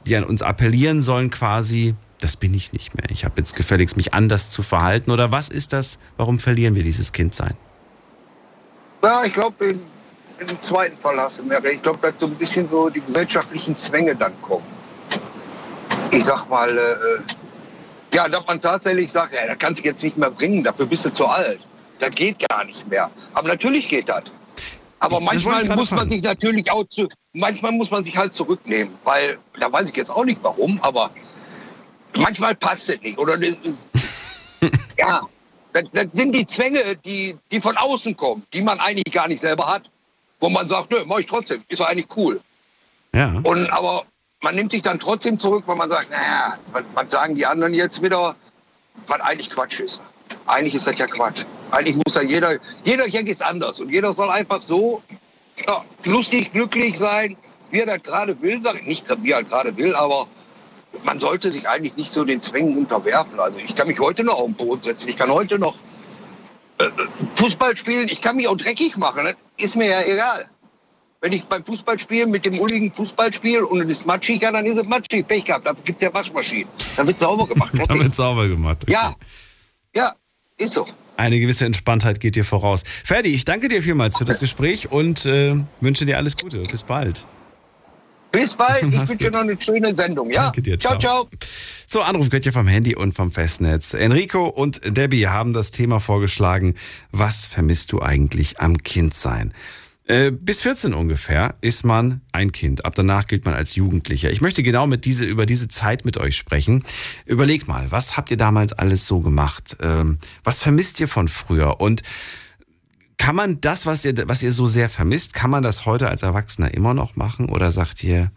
die an uns appellieren sollen quasi, das bin ich nicht mehr. Ich habe jetzt gefälligst mich anders zu verhalten oder was ist das? Warum verlieren wir dieses Kindsein? Ja, ich glaube, in dem zweiten Fall hast du mehr. Ich glaube, dass so ein bisschen so die gesellschaftlichen Zwänge dann kommen. Ich sag mal, äh, ja, dass man tatsächlich sagt, ja, das kannst du jetzt nicht mehr bringen, dafür bist du zu alt. Das geht gar nicht mehr. Aber natürlich geht das. Aber manchmal muss man sich natürlich auch zu, manchmal muss man sich halt zurücknehmen, weil da weiß ich jetzt auch nicht warum, aber manchmal passt es nicht oder ja, das, das sind die Zwänge, die, die von außen kommen, die man eigentlich gar nicht selber hat, wo man sagt, nö, mach ich trotzdem, ist doch eigentlich cool. Ja. Und aber man nimmt sich dann trotzdem zurück, weil man sagt, naja, was, was sagen die anderen jetzt wieder, was eigentlich Quatsch ist. Eigentlich ist das ja Quatsch. Eigentlich muss ja jeder, jeder Jack ist anders und jeder soll einfach so ja, lustig, glücklich sein, wie er das gerade will, sag ich nicht, wie er gerade will, aber man sollte sich eigentlich nicht so den Zwängen unterwerfen. Also ich kann mich heute noch auf den Boden setzen, ich kann heute noch äh, Fußball spielen, ich kann mich auch dreckig machen, das ist mir ja egal. Wenn ich beim Fußballspielen mit dem Ulligen Fußball spiele und es ist matschig, ja, dann ist es matschig. Pech gehabt, da gibt es ja Waschmaschinen. Dann wird sauber gemacht. Damit Fertig. sauber gemacht. Okay. Ja, ja, ist so. Eine gewisse Entspanntheit geht dir voraus. Ferdi, ich danke dir vielmals für das Gespräch und äh, wünsche dir alles Gute. Bis bald. Bis bald, ich wünsche dir noch eine schöne Sendung. Ja? Danke dir, ciao. ciao. ciao. So, Anruf könnt ihr vom Handy und vom Festnetz. Enrico und Debbie haben das Thema vorgeschlagen. Was vermisst du eigentlich am Kindsein? Äh, bis 14 ungefähr ist man ein Kind. Ab danach gilt man als Jugendlicher. Ich möchte genau mit diese, über diese Zeit mit euch sprechen. Überleg mal, was habt ihr damals alles so gemacht? Ähm, was vermisst ihr von früher? Und Kann man das, was ihr, was ihr so sehr vermisst, kann man das heute als Erwachsener immer noch machen? Oder sagt ihr,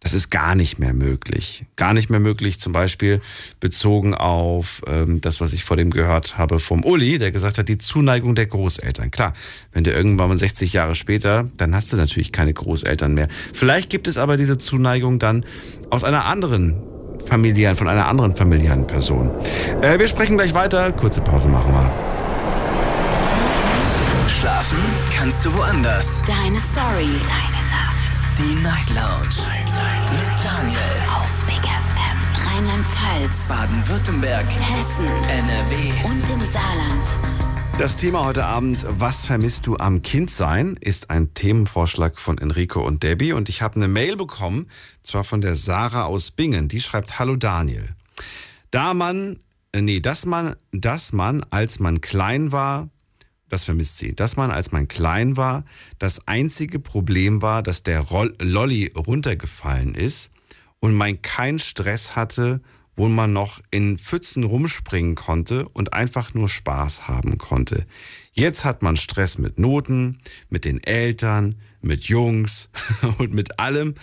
das ist gar nicht mehr möglich. Gar nicht mehr möglich, zum Beispiel bezogen auf ähm, das, was ich vor dem gehört habe vom Uli, der gesagt hat, die Zuneigung der Großeltern. Klar, wenn du irgendwann mal 60 Jahre später, dann hast du natürlich keine Großeltern mehr. Vielleicht gibt es aber diese Zuneigung dann aus einer anderen familiären, von einer anderen familiären Person. Äh, wir sprechen gleich weiter. Kurze Pause machen wir. Schlafen kannst du woanders. Deine Story. Deine Nacht. Die Night Lounge. Mit Daniel. Auf Big FM. Rheinland-Pfalz. Baden-Württemberg. Hessen. NRW. Und im Saarland. Das Thema heute Abend, was vermisst du am Kindsein, ist ein Themenvorschlag von Enrico und Debbie. Und ich habe eine Mail bekommen, zwar von der Sarah aus Bingen. Die schreibt, Hallo Daniel. Da man, äh, nee, dass man, dass man, als man klein war, das vermisst sie, dass man, als man klein war, das einzige Problem war, dass der Roll Lolli runtergefallen ist und man keinen Stress hatte, wo man noch in Pfützen rumspringen konnte und einfach nur Spaß haben konnte. Jetzt hat man Stress mit Noten, mit den Eltern, mit Jungs und mit allem.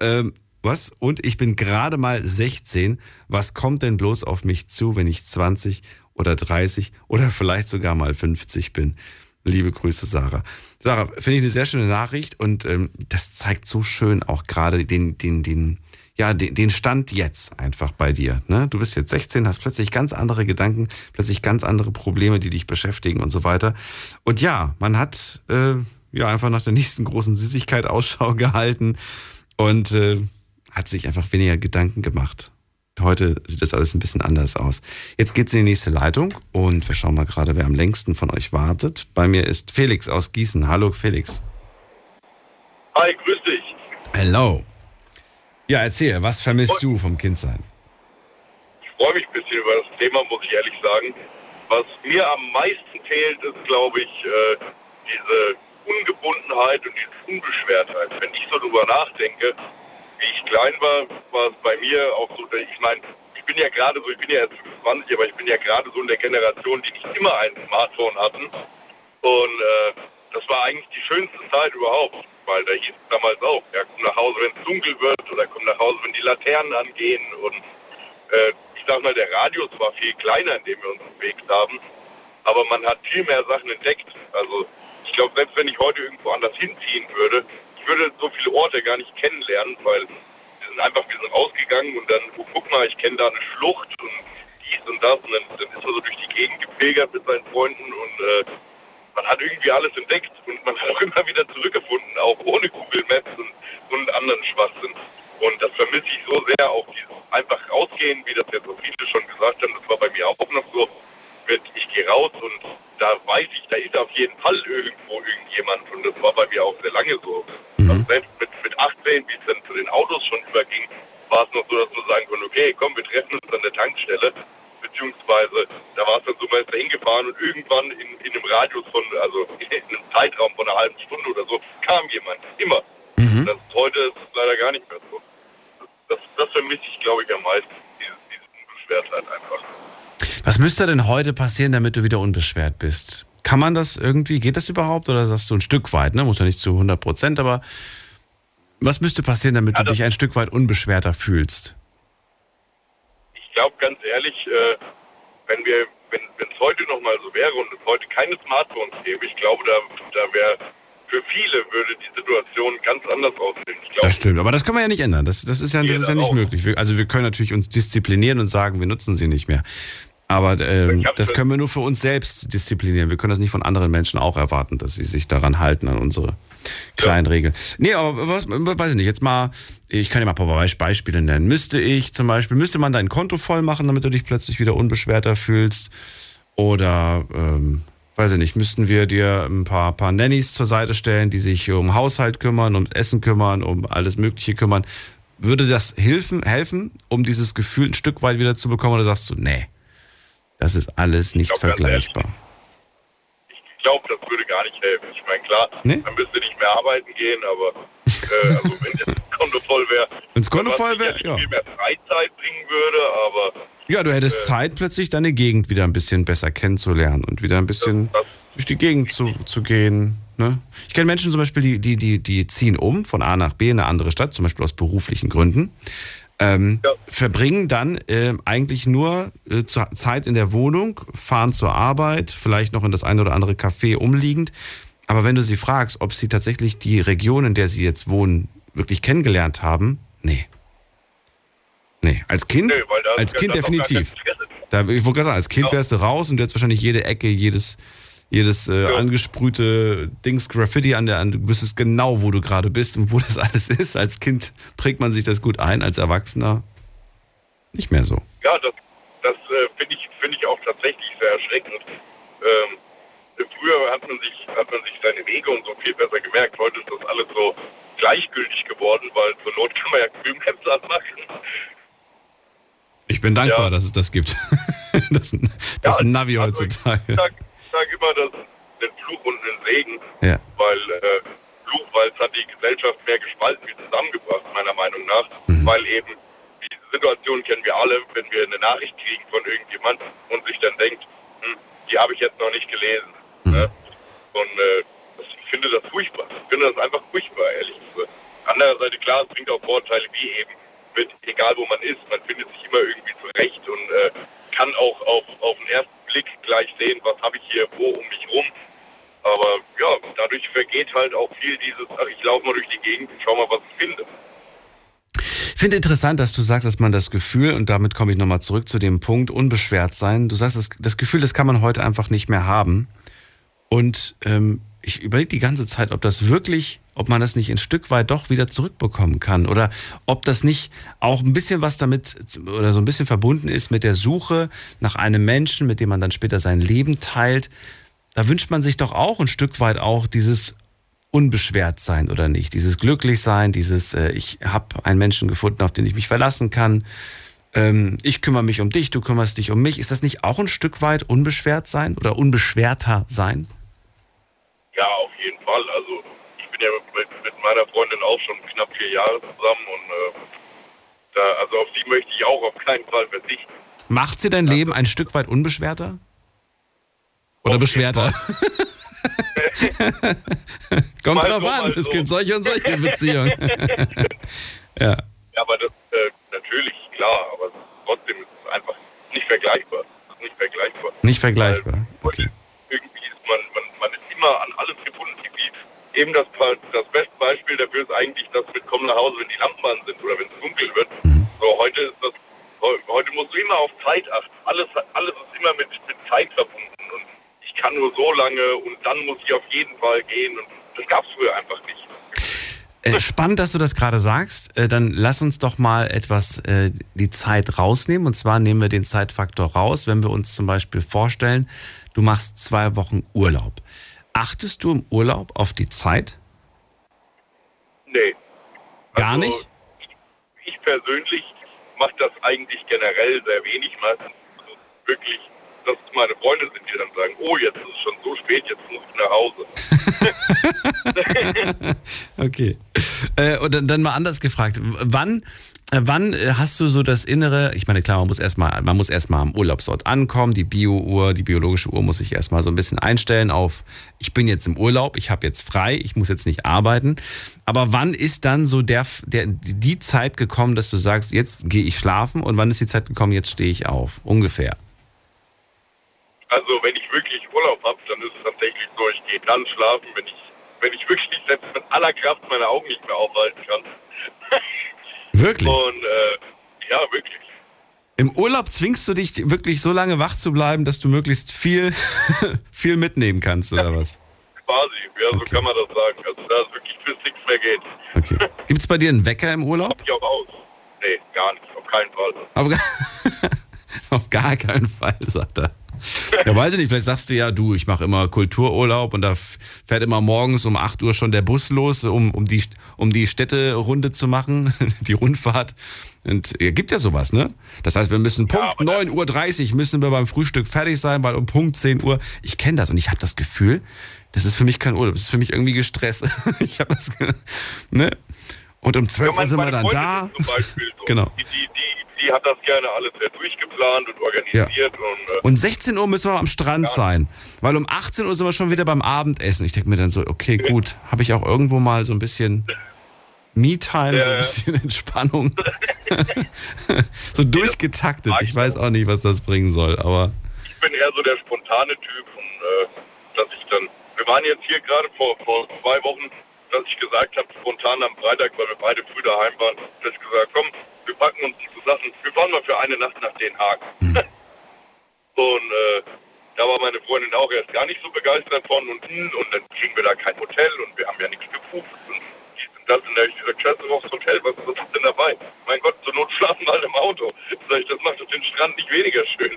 Ähm, was? Und ich bin gerade mal 16. Was kommt denn bloß auf mich zu, wenn ich 20 oder 30 oder vielleicht sogar mal 50 bin? Liebe Grüße, Sarah. Sarah, finde ich eine sehr schöne Nachricht und ähm, das zeigt so schön auch gerade den, den, den, ja, den, den Stand jetzt einfach bei dir. Ne? Du bist jetzt 16, hast plötzlich ganz andere Gedanken, plötzlich ganz andere Probleme, die dich beschäftigen und so weiter. Und ja, man hat äh, ja einfach nach der nächsten großen Süßigkeit Ausschau gehalten und äh, hat sich einfach weniger Gedanken gemacht. Heute sieht das alles ein bisschen anders aus. Jetzt geht's in die nächste Leitung und wir schauen mal gerade, wer am längsten von euch wartet. Bei mir ist Felix aus Gießen. Hallo Felix. Hi, grüß dich. Hello. Ja, erzähl, was vermisst du vom Kindsein? Ich freue mich ein bisschen über das Thema, muss ich ehrlich sagen. Was mir am meisten fehlt, ist, glaube ich, äh, diese Ungebundenheit und diese Unbeschwertheit. Wenn ich so drüber nachdenke, wie ich klein war, war es bei mir auch so, ich meine, ich bin ja gerade so, ich bin ja jetzt 20, aber ich bin ja gerade so in der Generation, die nicht immer ein Smartphone hatten. Und äh, das war eigentlich die schönste Zeit überhaupt, weil da hieß es damals auch, ja, komm nach Hause, wenn es dunkel wird oder komm nach Hause, wenn die Laternen angehen. Und äh, ich sag mal, der Radius war viel kleiner, in dem wir uns bewegt haben, aber man hat viel mehr Sachen entdeckt. Also ich glaube, selbst wenn ich heute irgendwo anders hinziehen würde, ich würde so viele Orte gar nicht kennenlernen, weil wir sind einfach, wir sind rausgegangen und dann, oh, guck mal, ich kenne da eine Schlucht und dies und das und dann, dann ist man so durch die Gegend gepilgert mit seinen Freunden und äh, man hat irgendwie alles entdeckt und man hat auch immer wieder zurückgefunden, auch ohne Google Maps und, und anderen Schwachsinn. Und das vermisse ich so sehr, auch dieses einfach rausgehen, wie das jetzt so viele schon gesagt haben, das war bei mir auch noch so, mit ich gehe raus und da weiß ich, da ist auf jeden Fall irgendwo irgendjemand und das war bei mir auch sehr lange so. Also selbst mit, mit 18, wie es dann zu den Autos schon überging, war es noch so, dass man sagen konnte, okay, komm, wir treffen uns an der Tankstelle, beziehungsweise da war es dann so, man ist da hingefahren und irgendwann in, in einem Radius von, also in einem Zeitraum von einer halben Stunde oder so, kam jemand, immer. Das ist heute ist es leider gar nicht mehr so. Das, das vermisse ich, glaube ich, am meisten, diese, diese Unbeschwertheit einfach. Was müsste denn heute passieren, damit du wieder unbeschwert bist? Kann man das irgendwie, geht das überhaupt oder sagst du ein Stück weit, ne? Muss ja nicht zu 100 Prozent, aber was müsste passieren, damit du dich ein Stück weit unbeschwerter fühlst? ich glaube ganz ehrlich, äh, wenn wir, wenn es heute noch mal so wäre und es heute keine Smartphones gäbe, ich glaube, da, da wäre für viele würde die Situation ganz anders aussehen. Das stimmt, aber das können wir ja nicht ändern. Das, das ist ja, das ist ja nicht auch. möglich. Wir, also wir können natürlich uns disziplinieren und sagen, wir nutzen sie nicht mehr. Aber hab das können wir nur für uns selbst disziplinieren. Wir können das nicht von anderen Menschen auch erwarten, dass sie sich daran halten, an unsere kleinen Regeln. Nee, aber was, weiß ich nicht, jetzt mal, ich kann dir mal ein paar Beisp- Beispiele nennen. Müsste ich zum Beispiel, müsste man dein Konto voll machen, damit du dich plötzlich wieder unbeschwerter fühlst? Oder, ähm, weiß ich nicht, müssten wir dir ein paar, paar Nannies zur Seite stellen, die sich um Haushalt kümmern, um Essen kümmern, um alles Mögliche kümmern? Würde das helfen, helfen, um dieses Gefühl ein Stück weit wieder zu bekommen? Oder sagst du, nee, das ist alles nicht glaub, vergleichbar? ich glaube, das würde gar nicht helfen. Ich meine, klar, Nee? man müsste nicht mehr arbeiten gehen, aber äh, also wenn das Konto voll wäre, Konto voll wär, sicherlich ja. viel mehr Freizeit bringen würde, aber Ja, du hättest Zeit, plötzlich deine Gegend wieder ein bisschen besser kennenzulernen und wieder ein bisschen das, durch die Gegend zu, zu gehen. Ne? Ich kenne Menschen zum Beispiel, die, die, die, die ziehen um von A nach B in eine andere Stadt, zum Beispiel aus beruflichen Gründen. Ähm, ja. verbringen dann äh, eigentlich nur äh, Zeit in der Wohnung, fahren zur Arbeit, vielleicht noch in das eine oder andere Café umliegend. Aber wenn du sie fragst, ob sie tatsächlich die Region, in der sie jetzt wohnen, wirklich kennengelernt haben, nee. Nee, als Kind, nee, als Kind definitiv. Da, ich wollte gerade sagen, als Kind wärst du raus und du hättest wahrscheinlich jede Ecke, jedes, jedes äh, ja. angesprühte Dings Graffiti an der, an, du wüsstest genau, wo du gerade bist und wo das alles ist. Als Kind prägt man sich das gut ein, als Erwachsener nicht mehr so. Ja, das, das äh, finde ich, find ich auch tatsächlich sehr erschreckend. Ähm, früher hat man, sich, hat man sich seine Wege und so viel besser gemerkt. Heute ist das alles so gleichgültig geworden, weil zur Not kann man ja Grün Maps anmachen. Ich bin dankbar, ja. dass es das gibt. das das ja, Navi also heutzutage. Ich sage sag immer, dass den Fluch und den Segen, ja. weil äh, Fluch, weil es hat die Gesellschaft mehr gespalten wie zusammengebracht, meiner Meinung nach, mhm. weil eben diese Situation kennen wir alle, wenn wir eine Nachricht kriegen von irgendjemand und sich dann denkt, hm, die habe ich jetzt noch nicht gelesen. Mhm. Ne? Und äh, ich finde das furchtbar. Ich finde das einfach furchtbar, ehrlich gesagt. Andererseits, klar, es bringt auch Vorteile wie eben mit, egal wo man ist, man findet sich immer irgendwie zurecht und äh, kann auch auf, auf den ersten Blick gleich sehen, was habe ich hier wo um mich rum. Aber ja, dadurch vergeht halt auch viel dieses, ach, ich laufe mal durch die Gegend und schau mal, was ich finde. Ich finde interessant, dass du sagst, dass man das Gefühl, und damit komme ich nochmal zurück zu dem Punkt, unbeschwert sein, du sagst, das, das Gefühl, das kann man heute einfach nicht mehr haben. Und ähm, ich überlege die ganze Zeit, ob das wirklich, ob man das nicht ein Stück weit doch wieder zurückbekommen kann oder ob das nicht auch ein bisschen was damit oder so ein bisschen verbunden ist mit der Suche nach einem Menschen, mit dem man dann später sein Leben teilt. Da wünscht man sich doch auch ein Stück weit auch dieses unbeschwert sein oder nicht, dieses glücklich sein, dieses äh, ich habe einen Menschen gefunden, auf den ich mich verlassen kann. Ähm, ich kümmere mich um dich, du kümmerst dich um mich. Ist das nicht auch ein Stück weit unbeschwert sein oder unbeschwerter sein? Ja, auf jeden Fall. Also ich bin ja mit, mit meiner Freundin auch schon knapp vier Jahre zusammen und äh, da, also auf sie möchte ich auch auf keinen Fall verzichten. Macht sie dein Leben ein Stück weit unbeschwerter? Oder beschwerter? Kommt mal drauf so, an, es so. gibt solche und solche Beziehungen. ja. ja. aber das äh, natürlich, klar, aber trotzdem ist es einfach nicht vergleichbar. Es ist nicht vergleichbar. Nicht vergleichbar. Okay. Irgendwie ist man, man, man ist immer an alles gebunden. Wie eben das, das beste Beispiel dafür ist eigentlich, dass mit Kommen nach Hause, wenn die Lampen an sind oder wenn es dunkel wird. Mhm. So, heute ist das, heute musst du immer auf Zeit achten. Alles, alles ist immer mit, mit Zeit verbunden. Und ich kann nur so lange und dann muss ich auf jeden Fall gehen. Und das gab es früher einfach nicht. Äh, spannend, dass du das gerade sagst. Äh, dann lass uns doch mal etwas äh, die Zeit rausnehmen. Und zwar nehmen wir den Zeitfaktor raus, wenn wir uns zum Beispiel vorstellen, du machst zwei Wochen Urlaub. Achtest du im Urlaub auf die Zeit? Nee. Gar also, nicht? Ich persönlich mache das eigentlich generell sehr wenig. Meistens wirklich, dass meine Freunde sind, die dann sagen, oh, jetzt ist es schon so spät, jetzt muss ich nach Hause. okay. Äh, und dann mal anders gefragt. Wann wann äh, hast du so das Innere, ich meine, klar, man muss erstmal, man muss erstmal am Urlaubsort ankommen, die Bio-Uhr, die biologische Uhr muss sich erstmal so ein bisschen einstellen auf, ich bin jetzt im Urlaub, ich habe jetzt frei, ich muss jetzt nicht arbeiten. Aber wann ist dann so der, der, die Zeit gekommen, dass du sagst, jetzt gehe ich schlafen und wann ist die Zeit gekommen, jetzt stehe ich auf? Ungefähr. Also wenn ich wirklich Urlaub habe, dann ist es tatsächlich so, ich gehe dann schlafen, wenn ich, wenn ich wirklich selbst mit aller Kraft meine Augen nicht mehr aufhalten kann. Wirklich? Und äh, ja, wirklich. Im Urlaub zwingst du dich wirklich so lange wach zu bleiben, dass du möglichst viel, viel mitnehmen kannst, oder ja, was? Quasi, ja, so kann man das sagen. Also da ist wirklich fürs nichts mehr geht. Okay. Gibt es bei dir einen Wecker im Urlaub? Hab ich auch aus. Nee, gar nicht, auf keinen Fall. Auf, gar, auf gar keinen Fall, sagt er. Ja, weiß ich nicht, vielleicht sagst du ja, du, ich mache immer Kultururlaub und da fährt immer morgens um 8 Uhr schon der Bus los, um, um, die, um die Städterunde zu machen, die Rundfahrt. Und ja, gibt ja sowas, ne? Das heißt, wir müssen Punkt ja, 9.30 Uhr müssen wir beim Frühstück fertig sein, weil um Punkt 10 Uhr, ich kenne das und ich habe das Gefühl, das ist für mich kein Urlaub, das ist für mich irgendwie gestresst. ich habe das, ne? Und um 12 Ja, Uhr sind wir dann da. Beispiel so. Genau. Die, die, die, hat das gerne alles sehr durchgeplant und organisiert. Und, äh, Und 16 Uhr müssen wir am Strand sein, weil um 18 Uhr sind wir schon wieder beim Abendessen. Ich denke mir dann so, okay, gut, habe ich auch irgendwo mal so ein bisschen Me-Time, so ein Ja. bisschen Entspannung. so durchgetaktet. Ich weiß auch nicht, was das bringen soll, aber ich bin eher so der spontane Typ und äh, dass ich dann, wir waren jetzt hier gerade vor, vor zwei Wochen, dass ich gesagt habe, spontan am Freitag, weil wir beide früh daheim waren, dass ich gesagt, komm, wir packen uns so Sachen, wir fahren mal für eine Nacht nach Den Haag. und äh, da war meine Freundin auch erst gar nicht so begeistert von und, und dann kriegen wir da kein Hotel und wir haben ja nichts gebucht und und das und da hab ich gesagt, scheiße aufs Hotel, was, was ist denn dabei? Mein Gott, zur Not schlafen wir halt im Auto. Sag ich, das macht doch den Strand nicht weniger schön.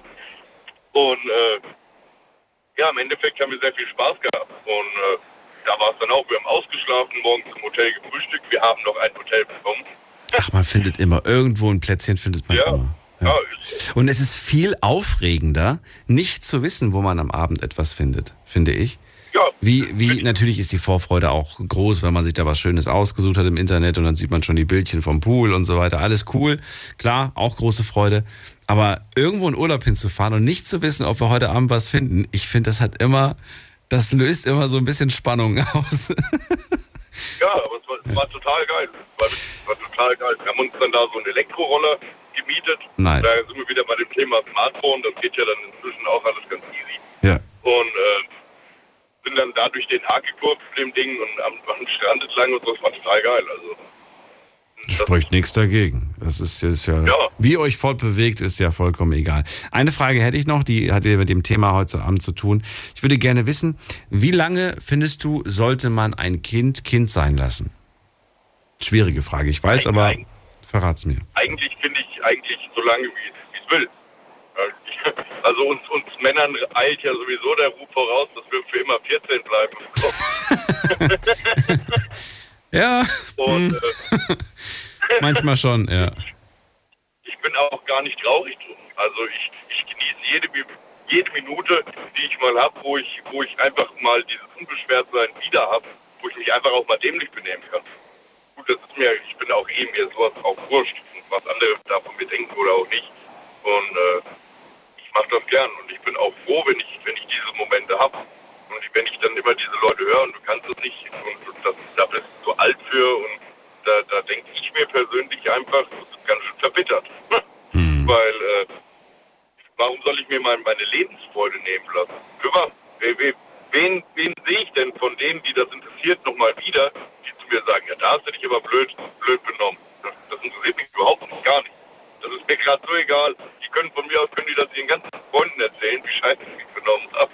Und äh, ja, im Endeffekt haben wir sehr viel Spaß gehabt. Und äh, da war es dann auch, wir haben ausgeschlafen, morgens im Hotel gefrühstückt, wir haben noch ein Hotel bekommen. ach, man findet immer irgendwo ein Plätzchen findet man Ja. immer. Ja, Und es ist viel aufregender, nicht zu wissen, wo man am Abend etwas findet, finde ich. ja, Wie, wie natürlich ist die Vorfreude auch groß, wenn man sich da was Schönes ausgesucht hat im Internet und dann sieht man schon die Bildchen vom Pool und so weiter. Alles cool, klar, auch große Freude. Aber irgendwo in Urlaub hinzufahren und nicht zu wissen, ob wir heute Abend was finden, ich finde, das hat immer, das löst immer so ein bisschen Spannung aus. ja, aber es war, es war total geil. Es war, es war total geil. Wir haben uns dann da so einen Elektroroller gemietet. Nice. Da sind wir wieder bei dem Thema Smartphone. Das geht ja dann inzwischen auch alles ganz easy. ja. Und äh, sind dann da durch den Haag gekurft mit dem Ding und am, am Strand entlang und so. Das war total geil. Also, Spricht nichts dagegen. Das ist, ist ja, Ja. wie euch fortbewegt, ist ja vollkommen egal. Eine Frage hätte ich noch, die hat ja mit dem Thema heute Abend zu tun. Ich würde gerne wissen, wie lange findest du, sollte man ein Kind Kind sein lassen? Schwierige Frage, ich weiß, aber verrat's mir. eigentlich finde ich eigentlich so lange, wie es will. Also uns, uns Männern eilt ja sowieso der Ruf voraus, dass wir für immer 14 bleiben. Ja, Und hm, äh, manchmal schon, ja. ich bin auch gar nicht traurig drum. Also ich, ich genieße jede, jede Minute, die ich mal habe, wo ich, wo ich einfach mal dieses Unbeschwertsein wieder habe, wo ich mich einfach auch mal dämlich benehmen kann. Gut, das ist mir, ich bin auch eh mir sowas auch wurscht, was andere davon mir denken oder auch nicht. Und äh, ich mache das gern und ich bin auch froh, wenn ich, wenn ich diese Momente habe. Und wenn ich dann immer diese Leute höre und du kannst es nicht und, und das, da bist du zu alt für und da, da denke ich mir persönlich einfach, das ist ganz schön verbittert. Weil, äh, warum soll ich mir mein, meine Lebensfreude nehmen lassen? Für was? Wen, wen, wen, wen sehe ich denn von denen, die das interessiert, nochmal wieder, die zu mir sagen, ja, da hast du dich aber blöd, blöd benommen. Das, das interessiert mich überhaupt nicht, gar nicht. Das ist mir gerade so egal. Die können von mir aus, können die das ihren ganzen Freunden erzählen, wie scheiße ich mich benommen habe.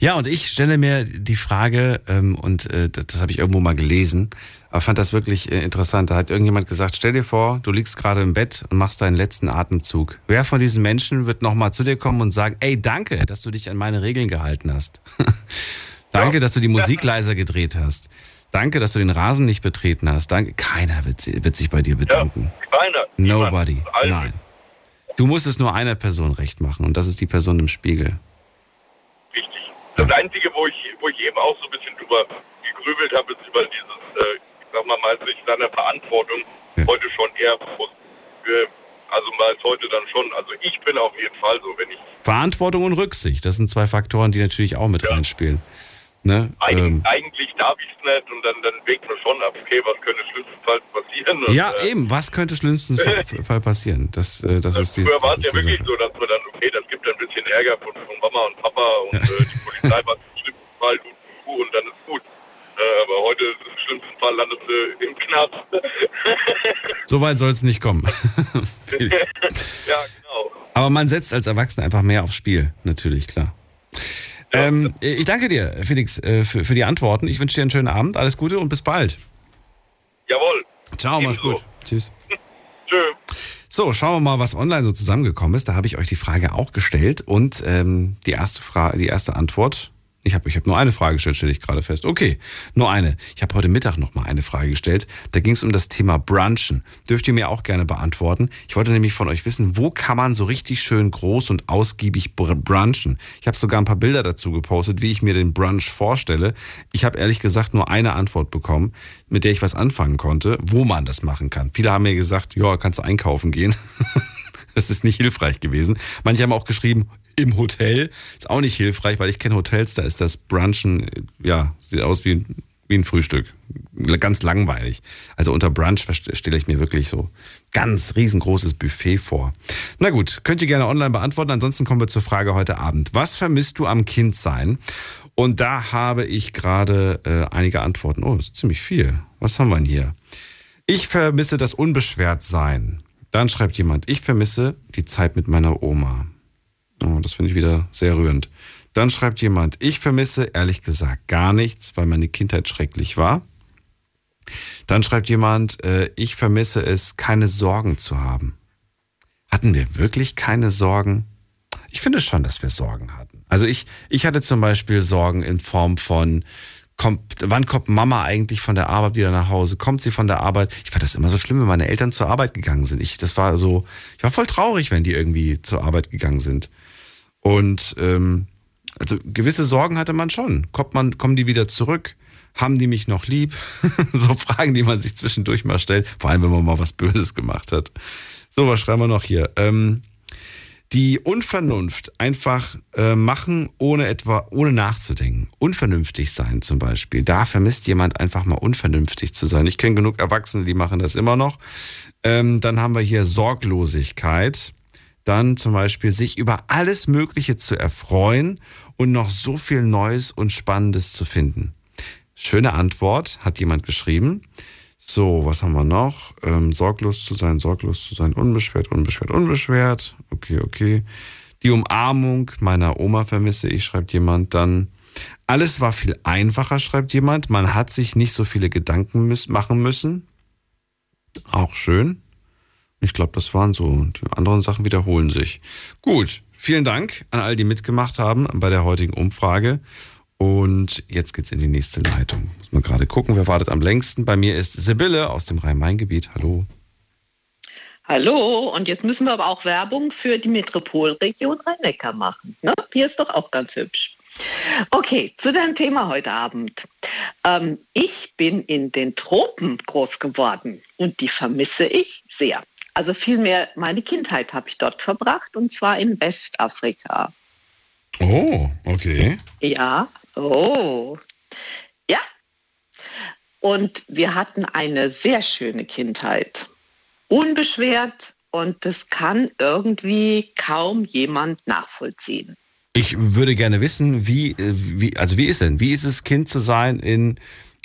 Ja, und ich stelle mir die Frage, ähm, und äh, das, habe ich irgendwo mal gelesen, aber fand das wirklich äh, interessant. Da hat irgendjemand gesagt, stell dir vor, du liegst gerade im Bett und machst deinen letzten Atemzug. Wer von diesen Menschen wird nochmal zu dir kommen und sagen, ey, danke, dass du dich an meine Regeln gehalten hast. danke, dass du die Musik leiser gedreht hast. Danke, dass du den Rasen nicht betreten hast. Danke. Keiner wird, wird sich bei dir Ja, bedanken. keiner. niemand. Nobody. Allen Nein. Du musst es nur einer Person recht machen und das ist die Person im Spiegel. Wichtig. Das Einzige, wo ich, wo ich eben auch so ein bisschen drüber gegrübelt habe, ist über dieses, äh, ich sag mal, mal sich seiner Verantwortung Ja. heute schon eher bewusst. Äh, also mal heute dann schon. Also ich bin auf jeden Fall so, wenn ich Verantwortung und Rücksicht, das sind zwei Faktoren, die natürlich auch mit Ja. reinspielen. Ne? Eig Ähm, eigentlich darf ich es nicht und dann, dann wägt man schon ab, okay, was könnte schlimmstenfalls passieren. Und, ja, äh, eben, was könnte schlimmsten Fall, Fall passieren? Das, äh, das ist die, Früher war das es ist ja wirklich Sache. so, dass man dann, okay, das gibt ein bisschen Ärger von, von Mama und Papa und äh, die Polizei macht im schlimmsten Fall und, und, dann ist gut. Äh, aber heute im schlimmsten Fall landest du im Knast. So weit soll es nicht kommen. Ja, genau. Aber man setzt als Erwachsener einfach mehr aufs Spiel, natürlich, klar. Ähm, ich danke dir, Felix, äh, für, für die Antworten. Ich wünsche dir einen schönen Abend, alles Gute und bis bald. Jawohl. Ciao, mach's gut. Tschüss. Tschö. So, schauen wir mal, was online so zusammengekommen ist. Da habe ich euch die Frage auch gestellt und ähm, die erste Frage, die erste Antwort Ich habe ich hab nur eine Frage gestellt, stelle ich gerade fest. Okay, nur eine. Ich habe heute Mittag noch mal eine Frage gestellt. Da ging es um das Thema Brunchen. Dürft ihr mir auch gerne beantworten. Ich wollte nämlich von euch wissen, wo kann man so richtig schön groß und ausgiebig brunchen? Ich habe sogar ein paar Bilder dazu gepostet, wie ich mir den Brunch vorstelle. Ich habe ehrlich gesagt nur eine Antwort bekommen, mit der ich was anfangen konnte, wo man das machen kann. Viele haben mir gesagt, ja, kannst du einkaufen gehen. Das ist nicht hilfreich gewesen. Manche haben auch geschrieben, im Hotel. Ist auch nicht hilfreich, weil ich kenne Hotels, da ist das Brunchen, ja, sieht aus wie, wie ein Frühstück. Ganz langweilig. Also unter Brunch stelle ich mir wirklich so ganz riesengroßes Buffet vor. Na gut, könnt ihr gerne online beantworten. Ansonsten kommen wir zur Frage heute Abend. Was vermisst du am Kindsein? Und da habe ich gerade äh, einige Antworten. Oh, das ist ziemlich viel. Was haben wir denn hier? Ich vermisse das Unbeschwertsein. Dann schreibt jemand, ich vermisse die Zeit mit meiner Oma. Oh, das finde ich wieder sehr rührend. Dann schreibt jemand, ich vermisse ehrlich gesagt gar nichts, weil meine Kindheit schrecklich war. Dann schreibt jemand, äh, ich vermisse es, keine Sorgen zu haben. Hatten wir wirklich keine Sorgen? Ich finde schon, dass wir Sorgen hatten. Also ich, ich hatte zum Beispiel Sorgen in Form von, kommt, wann kommt Mama eigentlich von der Arbeit wieder nach Hause? Kommt sie von der Arbeit? Ich fand das immer so schlimm, wenn meine Eltern zur Arbeit gegangen sind. Ich, das war so, ich war voll traurig, wenn die irgendwie zur Arbeit gegangen sind. Und ähm, also gewisse Sorgen hatte man schon. Kommt man, kommen die wieder zurück? Haben die mich noch lieb? so Fragen, die man sich zwischendurch mal stellt. Vor allem, wenn man mal was Böses gemacht hat. So, was schreiben wir noch hier? Ähm, die Unvernunft einfach äh, machen, ohne etwa, ohne nachzudenken. Unvernünftig sein zum Beispiel. Da vermisst jemand einfach mal unvernünftig zu sein. Ich kenne genug Erwachsene, die machen das immer noch. Ähm, dann haben wir hier Sorglosigkeit dann zum Beispiel sich über alles Mögliche zu erfreuen und noch so viel Neues und Spannendes zu finden. Schöne Antwort, hat jemand geschrieben. So, was haben wir noch? Ähm, sorglos zu sein, sorglos zu sein, unbeschwert, unbeschwert, unbeschwert. Okay, okay. Die Umarmung meiner Oma vermisse ich, schreibt jemand. Dann alles war viel einfacher, schreibt jemand. Man hat sich nicht so viele Gedanken müß machen müssen. Auch schön. Ich glaube, das waren so. Die anderen Sachen wiederholen sich. Gut, vielen Dank an all die mitgemacht haben bei der heutigen Umfrage. Und jetzt geht's in die nächste Leitung. Muss man gerade gucken, wer wartet am längsten. Bei mir ist Sibylle aus dem Rhein-Main-Gebiet. Hallo. Hallo, und jetzt müssen wir aber auch Werbung für die Metropolregion Rhein-Neckar machen. Ne? Hier ist doch auch ganz hübsch. Okay, zu deinem Thema heute Abend. Ähm, ich bin in den Tropen groß geworden und die vermisse ich sehr. Also vielmehr meine Kindheit habe ich dort verbracht und zwar in Westafrika. Oh, okay. Ja, oh. Ja. Und wir hatten eine sehr schöne Kindheit. Unbeschwert und das kann irgendwie kaum jemand nachvollziehen. Ich würde gerne wissen, wie, äh, wie, also wie ist denn, wie ist es, Kind zu sein in,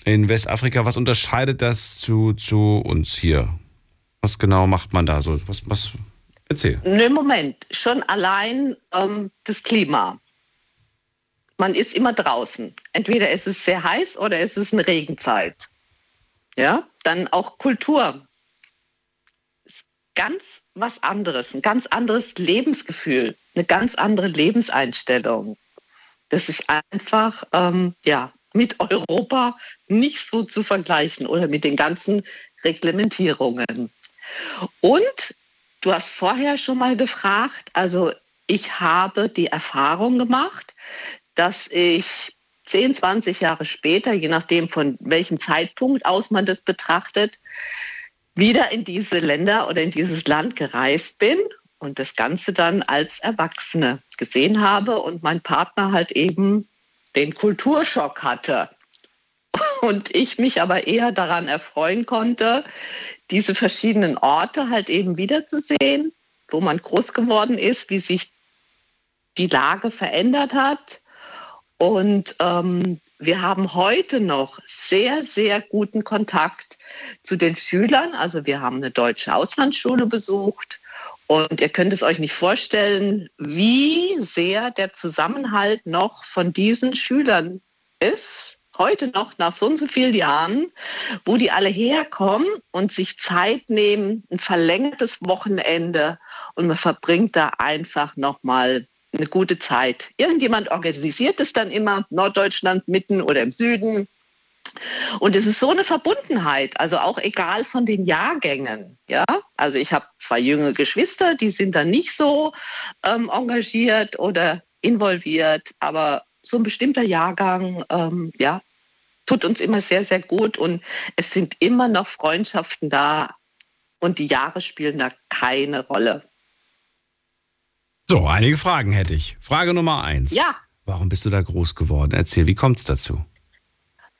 in Westafrika? Was unterscheidet das zu, zu uns hier? Was genau macht man da so? Was, was, erzähl. Ne, Moment. Schon allein ähm, das Klima. Man ist immer draußen. Entweder ist es sehr heiß oder ist es eine Regenzeit. Ja, dann auch Kultur. Ganz was anderes, ein ganz anderes Lebensgefühl, eine ganz andere Lebenseinstellung. Das ist einfach, ähm, ja, mit Europa nicht so zu vergleichen oder mit den ganzen Reglementierungen. Und du hast vorher schon mal gefragt, also ich habe die Erfahrung gemacht, dass ich 10, 20 Jahre später, je nachdem von welchem Zeitpunkt aus man das betrachtet, wieder in diese Länder oder in dieses Land gereist bin und das Ganze dann als Erwachsene gesehen habe und mein Partner halt eben den Kulturschock hatte. Und ich mich aber eher daran erfreuen konnte, diese verschiedenen Orte halt eben wiederzusehen, wo man groß geworden ist, wie sich die Lage verändert hat. Und ähm, wir haben heute noch sehr, sehr guten Kontakt zu den Schülern. Also wir haben eine deutsche Auslandsschule besucht. Und ihr könnt es euch nicht vorstellen, wie sehr der Zusammenhalt noch von diesen Schülern ist heute noch nach so und so vielen Jahren, wo die alle herkommen und sich Zeit nehmen, ein verlängertes Wochenende und man verbringt da einfach nochmal eine gute Zeit. Irgendjemand organisiert es dann immer, Norddeutschland mitten oder im Süden. Und es ist so eine Verbundenheit, also auch egal von den Jahrgängen. Ja, also ich habe zwei jüngere Geschwister, die sind dann nicht so ähm, engagiert oder involviert, aber so ein bestimmter Jahrgang, ähm, ja, tut uns immer sehr, sehr gut und es sind immer noch Freundschaften da und die Jahre spielen da keine Rolle. So, einige Fragen hätte ich. Frage Nummer eins. Ja. Warum bist du da groß geworden? Erzähl, wie kommt es dazu?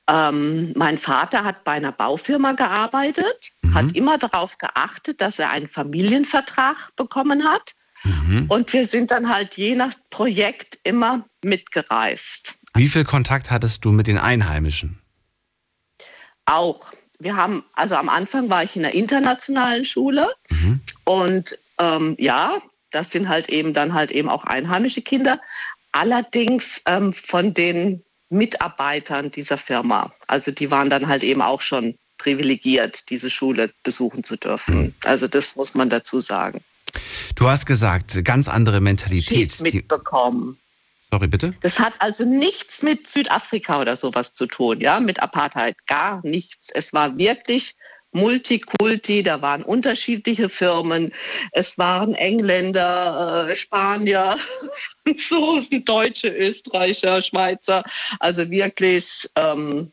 Ähm, mein Vater hat bei einer Baufirma gearbeitet, mhm. hat immer darauf geachtet, dass er einen Familienvertrag bekommen hat. Mhm. Und wir sind dann halt je nach Projekt immer mitgereist. Wie viel Kontakt hattest du mit den Einheimischen? Auch. Wir haben, also am Anfang war ich in einer internationalen Schule mhm. und ähm, ja, das sind halt eben dann halt eben auch einheimische Kinder. Allerdings ähm, von den Mitarbeitern dieser Firma. Also die waren dann halt eben auch schon privilegiert, diese Schule besuchen zu dürfen. Mhm. Also das muss man dazu sagen. Du hast gesagt, ganz andere Mentalität. mitbekommen. Sorry, bitte? Das hat also nichts mit Südafrika oder sowas zu tun, ja, mit Apartheid, gar nichts. Es war wirklich Multikulti, da waren unterschiedliche Firmen, es waren Engländer, äh, Spanier, Franzosen, Deutsche, Österreicher, Schweizer, also wirklich, ähm,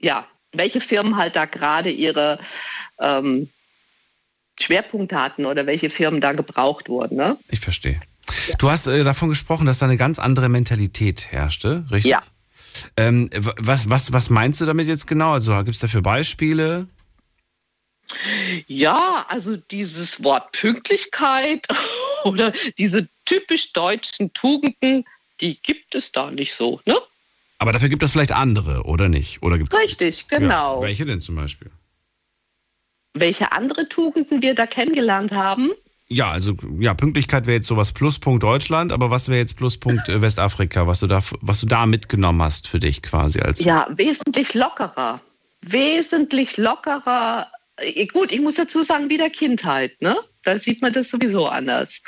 ja, welche Firmen halt da gerade ihre ähm, Schwerpunkte hatten oder welche Firmen da gebraucht wurden. Ne? Ich verstehe. Ja. Du hast äh, davon gesprochen, dass da eine ganz andere Mentalität herrschte, richtig? Ja. Ähm, was, was, was meinst du damit jetzt genau? Also gibt es dafür Beispiele? Ja, also dieses Wort Pünktlichkeit oder diese typisch deutschen Tugenden, die gibt es da nicht so, ne? Aber dafür gibt es vielleicht andere, oder nicht? Oder gibt's Richtig, genau. Ja, welche denn zum Beispiel? Welche andere Tugenden wir da kennengelernt haben? Ja, also ja, Pünktlichkeit wäre jetzt sowas Pluspunkt Deutschland, aber was wäre jetzt Pluspunkt äh, Westafrika, was du da, was du da mitgenommen hast für dich quasi als? Ja, wesentlich lockerer, wesentlich lockerer. Äh, gut, ich muss dazu sagen, wie der Kindheit, ne? Da sieht man das sowieso anders.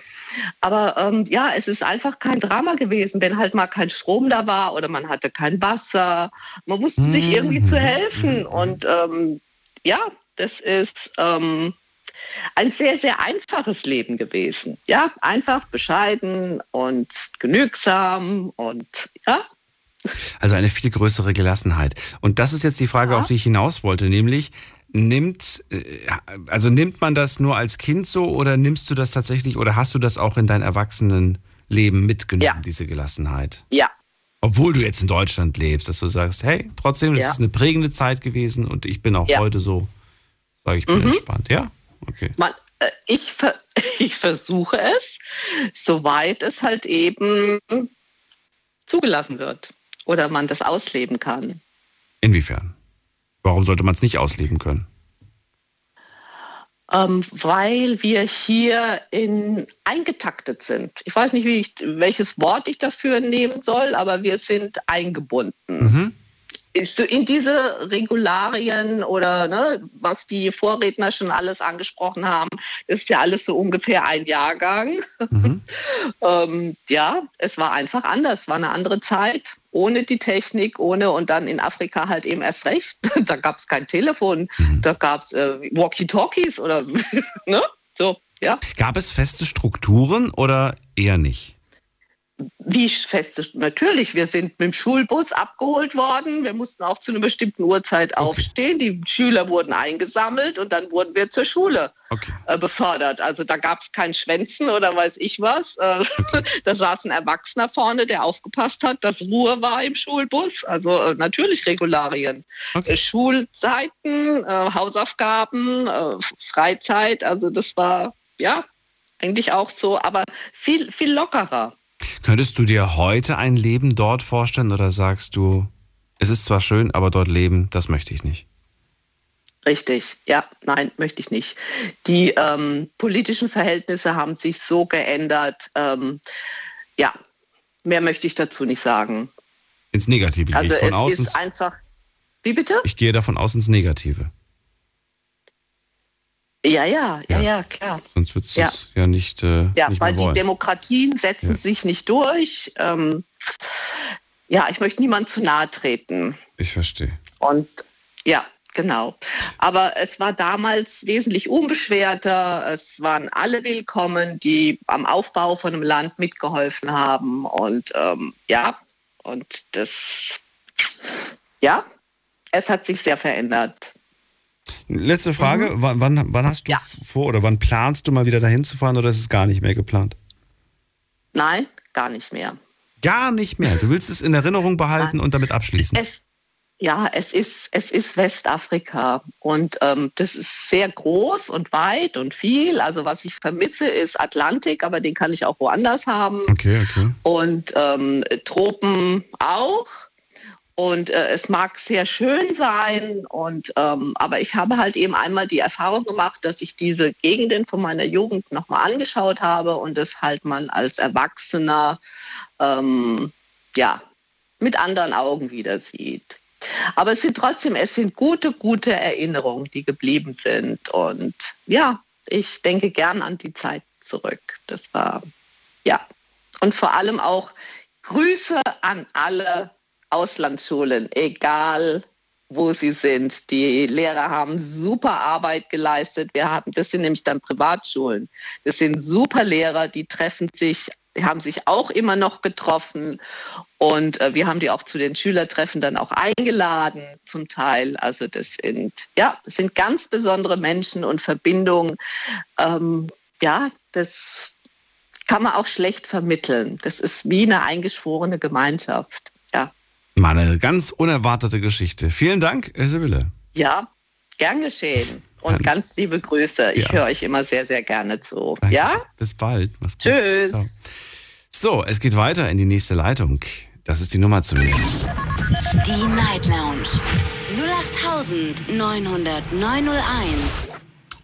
Aber ähm, ja, es ist einfach kein Drama gewesen, wenn halt mal kein Strom da war oder man hatte kein Wasser. Man wusste sich irgendwie zu helfen mhm. und ähm, ja, das ist ähm, ein sehr, sehr einfaches Leben gewesen. Ja, einfach, bescheiden und genügsam und ja. Also eine viel größere Gelassenheit. Und das ist jetzt die Frage, ja. auf die ich hinaus wollte, nämlich nimmt, äh, also nimmt man das nur als Kind so oder nimmst du das tatsächlich oder hast du das auch in dein Erwachsenenleben mitgenommen, ja. diese Gelassenheit? Ja. Obwohl du jetzt in Deutschland lebst, dass du sagst, hey, trotzdem, das ja. ist eine prägende Zeit gewesen und ich bin auch heute so, sage ich, bin mhm. entspannt, ja? Okay. Man, äh, ich, ich versuche es, soweit es halt eben zugelassen wird oder man das ausleben kann. Inwiefern? Warum sollte man es nicht ausleben können? Ähm, weil wir hier in, eingetaktet sind. Ich weiß nicht, ich, welches Wort ich dafür nehmen soll, aber wir sind eingebunden. Mhm in diese Regularien oder ne, was die Vorredner schon alles angesprochen haben, ist ja alles so ungefähr ein Jahrgang. Mhm. ähm, ja, es war einfach anders, war eine andere Zeit, ohne die Technik, ohne und dann in Afrika halt eben erst recht. da gab es kein Telefon, mhm. da gab es äh, Walkie-Talkies oder ne? so, ja. Gab es feste Strukturen oder eher nicht? Wie fest natürlich, wir sind mit dem Schulbus abgeholt worden. Wir mussten auch zu einer bestimmten Uhrzeit okay. aufstehen. Die Schüler wurden eingesammelt und dann wurden wir zur Schule okay. äh, befördert. Also da gab es kein Schwänzen oder weiß ich was. Äh, okay. da saß ein Erwachsener vorne, der aufgepasst hat, dass Ruhe war im Schulbus. Also äh, natürlich Regularien. Äh, Schulzeiten, äh, Hausaufgaben, äh, Freizeit. Also das war ja eigentlich auch so, aber viel, viel lockerer. Könntest du dir heute ein Leben dort vorstellen oder sagst du, es ist zwar schön, aber dort leben, das möchte ich nicht? Richtig, ja, nein, möchte ich nicht. Die ähm, politischen Verhältnisse haben sich so geändert. Ähm, ja, mehr möchte ich dazu nicht sagen. Ins Negative. Also es ist einfach. Wie bitte? Ich gehe davon aus ins Negative. Ja, ja, ja, ja, klar. Sonst würdest du Ja. es ja nicht, äh, Ja, nicht weil die. Demokratien setzen Ja. sich nicht durch. Ähm, ja, ich möchte niemand zu nahe treten. Ich verstehe. Und ja, genau. Aber es war damals wesentlich unbeschwerter. Es waren alle willkommen, die am Aufbau von einem Land mitgeholfen haben. Und ähm, ja, und das, ja, es hat sich sehr verändert. Letzte Frage, wann, wann, wann hast du Mhm. Ja. vor oder wann planst du mal wieder dahin zu fahren oder ist es gar nicht mehr geplant? Nein, gar nicht mehr. Gar nicht mehr. Du willst es in Erinnerung behalten und damit abschließen. Es, ja, es ist, es ist Westafrika und ähm, das ist sehr groß und weit und viel. Also was ich vermisse, ist Atlantik, aber den kann ich auch woanders haben. Okay, okay. Und ähm, Tropen auch. Und äh, es mag sehr schön sein, und, ähm, aber ich habe halt eben einmal die Erfahrung gemacht, dass ich diese Gegenden von meiner Jugend nochmal angeschaut habe und es halt man als Erwachsener ähm, ja, mit anderen Augen wieder sieht. Aber es sind trotzdem, es sind gute, gute Erinnerungen, die geblieben sind. Und ja, ich denke gern an die Zeit zurück. Das war, ja. Und vor allem auch Grüße an alle Auslandsschulen, egal wo sie sind. Die Lehrer haben super Arbeit geleistet. Wir haben, das sind nämlich dann Privatschulen. Das sind super Lehrer, die treffen sich, die haben sich auch immer noch getroffen. Und äh, wir haben die auch zu den Schülertreffen dann auch eingeladen, zum Teil. Also das sind, ja, das sind ganz besondere Menschen und Verbindungen. Ähm, ja, das kann man auch schlecht vermitteln. Das ist wie eine eingeschworene Gemeinschaft. Mal eine ganz unerwartete Geschichte. Vielen Dank, Sibylle. ja gern geschehen. Und Dann- ganz liebe Grüße. Ich Ja. höre euch immer sehr, sehr gerne zu. Danke. Ja? Bis bald. Mach's gut. Tschüss. Ciao. So, es geht weiter in die nächste Leitung. Das ist die Nummer zu mir. Die Night Lounge 0890901.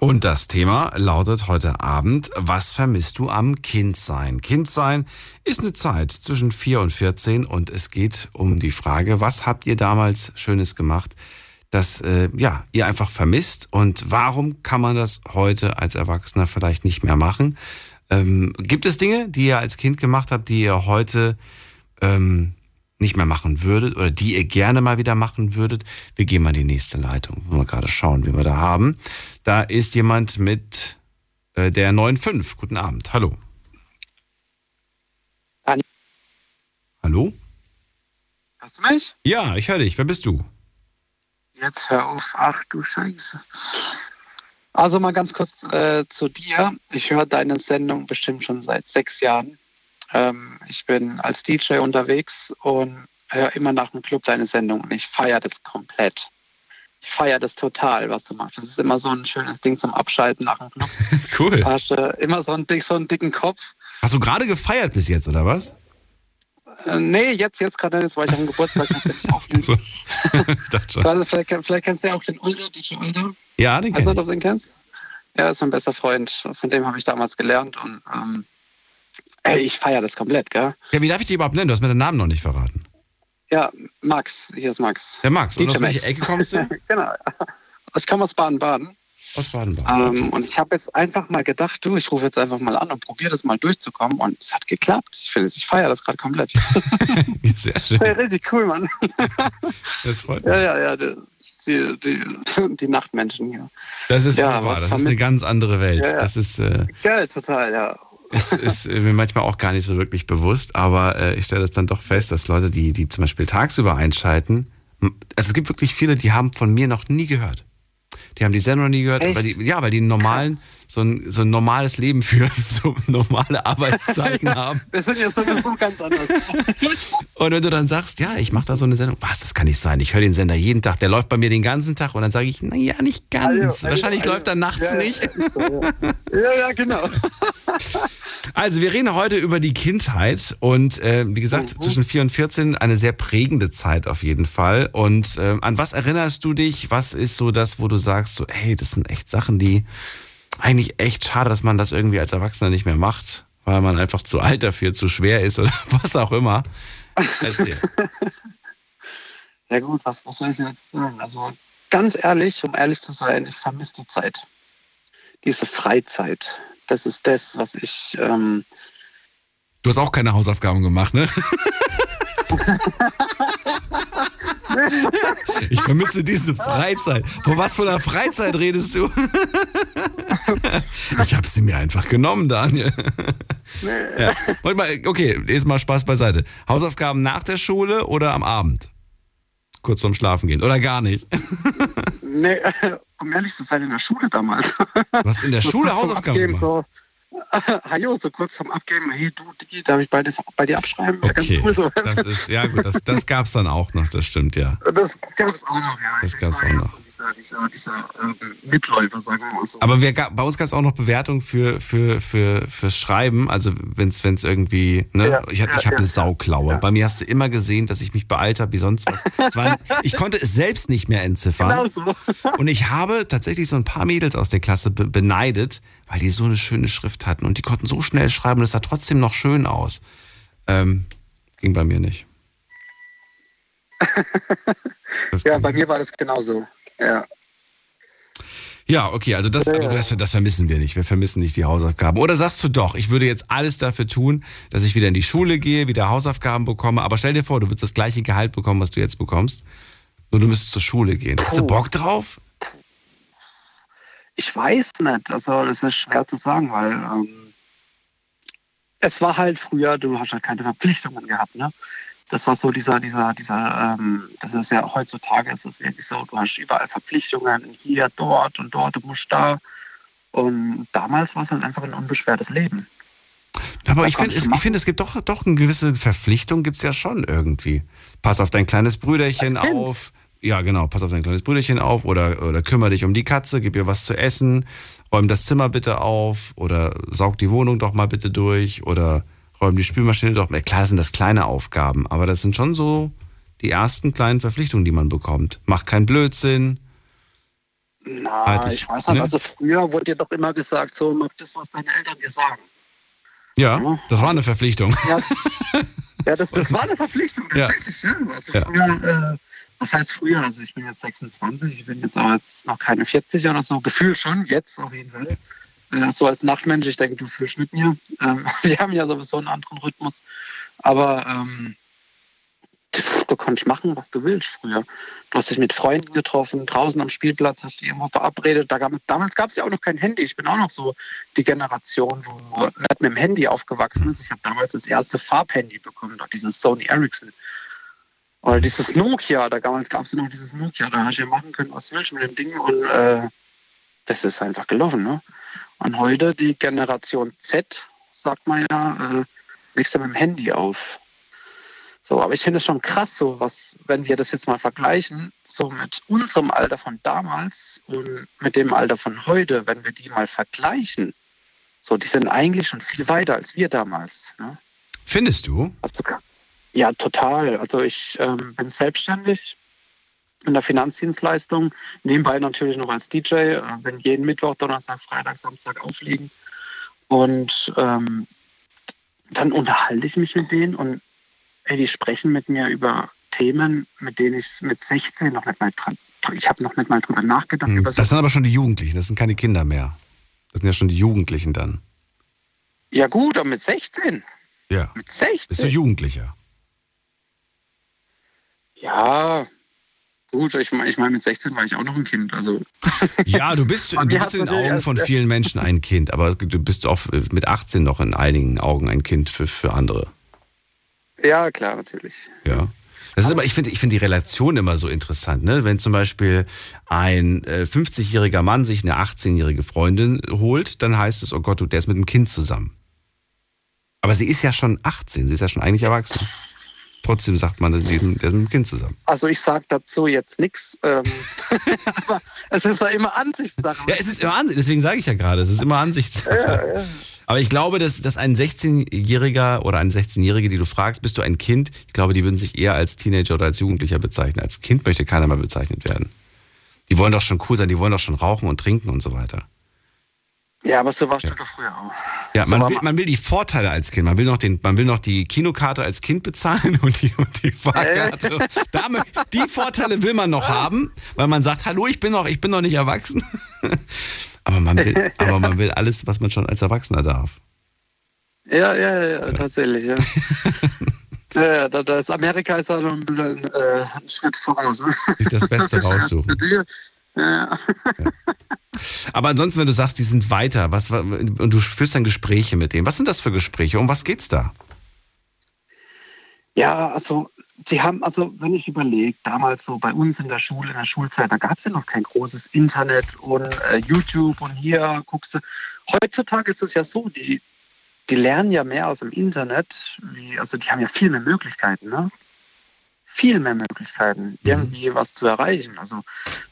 Und das Thema lautet heute Abend, was vermisst du am Kindsein? Kindsein ist eine Zeit zwischen 4 und 14 und es geht um die Frage, was habt ihr damals Schönes gemacht, das äh, ja, ihr einfach vermisst und warum kann man das heute als Erwachsener vielleicht nicht mehr machen? Ähm, gibt es Dinge, die ihr als Kind gemacht habt, die ihr heute ähm, nicht mehr machen würdet oder die ihr gerne mal wieder machen würdet? Wir gehen mal in die nächste Leitung. Wollen wir gerade schauen, wie wir da haben. Da ist jemand mit äh, der 9.5. Guten Abend. Hallo. Hallo. Hallo? Hörst du mich? Ja, ich höre dich. Wer bist du? Jetzt hör auf. Ach du Scheiße. Also mal ganz kurz äh, zu dir. Ich höre deine Sendung bestimmt schon seit sechs Jahren. Ähm, ich bin als DJ unterwegs und höre immer nach dem Club deine Sendung und ich feiere das komplett. Ich feiere das total, was du machst. Das ist immer so ein schönes Ding zum Abschalten nach dem Club. Cool. Hast du immer so einen, so einen dicken Kopf. Hast du gerade gefeiert bis jetzt, oder was? Äh, nee, jetzt, jetzt gerade nicht, weil ich am Geburtstag tatsächlich auflegen. So. ich dachte schon. Also vielleicht, vielleicht kennst du ja auch den Ulder, DJ Ulder. Ja, den Also, kenn ob ich. du den kennst? Ja, ist mein bester Freund. Von dem habe ich damals gelernt und ähm, ey, ich feiere das komplett, gell? Ja, wie darf ich dich überhaupt nennen? Du hast mir den Namen noch nicht verraten. Ja, Max, hier ist Max. Der Max. Und aus welcher Max. Ecke kommst du? genau. Ich komme aus Baden-Baden. Aus Baden-Baden. Ähm, und ich habe jetzt einfach mal gedacht, du, ich rufe jetzt einfach mal an und probiere das mal durchzukommen. Und es hat geklappt. Ich finde, ich feiere das gerade komplett. Sehr schön. Ja, richtig cool, Mann. Das freut Ja, mich. ja, ja. Die, die, die, die Nachtmenschen hier. Das ist Ja, wahr. Das ist eine ganz andere Welt. Ja, ja. Das ist, äh, Geil, total, ja. Ist, ist mir manchmal auch gar nicht so wirklich bewusst, aber äh, ich stelle das dann doch fest, dass Leute, die, die zum Beispiel tagsüber einschalten, also es gibt wirklich viele, die haben von mir noch nie gehört. Die haben die Sendung noch nie gehört, Echt? weil die, ja, weil die einen normalen, so ein, so ein normales Leben führen, so normale Arbeitszeiten haben. Wir sind ja sowieso ganz anders. Und wenn du dann sagst, ja, ich mache da so eine Sendung, was, das kann nicht sein, ich höre den Sender jeden Tag, der läuft bei mir den ganzen Tag und dann sage ich, naja, nicht ganz. Also, also, Wahrscheinlich also. läuft er nachts Ja, ja, nicht. so, ja. ja, ja, genau. Also wir reden heute über die Kindheit und äh, wie gesagt, Mhm. zwischen 4 und 14 eine sehr prägende Zeit auf jeden Fall. Und äh, an was erinnerst du dich? Was ist so das, wo du sagst, so, hey, das sind echt Sachen, die eigentlich echt schade, dass man das irgendwie als Erwachsener nicht mehr macht, weil man einfach zu alt dafür, zu schwer ist oder was auch immer. Erzähl. Ja gut, was, was soll ich jetzt sagen? Also ganz ehrlich, um ehrlich zu sein, ich vermisse die Zeit. diese Freizeit. Das ist das, was ich. Ähm, du hast auch keine Hausaufgaben gemacht, ne? Ich vermisse diese Freizeit. Von was für einer Freizeit redest du? Ich habe sie mir einfach genommen, Daniel. Ja. Okay, jetzt mal Spaß beiseite. Hausaufgaben nach der Schule oder am Abend? Kurz vorm Schlafen gehen. Oder gar nicht? Nee, um ehrlich zu sein, in der Schule damals. Was in der Schule Hausaufgaben gemacht? So, Hajo, so kurz zum Abgeben, hey du, Digi, darf ich bei dir, bei dir abschreiben? Ja, okay. Cool, so. Das ist, ja gut, das, das gab es dann auch noch, das stimmt, ja. Das gab es auch noch, ja. Das gab es auch noch. So dieser, dieser, dieser äh, Mitläufer, sagen wir mal so. Aber wir, bei uns gab es auch noch Bewertung für, für, für, fürs Schreiben, also wenn es irgendwie, ne? Ja, ich, ja, ich habe ja. eine Sauklaue. Bei mir hast du immer gesehen, dass ich mich beeilt habe, wie sonst was. War, ich konnte es selbst nicht mehr entziffern. Genau so. Und ich habe tatsächlich so ein paar Mädels aus der Klasse be beneidet, weil die so eine schöne Schrift hatten und die konnten so schnell schreiben und es sah trotzdem noch schön aus. Ähm, ging bei mir nicht. ja, bei mir war das genauso. Ja. Ja, okay, also das, das, das, vermissen wir nicht. Wir vermissen nicht die Hausaufgaben. Oder sagst du doch, ich würde jetzt alles dafür tun, dass ich wieder in die Schule gehe, wieder Hausaufgaben bekomme. Aber stell dir vor, du würdest das gleiche Gehalt bekommen, was du jetzt bekommst. Nur du müsstest zur Schule gehen. Hast du Bock drauf? Ich weiß nicht. Also, das ist schwer zu sagen, weil ähm, es war halt früher, du hast halt keine Verpflichtungen gehabt. Ne? Das war so dieser, dieser, dieser, ähm, das ist ja heutzutage ist es wirklich so, du hast überall Verpflichtungen, hier, dort und dort, du musst da. Und damals war es halt einfach ein unbeschwertes Leben. Aber da ich finde, ich find, es gibt doch, doch eine gewisse Verpflichtung, gibt es ja schon irgendwie. Pass auf dein kleines Brüderchen auf. Ja, genau, pass auf dein kleines Brüderchen auf oder, oder kümmere dich um die Katze, gib ihr was zu essen, räum das Zimmer bitte auf oder saug die Wohnung doch mal bitte durch oder räum die Spülmaschine doch. Klar sind das kleine Aufgaben, aber das sind schon so die ersten kleinen Verpflichtungen, die man bekommt. Mach keinen Blödsinn. Na, halt ich, ich, weiß nicht, ne? also früher wurde dir doch immer gesagt, so mach das, was deine Eltern dir sagen. Ja, ja. das war eine Verpflichtung. Ja, ja das, das war eine Verpflichtung, tatsächlich. Ja. Also ja. früher, äh, was heißt früher? Also ich bin jetzt 26, ich bin jetzt aber jetzt noch keine 40 oder so. Gefühl schon, jetzt auf jeden Fall so als Nachtmensch, ich denke, du fühlst mit mir. Ähm, wir haben ja sowieso einen anderen Rhythmus. Aber ähm, du konntest machen, was du willst früher. Du hast dich mit Freunden getroffen, draußen am Spielplatz, hast dich irgendwo verabredet. Da gab, damals gab es ja auch noch kein Handy. Ich bin auch noch so die Generation, wo mit dem Handy aufgewachsen ist. Ich habe damals das erste Farbhandy bekommen, dieses Sony Ericsson. Oder dieses Nokia, da damals gab es noch dieses Nokia, da hast du ja machen können, was willst du mit dem Ding und äh, das ist einfach gelaufen, ne? Und heute die Generation Z, sagt man ja, äh, wächst mit dem Handy auf. So, aber ich finde es schon krass, so was, wenn wir das jetzt mal vergleichen, so mit unserem Alter von damals und mit dem Alter von heute, wenn wir die mal vergleichen, so, die sind eigentlich schon viel weiter als wir damals. Ne? Findest du? Also, ja, total. Also ich ähm, bin selbstständig, in der Finanzdienstleistung. Nebenbei natürlich noch als DJ, äh, wenn jeden Mittwoch, Donnerstag, Freitag, Samstag auflegen. Und ähm, dann unterhalte ich mich mit denen und ey, die sprechen mit mir über Themen, mit denen ich mit 16 noch nicht mal dran, ich habe noch nicht mal drüber nachgedacht. Hm, das sind aber schon die Jugendlichen, das sind keine Kinder mehr. Das sind ja schon die Jugendlichen dann. Ja gut, aber mit 16. Ja. Mit 16. Bist du Jugendlicher? Ja, Gut, ich meine, ich mein, mit 16 war ich auch noch ein Kind. Also. Ja, du bist, du bist in den Augen von vielen Menschen ein Kind, aber du bist auch mit 18 noch in einigen Augen ein Kind für, für andere. Ja, klar, natürlich. Ja. Das ist aber, ich finde ich find die Relation immer so interessant, ne? Wenn zum Beispiel ein äh, 50-jähriger Mann sich eine 18-jährige Freundin holt, dann heißt es, oh Gott, der ist mit einem Kind zusammen. Aber sie ist ja schon 18, sie ist ja schon eigentlich erwachsen. Trotzdem sagt man, der ist mit dem Kind zusammen. Also ich sage dazu jetzt nichts. Ähm, aber es ist ja immer Ansichtssache. Ja, es ist immer Ansichtssache. Deswegen sage ich ja gerade, es ist immer Ansichtssache. Ja, ja. Aber ich glaube, dass, dass ein 16-Jähriger oder eine 16-Jährige, die du fragst, bist du ein Kind? Ich glaube, die würden sich eher als Teenager oder als Jugendlicher bezeichnen. Als Kind möchte keiner mal bezeichnet werden. Die wollen doch schon cool sein, die wollen doch schon rauchen und trinken und so weiter. Ja, aber so warst ja. du doch früher auch. Ja, man, will, man will die Vorteile als Kind. Man will noch, den, man will noch die Kinokarte als Kind bezahlen und die, und die Fahrkarte. Damit, die Vorteile will man noch haben, weil man sagt, hallo, ich bin noch, ich bin noch nicht erwachsen. aber man will, aber man will alles, was man schon als Erwachsener darf. Ja, ja, ja, tatsächlich, ja. ja, da, da ist Amerika ist da noch ein äh, Schritt voraus. ne? Sich das Beste raussuchen. Ja. Aber ansonsten, wenn du sagst, die sind weiter, was, und du führst dann Gespräche mit denen, was sind das für Gespräche? Um was geht's da? Ja, also sie haben, also wenn ich überlege, damals so bei uns in der Schule, in der Schulzeit, da gab es ja noch kein großes Internet und äh, YouTube und hier guckst du. Heutzutage ist es ja so, die, die lernen ja mehr aus dem Internet, wie, also die haben ja viel mehr Möglichkeiten, ne? Viel mehr Möglichkeiten, irgendwie was zu erreichen. Also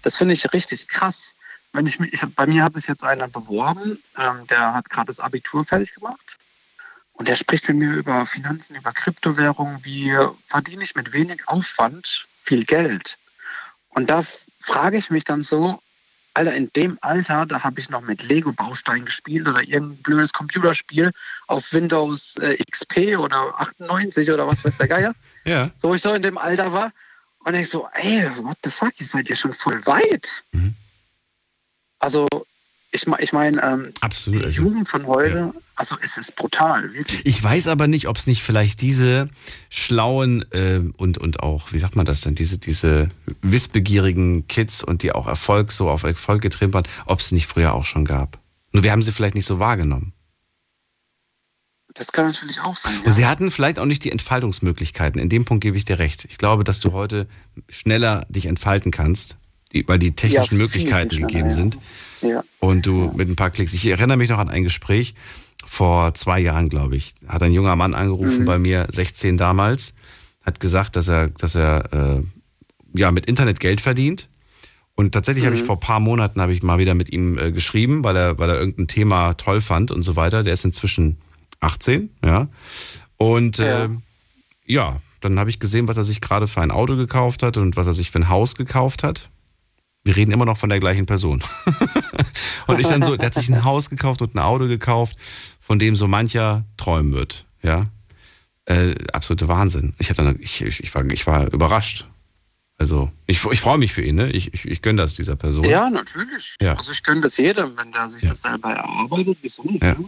das finde ich richtig krass. Wenn ich mich, ich, bei mir hat sich jetzt einer beworben, ähm, der hat gerade das Abitur fertig gemacht. Und der spricht mit mir über Finanzen, über Kryptowährungen, wie verdiene ich mit wenig Aufwand viel Geld. Und da frage ich mich dann so, Alter, in dem Alter, da habe ich noch mit Lego-Bausteinen gespielt oder irgendein blödes Computerspiel auf Windows äh, XP oder 98 oder was weiß der Geier. Ja. So ich so in dem Alter war. Und ich so, ey, what the fuck, ihr seid ja schon voll weit. Also, ich, ich meine, ähm, Absolut. die Also, Jugend von heute, also es ist brutal, wirklich. ich weiß aber nicht, ob es nicht vielleicht diese schlauen äh, und, und auch, wie sagt man das denn, diese, diese wissbegierigen Kids und die auch Erfolg so auf Erfolg getrimmt waren, ob es nicht früher auch schon gab. Nur wir haben sie vielleicht nicht so wahrgenommen. Das kann natürlich auch sein. Und Sie hatten vielleicht auch nicht die Entfaltungsmöglichkeiten. In dem Punkt gebe ich dir recht. Ich glaube, dass du heute schneller dich entfalten kannst, die, weil die technischen Ja, Möglichkeiten gegeben ja. sind. Ja. Und du mit ein paar Klicks. Ich erinnere mich noch an ein Gespräch vor zwei Jahren, glaube ich. Hat ein junger Mann angerufen Mhm. bei mir, 16 damals, hat gesagt, dass er, dass er äh, ja mit Internet Geld verdient. Und tatsächlich habe ich Mhm. vor ein paar Monaten habe ich mal wieder mit ihm äh, geschrieben, weil er, weil er irgendein Thema toll fand und so weiter. Der ist inzwischen 18, ja. Und äh, ja, dann habe ich gesehen, was er sich gerade für ein Auto gekauft hat und was er sich für ein Haus gekauft hat. Wir reden immer noch von der gleichen Person. und ich dann so, der hat sich ein Haus gekauft und ein Auto gekauft, von dem so mancher träumen wird, ja. Äh, absolute Wahnsinn. Ich, hab dann, ich, ich, ich, war, ich war überrascht. Also, ich, ich freue mich für ihn, ne? Ich, ich, ich gönne das dieser Person. Ja, natürlich. Ja. Also ich gönne das jedem, wenn der sich das selber erarbeitet, wieso nicht? Ja. ne?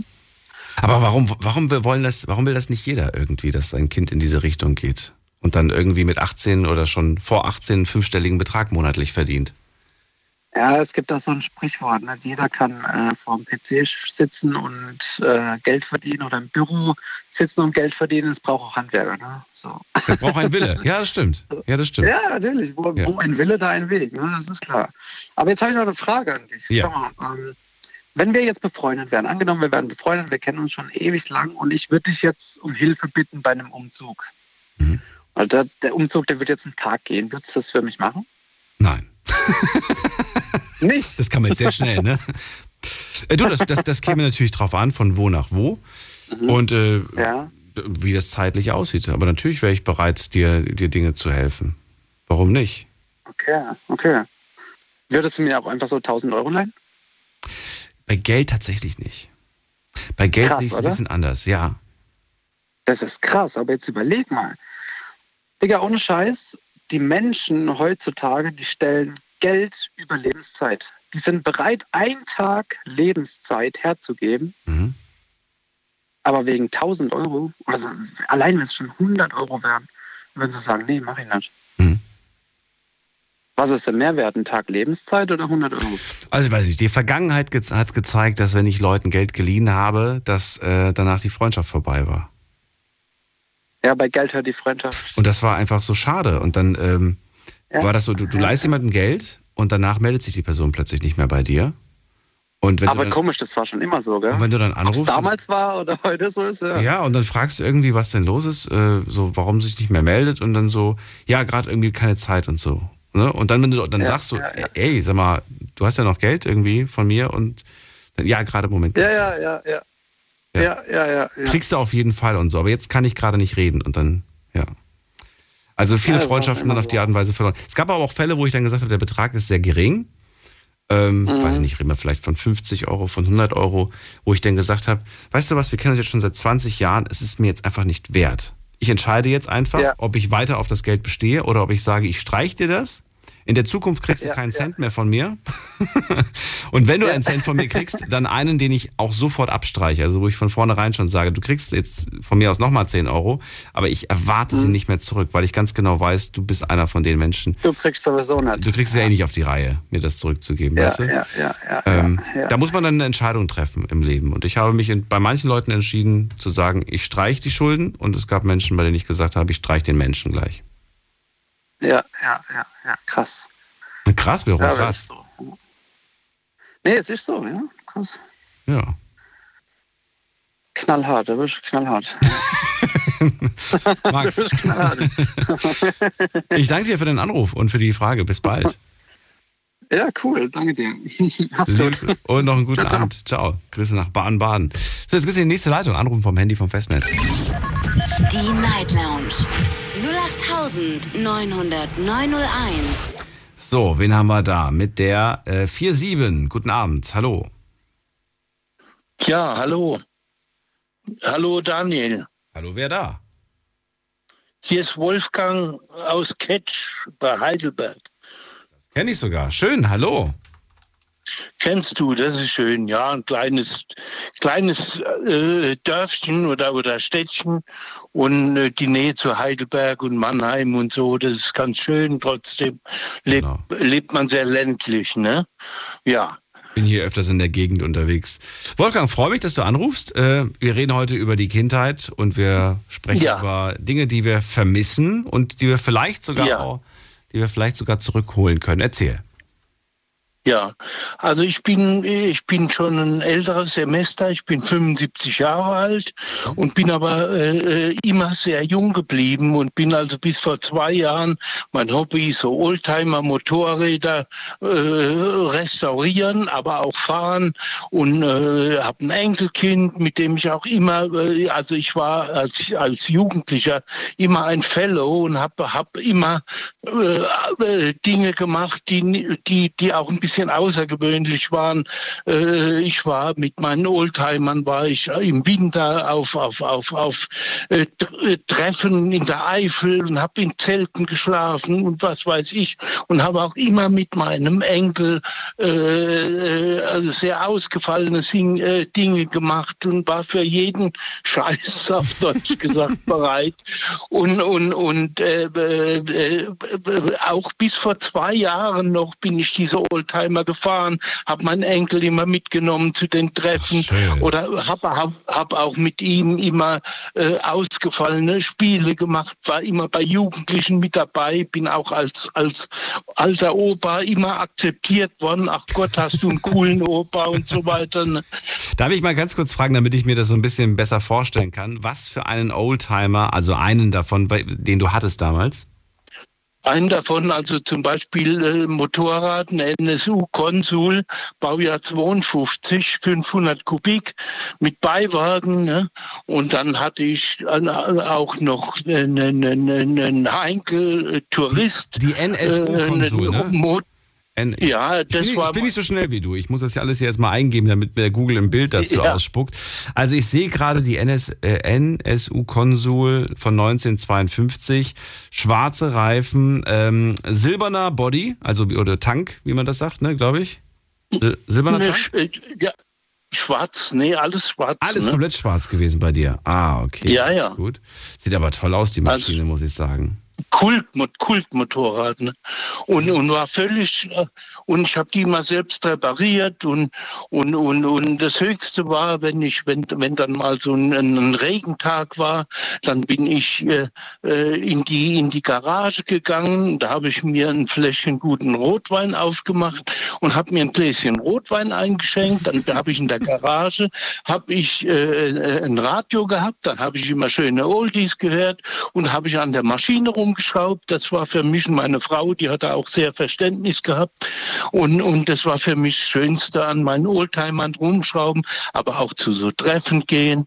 Aber warum, warum wir wollen das, warum will das nicht jeder irgendwie, dass sein Kind in diese Richtung geht und dann irgendwie mit 18 oder schon vor 18 einen fünfstelligen Betrag monatlich verdient? Ja, es gibt da so ein Sprichwort. Ne? Jeder kann äh, vor dem PC sitzen und äh, Geld verdienen oder im Büro sitzen und Geld verdienen. Es braucht auch Handwerker. Ne? So. Das braucht ein Wille. Ja, das stimmt. Ja, das stimmt. Ja, natürlich. Wo, Ja. wo ein Wille, da ein Weg. Ne? Das ist klar. Aber jetzt habe ich noch eine Frage an dich. Ja. Schau mal, ähm, wenn wir jetzt befreundet wären, angenommen, wir wären befreundet, wir kennen uns schon ewig lang und ich würde dich jetzt um Hilfe bitten bei einem Umzug. Mhm. Also das, der Umzug, der wird jetzt einen Tag gehen. Würdest du das für mich machen? Nein. Nicht? Das kann man jetzt sehr schnell, ne? Äh, Du, das, das, das käme natürlich drauf an, von wo nach wo und äh, Mhm. Ja. wie das zeitlich aussieht. Aber natürlich wäre ich bereit, dir, dir Dinge zu helfen. Warum nicht? Okay, okay. Würdest du mir auch einfach so 1000 Euro leihen? Bei Geld tatsächlich nicht. Bei Geld Krass, sehe ich es ein bisschen anders, ja. Das ist krass, aber jetzt überleg mal. Digga, ohne Scheiß, die Menschen heutzutage, die stellen Geld über Lebenszeit. Die sind bereit, einen Tag Lebenszeit herzugeben, Mhm. aber wegen 1000 Euro, also allein wenn es schon 100 Euro wären, würden sie sagen, nee, mach ich nicht. Mhm. Was ist der Mehrwert, ein Tag Lebenszeit oder 100 Euro? Also weiß ich, die Vergangenheit ge hat gezeigt, dass wenn ich Leuten Geld geliehen habe, dass äh, danach die Freundschaft vorbei war. Ja, bei Geld hört die Freundschaft. Und das war einfach so schade. Und dann ähm, Ja. war das so, du, du leist jemandem Geld und danach meldet sich die Person plötzlich nicht mehr bei dir. Und wenn Aber dann, komisch, das war schon immer so, gell? Und wenn du dann Ob's anrufst- damals war oder heute so ist, ja. ja, und dann fragst du irgendwie, was denn los ist, äh, so warum sich nicht mehr meldet und dann so, ja, gerade irgendwie keine Zeit und so. Ne? Und dann, wenn du dann Ja, sagst du, ja, ja. ey, sag mal, du hast ja noch Geld irgendwie von mir und dann, ja, gerade im Moment. Ja, ja, ja, ja. Ja. Ja, ja, ja. ja. Kriegst du auf jeden Fall und so, aber jetzt kann ich gerade nicht reden und dann, ja. Also viele Ja, Freundschaften dann auf die. Art und Weise verloren. Es gab aber auch Fälle, wo ich dann gesagt habe, der Betrag ist sehr gering. Ähm, Mhm. Weiß ich nicht, reden wir vielleicht von 50 Euro, von 100 Euro, wo ich dann gesagt habe, weißt du was, wir kennen uns jetzt schon seit 20 Jahren, es ist mir jetzt einfach nicht wert. Ich entscheide jetzt einfach, Ja. ob ich weiter auf das Geld bestehe oder ob ich sage, ich streich dir das. In der Zukunft kriegst du Ja, keinen ja. Cent mehr von mir. Und wenn du einen Cent von mir kriegst, dann einen, den ich auch sofort abstreiche. Also wo ich von vornherein schon sage, du kriegst jetzt von mir aus nochmal 10 Euro, aber ich erwarte sie nicht mehr zurück, weil ich ganz genau weiß, du bist einer von den Menschen. Du kriegst sowieso nicht. Du kriegst es ja eh nicht auf die Reihe, mir das zurückzugeben, Ja, weißt du? ja, ja, ja, ähm, ja, ja. Da muss man dann eine Entscheidung treffen im Leben. Und ich habe mich in, bei manchen Leuten entschieden zu sagen, ich streiche die Schulden und es gab Menschen, bei denen ich gesagt habe, ich streiche den Menschen gleich. Ja, ja, ja, ja, krass. Krass, warum Ja, krass? so. Nee, es ist so, ja, krass. Ja. Knallhart, da bist du knallhart. Max. Du bist knallhart. Ich danke dir für den Anruf und für die Frage. Bis bald. ja, cool, danke dir. Hast du. Und noch einen guten Ciao, ciao. Abend. Ciao. Grüße nach Baden-Baden. So, jetzt geht's in die nächste Leitung. Anrufen vom Handy vom Festnetz. Die Night Lounge 0890901. So, wen haben wir da? Mit der äh, 47. Guten Abend. Hallo. Ja, hallo. Hallo Daniel. Hallo, wer da? Hier ist Wolfgang aus Ketsch bei Heidelberg. Kenn ich sogar. Schön, hallo. Kennst du, das ist schön, ja, ein kleines, kleines äh, Dörfchen oder, oder Städtchen und äh, die Nähe zu Heidelberg und Mannheim und so, das ist ganz schön. Trotzdem lebt, lebt man sehr ländlich, ne? Ja. Bin hier öfters in der Gegend unterwegs. Wolfgang, freue mich, dass du anrufst. Äh, wir reden heute über die Kindheit und wir sprechen Ja. über Dinge, die wir vermissen und die wir vielleicht sogar Ja. auch, die wir vielleicht sogar zurückholen können. Erzähl. Ja, also ich bin, ich bin schon ein älteres Semester, ich bin 75 Jahre alt und bin aber äh, immer sehr jung geblieben und bin also bis vor zwei Jahren, mein Hobby so Oldtimer, Motorräder äh, restaurieren, aber auch fahren und äh, habe ein Enkelkind, mit dem ich auch immer, äh, also ich war als, als Jugendlicher immer ein Fellow und habe hab immer äh, äh, Dinge gemacht, die, die, die auch ein bisschen außergewöhnlich waren. Äh, ich war mit meinen Oldtimern, war ich im Winter auf, auf, auf, auf äh, äh, Treffen in der Eifel und habe in Zelten geschlafen und was weiß ich und habe auch immer mit meinem Enkel also sehr ausgefallene Sing Dinge gemacht und war für jeden Scheiß auf Deutsch gesagt bereit und und und auch bis vor zwei Jahren noch bin ich diese Oldtimer gefahren, habe meinen Enkel immer mitgenommen zu den Treffen oder habe hab, hab auch mit ihm immer äh, ausgefallene Spiele gemacht, war immer bei Jugendlichen mit dabei, bin auch als, als alter Opa immer akzeptiert worden. Ach Gott, hast du einen coolen Opa und so weiter. ne? Darf ich mal ganz kurz fragen, damit ich mir das so ein bisschen besser vorstellen kann, was für einen Oldtimer, also einen davon, den du hattest damals? Einen davon, also zum Beispiel äh, Motorrad, ein NSU Konsul, Baujahr 52, 500 Kubik mit Beiwagen. Ne? Und dann hatte ich äh, auch noch einen, einen, einen Heinkel äh, Tourist. Die NSU Konsul, ne? N ja, ich, das bin, war ich bin nicht so schnell wie du. Ich muss das ja alles hier erstmal eingeben, damit mir Google ein Bild dazu Ja. ausspuckt. Also ich sehe gerade die NS, äh, NSU Konsul von 1952, schwarze Reifen, ähm, silberner Body, also oder Tank, wie man das sagt, ne, glaube ich. Sil silberner Ne, Tank? äh, ja, schwarz, nee, alles schwarz. Alles ne? komplett schwarz gewesen bei dir. Ah, okay. Ja, ja. Gut. Sieht aber toll aus, die Maschine, muss ich sagen. Kult, Kultmotorrad. Ne? Und, und war völlig, äh, und ich habe die mal selbst repariert und, und, und, und das Höchste war, wenn ich, wenn, wenn dann mal so ein, ein Regentag war, dann bin ich äh, äh, in, die, in die Garage gegangen, da habe ich mir ein Fläschchen guten Rotwein aufgemacht und habe mir ein Gläschen Rotwein eingeschenkt, dann habe ich in der Garage, habe ich äh, äh, ein Radio gehabt, dann habe ich immer schöne Oldies gehört und habe ich an der Maschine rumgeschraubt. Das war für mich und meine Frau, die hat da auch sehr Verständnis gehabt. Und, und das war für mich das Schönste an meinen Oldtimern rumschrauben, aber auch zu so Treffen gehen.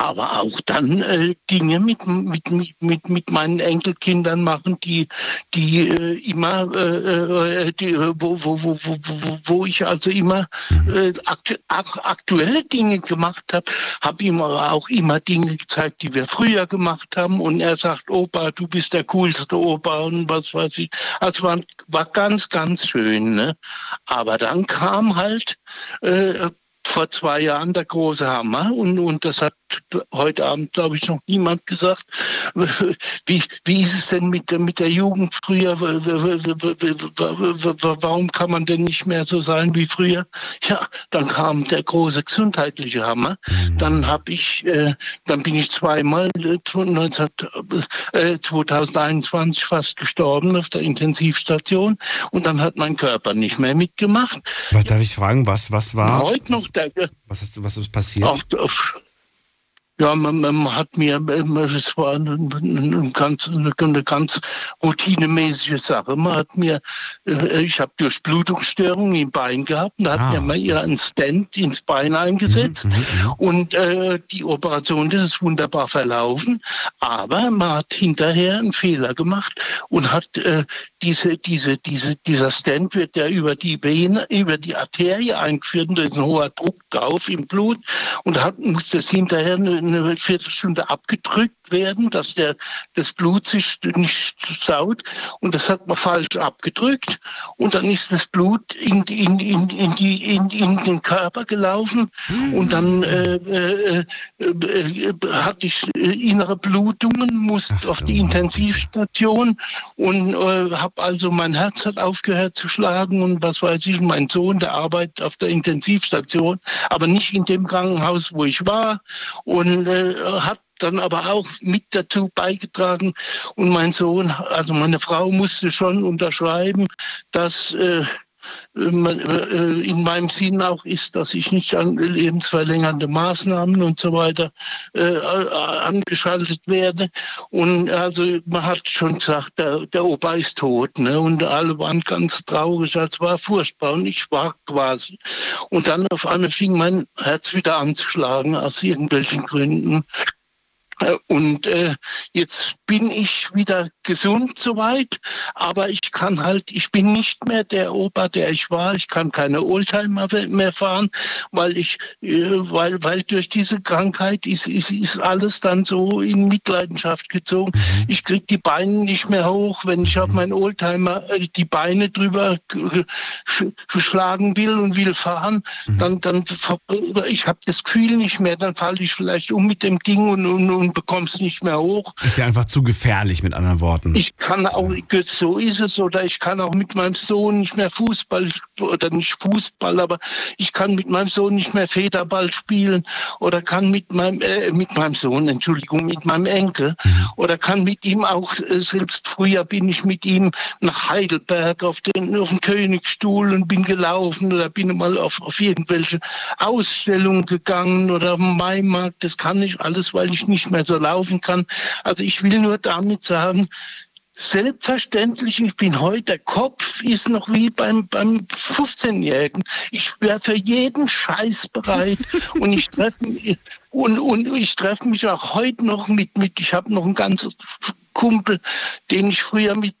Aber auch dann äh, Dinge mit, mit, mit, mit, meinen Enkelkindern machen, die, die äh, immer, äh, äh die, wo, wo, wo, wo, wo ich also immer äh, aktu aktuelle Dinge gemacht habe, habe ihm aber auch immer Dinge gezeigt, die wir früher gemacht haben. Und er sagt, Opa, du bist der coolste Opa und was weiß ich. Also war, war ganz, ganz schön. Ne? Aber dann kam halt äh, vor zwei Jahren der große Hammer und, und das hat heute Abend, glaube ich, noch niemand gesagt. Wie, wie ist es denn mit der, mit der Jugend früher? Warum kann man denn nicht mehr so sein wie früher? Ja, dann kam der große gesundheitliche Hammer. Dann habe ich, äh, dann bin ich zweimal 19, äh, 2021 fast gestorben auf der Intensivstation und dann hat mein Körper nicht mehr mitgemacht. Was darf ich fragen? Was, was war? Heute noch der, was, ist, was ist passiert? Auf, auf, ja, man, man, hat mir, es war eine, eine, ganz, eine ganz routinemäßige Sache. Man hat mir, äh, ich habe Durchblutungsstörungen im Bein gehabt, da hat ah. mir mal einen Stent ins Bein eingesetzt mhm, mhm, mhm, und äh, die Operation, das ist wunderbar verlaufen, aber man hat hinterher einen Fehler gemacht und hat äh, diese, diese, diese, dieser Stent wird ja über die Vene, über die Arterie eingeführt und da ist ein hoher Druck drauf im Blut und hat, muss das hinterher eine eine Viertelstunde abgedrückt werden, dass der, das Blut sich nicht saut. Und das hat man falsch abgedrückt. Und dann ist das Blut in, in, in, in, die, in, in den Körper gelaufen. Und dann äh, äh, äh, äh hatte ich äh, innere Blutungen, musste auf die Intensivstation und äh, habe also mein Herz hat aufgehört zu schlagen und was weiß ich, mein Sohn, der arbeitet auf der Intensivstation, aber nicht in dem Krankenhaus, wo ich war und äh, hat dann aber auch mit dazu beigetragen. Und mein Sohn, also meine Frau musste schon unterschreiben, dass äh, in meinem Sinn auch ist, dass ich nicht an lebensverlängernde Maßnahmen und so weiter äh, angeschaltet werde. Und also man hat schon gesagt, der, der Opa ist tot. Ne? Und alle waren ganz traurig, es war furchtbar. Und ich war quasi. Und dann auf einmal fing mein Herz wieder an zu schlagen, aus irgendwelchen Gründen. Äh, und äh, jetzt bin ich wieder gesund soweit, aber ich kann halt, ich bin nicht mehr der Opa, der ich war. Ich kann keine Oldtimer mehr fahren, weil ich, äh, weil, weil durch diese Krankheit ist, ist, ist alles dann so in Mitleidenschaft gezogen. Mhm. Ich krieg die Beine nicht mehr hoch, wenn ich auf mhm. meinen Oldtimer äh, die Beine drüber schlagen will und will fahren, mhm. dann, dann ich habe das Gefühl nicht mehr, dann falle ich vielleicht um mit dem Ding und, und, und bekommst nicht mehr hoch. Ist ja einfach zu gefährlich, mit anderen Worten. Ich kann auch, so ist es, oder ich kann auch mit meinem Sohn nicht mehr Fußball, oder nicht Fußball, aber ich kann mit meinem Sohn nicht mehr Federball spielen, oder kann mit meinem, äh, mit meinem Sohn, Entschuldigung, mit meinem Enkel, mhm. oder kann mit ihm auch, äh, selbst früher bin ich mit ihm nach Heidelberg auf den, auf den Königsstuhl und bin gelaufen, oder bin mal auf, auf irgendwelche Ausstellungen gegangen, oder auf dem Maimarkt, das kann ich alles, weil ich nicht mehr so laufen kann. Also ich will nur damit sagen, Selbstverständlich, ich bin heute, der Kopf ist noch wie beim, beim 15-Jährigen. Ich wäre für jeden Scheiß bereit und ich treffe mich, und, und ich treffe mich auch heute noch mit, mit ich habe noch ein ganzes Kumpel, den ich früher mit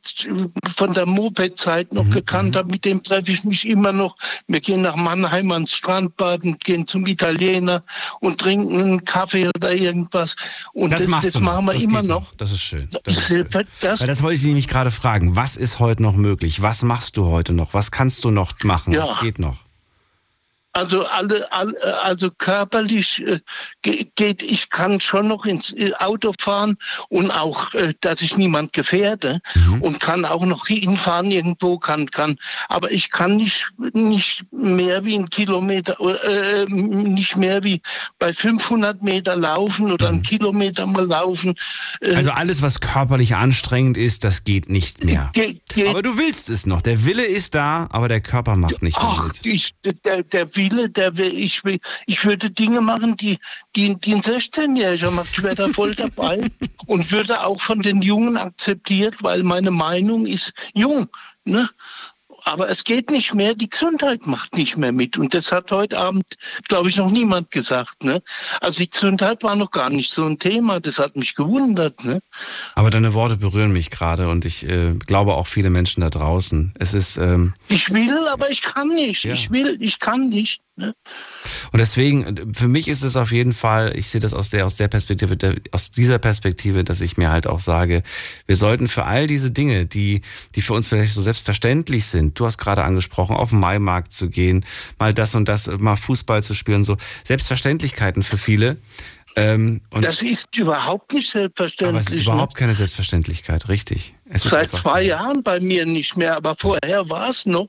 von der Moped-Zeit noch mhm. gekannt habe, mit dem treffe ich mich immer noch. Wir gehen nach Mannheim ans Strandbad und gehen zum Italiener und trinken einen Kaffee oder irgendwas. Und das, das, das machen wir das immer noch. Das ist schön. Das, ist schön. Das, das wollte ich Sie nämlich gerade fragen. Was ist heute noch möglich? Was machst du heute noch? Was kannst du noch machen? Ja. Was geht noch? Also alle, alle also körperlich äh, geht, ich kann schon noch ins äh, Auto fahren und auch, äh, dass ich niemand gefährde mhm. und kann auch noch hinfahren irgendwo kann kann. Aber ich kann nicht nicht mehr wie ein Kilometer, äh, nicht mehr wie bei 500 Meter laufen oder mhm. einen Kilometer mal laufen. Äh, also alles, was körperlich anstrengend ist, das geht nicht mehr. Ge aber du willst es noch. Der Wille ist da, aber der Körper macht nicht mehr mit. Ich, der, der Wille, der ich, ich würde Dinge machen, die, die, die ein 16-Jähriger macht. Ich wäre da voll dabei und würde auch von den Jungen akzeptiert, weil meine Meinung ist jung. Ne? Aber es geht nicht mehr, die Gesundheit macht nicht mehr mit. Und das hat heute Abend, glaube ich, noch niemand gesagt. Ne? Also die Gesundheit war noch gar nicht so ein Thema, das hat mich gewundert. Ne? Aber deine Worte berühren mich gerade und ich äh, glaube auch viele Menschen da draußen. Es ist. Ähm, ich will, aber ich kann nicht. Ja. Ich will, ich kann nicht. Ne? Und deswegen, für mich ist es auf jeden Fall, ich sehe das aus der, aus der Perspektive, aus dieser Perspektive, dass ich mir halt auch sage, wir sollten für all diese Dinge, die, die für uns vielleicht so selbstverständlich sind, du hast gerade angesprochen, auf den Maimarkt zu gehen, mal das und das, mal Fußball zu spielen, so Selbstverständlichkeiten für viele. Ähm, das ist überhaupt nicht selbstverständlich. Aber es ist überhaupt ne? keine Selbstverständlichkeit, richtig. Seit zwei Jahren bei mir nicht mehr, aber vorher war es noch.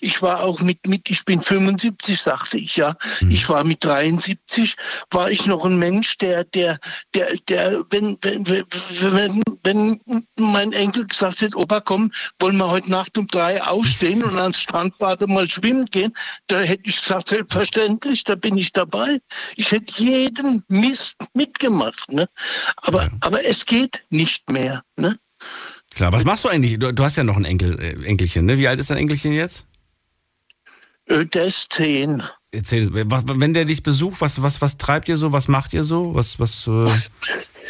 Ich war auch mit, mit, ich bin 75, sagte ich ja. Mhm. Ich war mit 73, war ich noch ein Mensch, der, der, der, der, wenn, wenn, wenn, wenn mein Enkel gesagt hat, Opa, komm, wollen wir heute Nacht um drei aufstehen und ans Strandbad mal schwimmen gehen, da hätte ich gesagt, selbstverständlich, da bin ich dabei. Ich hätte jeden Mist mitgemacht, ne? Aber, ja. aber es geht nicht mehr, ne? Klar, was machst du eigentlich? Du, du hast ja noch ein Enkel, äh, Enkelchen, ne? Wie alt ist dein Enkelchen jetzt? Äh, der ist zehn. Erzähl, wenn der dich besucht, was, was, was treibt ihr so? Was macht ihr so? Was, was, äh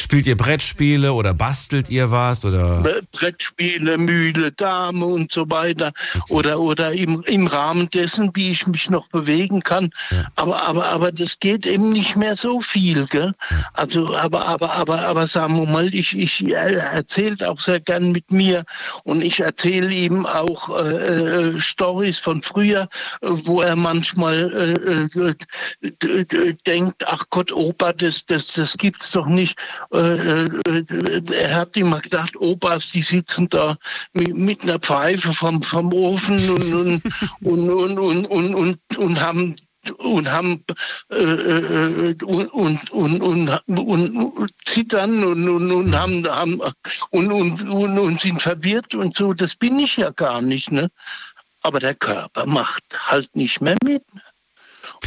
Spielt ihr Brettspiele oder bastelt ihr was? Oder? Brettspiele, Mühle, Dame und so weiter. Okay. Oder, oder im, im Rahmen dessen, wie ich mich noch bewegen kann. Ja. Aber, aber, aber das geht eben nicht mehr so viel. Gell? Also, aber, aber, aber, aber sagen wir mal, ich, ich erzählt auch sehr gern mit mir und ich erzähle ihm auch äh, äh, Stories von früher, wo er manchmal äh, äh denkt, ach Gott, Opa, das, das, das gibt's doch nicht. Äh, äh, er hat immer gedacht, Opas, die sitzen da mit, mit einer Pfeife vom, vom Ofen und, und, und, und, und, und, und, und haben und haben äh, äh, und, und, und, und, und, zittern und, und, und haben, haben und, und, und sind verwirrt und so. Das bin ich ja gar nicht, ne? Aber der Körper macht halt nicht mehr mit. Ne?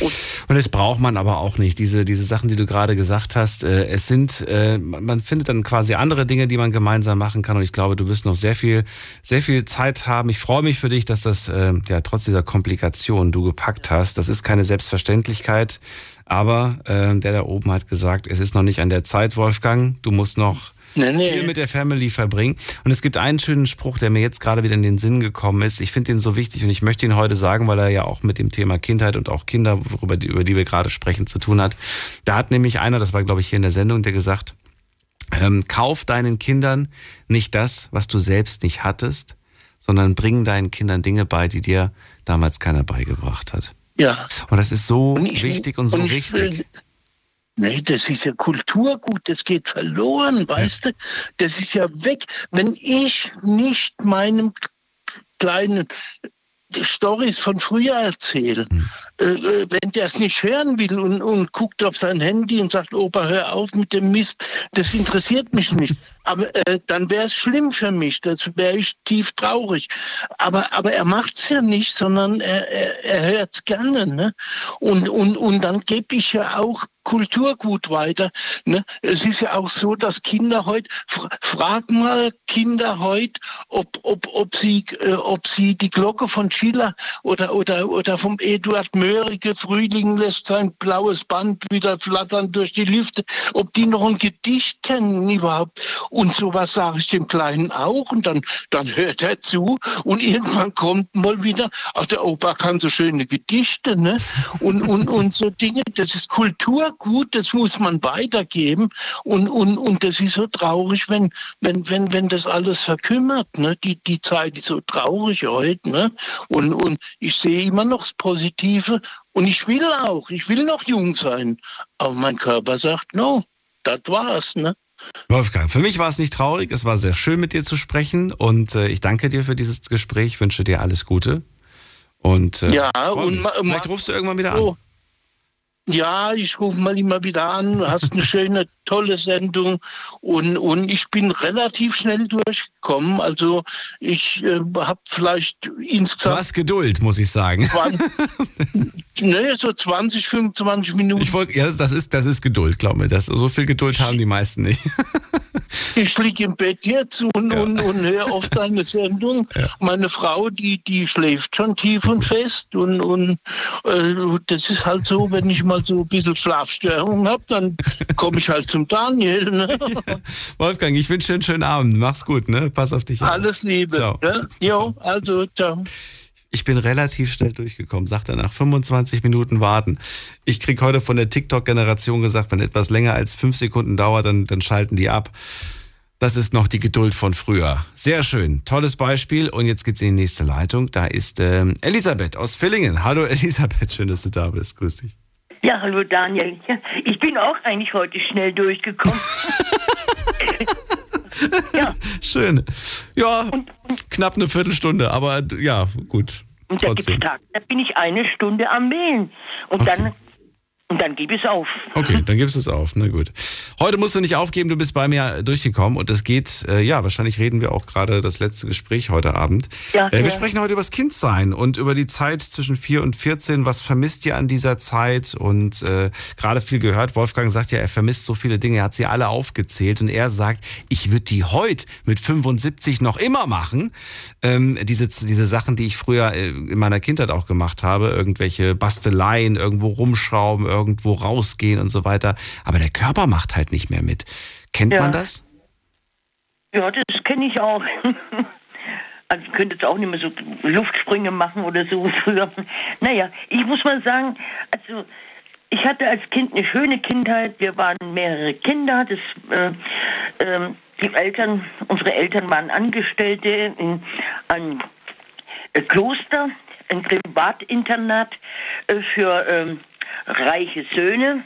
Und, das braucht man aber auch nicht. Diese, diese Sachen, die du gerade gesagt hast, äh, es sind, äh, man findet dann quasi andere Dinge, die man gemeinsam machen kann. Und ich glaube, du wirst noch sehr viel, sehr viel Zeit haben. Ich freue mich für dich, dass das äh, ja trotz dieser Komplikation du gepackt hast. Das ist keine Selbstverständlichkeit. Aber äh, der da oben hat gesagt, es ist noch nicht an der Zeit, Wolfgang. Du musst noch nee, nee. viel mit der Family verbringen. Und es gibt einen schönen Spruch, der mir jetzt gerade wieder in den Sinn gekommen ist. Ich finde ihn so wichtig und ich möchte ihn heute sagen, weil er ja auch mit dem Thema Kindheit und auch Kinder, worüber die, über die wir gerade sprechen, zu tun hat. Da hat nämlich einer, das war glaube ich hier in der Sendung, der gesagt, ähm, kauf deinen Kindern nicht das, was du selbst nicht hattest, sondern bring deinen Kindern Dinge bei, die dir damals keiner beigebracht hat. Ja. Und das ist so und ich, wichtig und so und richtig. Will, Nee, das ist ja Kulturgut, das geht verloren, weißt du? Das ist ja weg. Wenn ich nicht meinem kleinen Stories von früher erzähle, hm. äh, äh wenn der es nicht hören will und, und guckt auf sein Handy und sagt, Opa, hör auf mit dem Mist, das interessiert mich nicht. Aber äh, dann wäre es schlimm für mich, das wäre ich tief traurig. Aber, aber er macht es ja nicht, sondern er, er, er hört es gerne. Ne? Und, und, und dann gebe ich ja auch Kulturgut weiter. Ne? Es ist ja auch so, dass Kinder heute, frag mal Kinder heute, ob, ob, ob, sie, äh, ob sie die Glocke von Schiller oder, oder, oder vom Eduard Mörike, Frühling lässt sein blaues Band wieder flattern durch die Lüfte, ob die noch ein Gedicht kennen überhaupt. Und sowas sage ich dem Kleinen auch. Und dann, dann hört er zu. Und irgendwann kommt mal wieder, ach, der Opa kann so schöne Gedichte, ne? Und, und, und so Dinge. Das ist Kulturgut, das muss man weitergeben. Und, und, und das ist so traurig, wenn, wenn, wenn, wenn das alles verkümmert, ne? Die, die Zeit ist so traurig heute, ne? Und, und ich sehe immer noch das Positive. Und ich will auch, ich will noch jung sein. Aber mein Körper sagt, no, das war's, ne? Wolfgang, für mich war es nicht traurig. Es war sehr schön, mit dir zu sprechen. Und äh, ich danke dir für dieses Gespräch. wünsche dir alles Gute. Und äh, ja, und vielleicht rufst du irgendwann wieder an. Ja, ich rufe mal immer wieder an. Du hast eine schöne, tolle Sendung und, und ich bin relativ schnell durchgekommen. Also ich äh, habe vielleicht insgesamt. Du hast Geduld, muss ich sagen. 20, ne, so 20, 25 Minuten. Ich wollt, ja, das ist, das ist Geduld, glaub mir. Das, so viel Geduld haben die meisten nicht. Ich liege im Bett jetzt und, ja. und, und höre oft eine Sendung. Ja. Meine Frau, die, die schläft schon tief und fest. Und, und äh, das ist halt so, wenn ich mal so ein bisschen Schlafstörungen habe, dann komme ich halt zum Daniel. Ne? Wolfgang, ich wünsche dir einen schönen Abend. Mach's gut, ne? Pass auf dich auf. Alles Liebe. Ciao. Ne? Jo, also, ciao. Ich bin relativ schnell durchgekommen, sagt er nach 25 Minuten warten. Ich krieg heute von der TikTok-Generation gesagt, wenn etwas länger als fünf Sekunden dauert, dann, dann schalten die ab. Das ist noch die Geduld von früher. Sehr schön, tolles Beispiel. Und jetzt geht's in die nächste Leitung. Da ist ähm, Elisabeth aus Villingen. Hallo Elisabeth, schön, dass du da bist. Grüß dich. Ja, hallo Daniel. Ich bin auch eigentlich heute schnell durchgekommen. ja. Schön. Ja, und, und, knapp eine Viertelstunde, aber ja, gut. Und da Tage, da bin ich eine Stunde am Wählen. Und okay. dann und dann gebe ich es auf. Okay, dann gibst du es auf. Na gut. Heute musst du nicht aufgeben, du bist bei mir durchgekommen und es geht, äh, ja, wahrscheinlich reden wir auch gerade das letzte Gespräch heute Abend. Ja, äh, wir ja. sprechen heute über das Kindsein und über die Zeit zwischen 4 und 14. Was vermisst ihr an dieser Zeit? Und äh, gerade viel gehört, Wolfgang sagt ja, er vermisst so viele Dinge, er hat sie alle aufgezählt und er sagt, ich würde die heute mit 75 noch immer machen. Ähm, diese, diese Sachen, die ich früher äh, in meiner Kindheit auch gemacht habe, irgendwelche Basteleien, irgendwo rumschrauben, irgendwo rausgehen und so weiter. Aber der Körper macht halt nicht mehr mit. Kennt ja. man das? Ja, das kenne ich auch. Also ich könnte jetzt auch nicht mehr so Luftsprünge machen oder so früher. Naja, ich muss mal sagen, also ich hatte als Kind eine schöne Kindheit. Wir waren mehrere Kinder. Das, äh, äh, die Eltern, unsere Eltern waren Angestellte in einem äh, Kloster, ein Privatinternat äh, für ähm, reiche Söhne.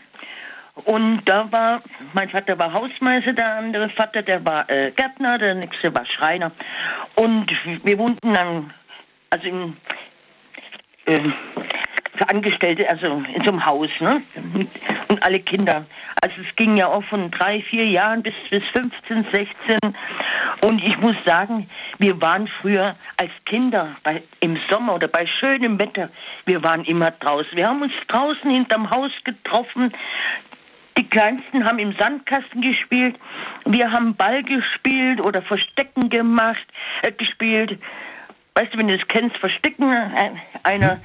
Und da war, mein Vater war Hausmeister, der andere Vater, der war äh, Gärtner, der nächste war Schreiner. Und wir wohnten dann, also in, äh, für Angestellte, also in so einem Haus, ne? Und alle Kinder. Also es ging ja auch von drei, vier Jahren bis, bis 15, 16. Und ich muss sagen, wir waren früher als Kinder bei, im Sommer oder bei schönem Wetter, wir waren immer draußen. Wir haben uns draußen hinterm Haus getroffen. Die Kleinsten haben im Sandkasten gespielt. Wir haben Ball gespielt oder Verstecken gemacht, äh, gespielt weißt du, wenn du das kennst, verstecken, einer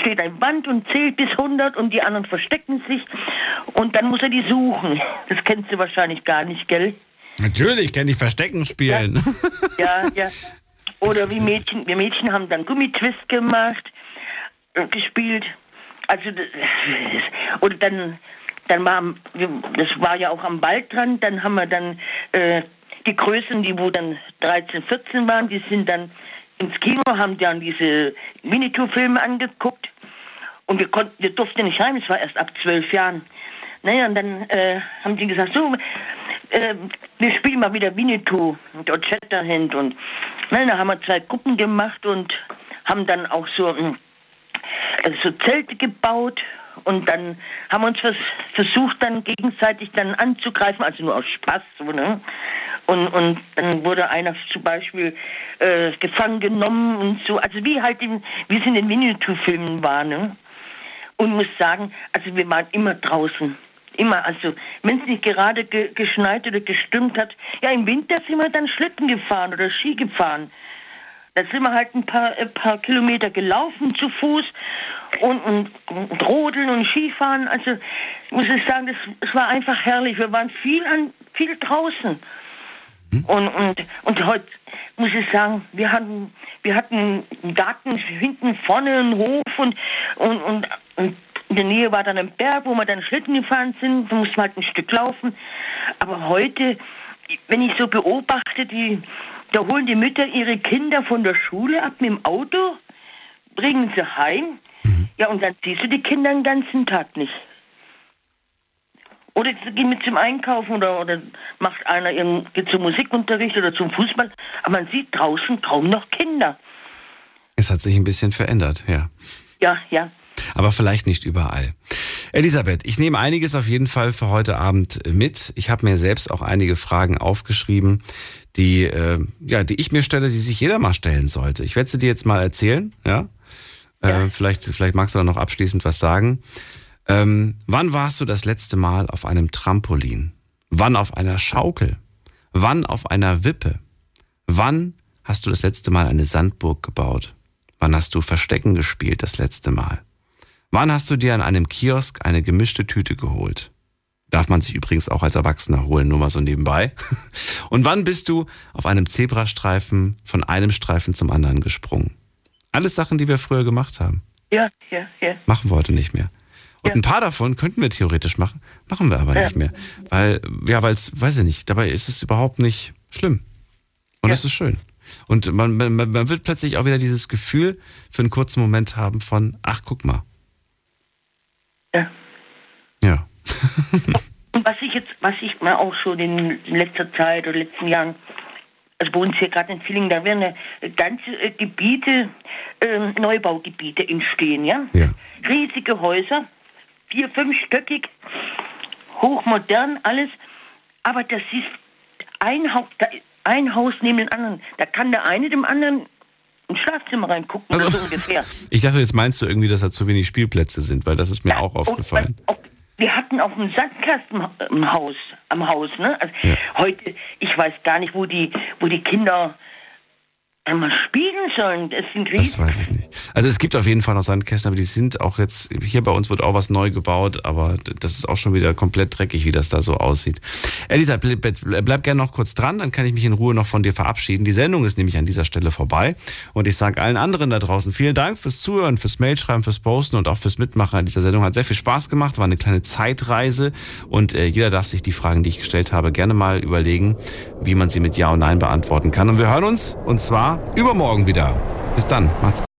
steht ein Band und zählt bis 100 und die anderen verstecken sich und dann muss er die suchen. Das kennst du wahrscheinlich gar nicht, gell? Natürlich kenne ich Verstecken spielen. Ja, ja. ja. Oder wie Mädchen, wir Mädchen haben dann Gummitwist gemacht, äh, gespielt. Also, das, oder dann, dann war, das war ja auch am Waldrand, dann haben wir dann äh, die Größen, die wo dann 13, 14 waren, die sind dann ins Kino, haben dann diese Winnetou-Filme angeguckt und wir, konnten, wir durften nicht rein, es war erst ab zwölf Jahren. Naja, und dann äh, haben sie gesagt, so, äh, wir spielen mal wieder Winnetou und Old Shatterhand und na, da haben wir zwei Gruppen gemacht und haben dann auch so, äh, so Zelte gebaut und dann haben wir uns vers versucht, dann gegenseitig dann anzugreifen, also nur aus Spaß, so, ne? Und, und dann wurde einer zum Beispiel äh, gefangen genommen und so, also wie halt in, wie es in den Winnetou-Filmen war, ne? Und muss sagen, also wir waren immer draußen. Immer, also wenn es nicht gerade ge geschneit oder gestimmt hat, ja im Winter sind wir dann Schlitten gefahren oder Ski gefahren. Da sind wir halt ein paar, ein paar Kilometer gelaufen zu Fuß und, und, und Rodeln und Skifahren. Also muss ich sagen, das, das war einfach herrlich. Wir waren viel an viel draußen. Hm? Und, und, und heute muss ich sagen, wir hatten, wir hatten einen Garten hinten vorne, einen Hof und, und, und, und in der Nähe war dann ein Berg, wo wir dann Schlitten gefahren sind. Da musste man halt ein Stück laufen. Aber heute, wenn ich so beobachte, die, da holen die Mütter ihre Kinder von der Schule ab mit dem Auto, bringen sie heim. Mhm. Ja, und dann siehst du die Kinder den ganzen Tag nicht. Oder sie gehen mit zum Einkaufen oder, oder macht einer ihren, geht zum Musikunterricht oder zum Fußball. Aber man sieht draußen kaum noch Kinder. Es hat sich ein bisschen verändert, ja. Ja, ja. Aber vielleicht nicht überall. Elisabeth, ich nehme einiges auf jeden Fall für heute Abend mit. Ich habe mir selbst auch einige Fragen aufgeschrieben, die, äh, ja, die ich mir stelle, die sich jeder mal stellen sollte. Ich werde sie dir jetzt mal erzählen, ja? ja. Äh, vielleicht, vielleicht magst du da noch abschließend was sagen. Ähm, wann warst du das letzte Mal auf einem Trampolin? Wann auf einer Schaukel? Wann auf einer Wippe? Wann hast du das letzte Mal eine Sandburg gebaut? Wann hast du Verstecken gespielt das letzte Mal? Wann hast du dir an einem Kiosk eine gemischte Tüte geholt? Darf man sich übrigens auch als Erwachsener holen, nur mal so nebenbei. Und wann bist du auf einem Zebrastreifen von einem Streifen zum anderen gesprungen? Alles Sachen, die wir früher gemacht haben. Ja, ja, ja. Machen wir heute nicht mehr. Und ein paar davon könnten wir theoretisch machen, machen wir aber Ja. nicht mehr. Weil, ja, weil es, weiß ich nicht, dabei ist es überhaupt nicht schlimm. Und es ist schön. Und man, man, man wird plötzlich auch wieder dieses Gefühl für einen kurzen Moment haben von, ach, guck mal. Ja. Ja. Und was ich jetzt, was ich mal auch schon in letzter Zeit oder letzten Jahren, also bei uns hier gerade in Villingen, da werden ja ganze äh, Gebiete, ähm, Neubaugebiete entstehen, ja? Ja. Riesige Häuser, vier, fünfstöckig, hochmodern, alles. Aber das ist ein Haus, da, ein Haus neben dem anderen. Da kann der eine dem anderen ins Schlafzimmer reingucken, oder so ungefähr. Ich dachte, jetzt meinst du irgendwie, dass da zu wenig Spielplätze sind, weil das ist mir auch aufgefallen. Wir hatten auch einen Sandkasten im Haus, am Haus, ne? Also heute, ich weiß gar nicht, wo die, wo die Kinder einmal spielen sollen. Das sind Das weiß ich nicht. Also es gibt auf jeden Fall noch Sandkästen, aber die sind auch jetzt, hier bei uns wird auch was neu gebaut, aber das ist auch schon wieder komplett dreckig, wie das da so aussieht. Elisa, bleib, bleib gerne noch kurz dran, dann kann ich mich in Ruhe noch von dir verabschieden. Die Sendung ist nämlich an dieser Stelle vorbei und ich sage allen anderen da draußen vielen Dank fürs Zuhören, fürs Mailschreiben, fürs Posten und auch fürs Mitmachen an dieser Sendung. Hat sehr viel Spaß gemacht, war eine kleine Zeitreise und äh, jeder darf sich die Fragen, die ich gestellt habe, gerne mal überlegen, wie man sie mit Ja und Nein beantworten kann. Und wir hören uns und zwar übermorgen wieder. Bis dann, macht's gut.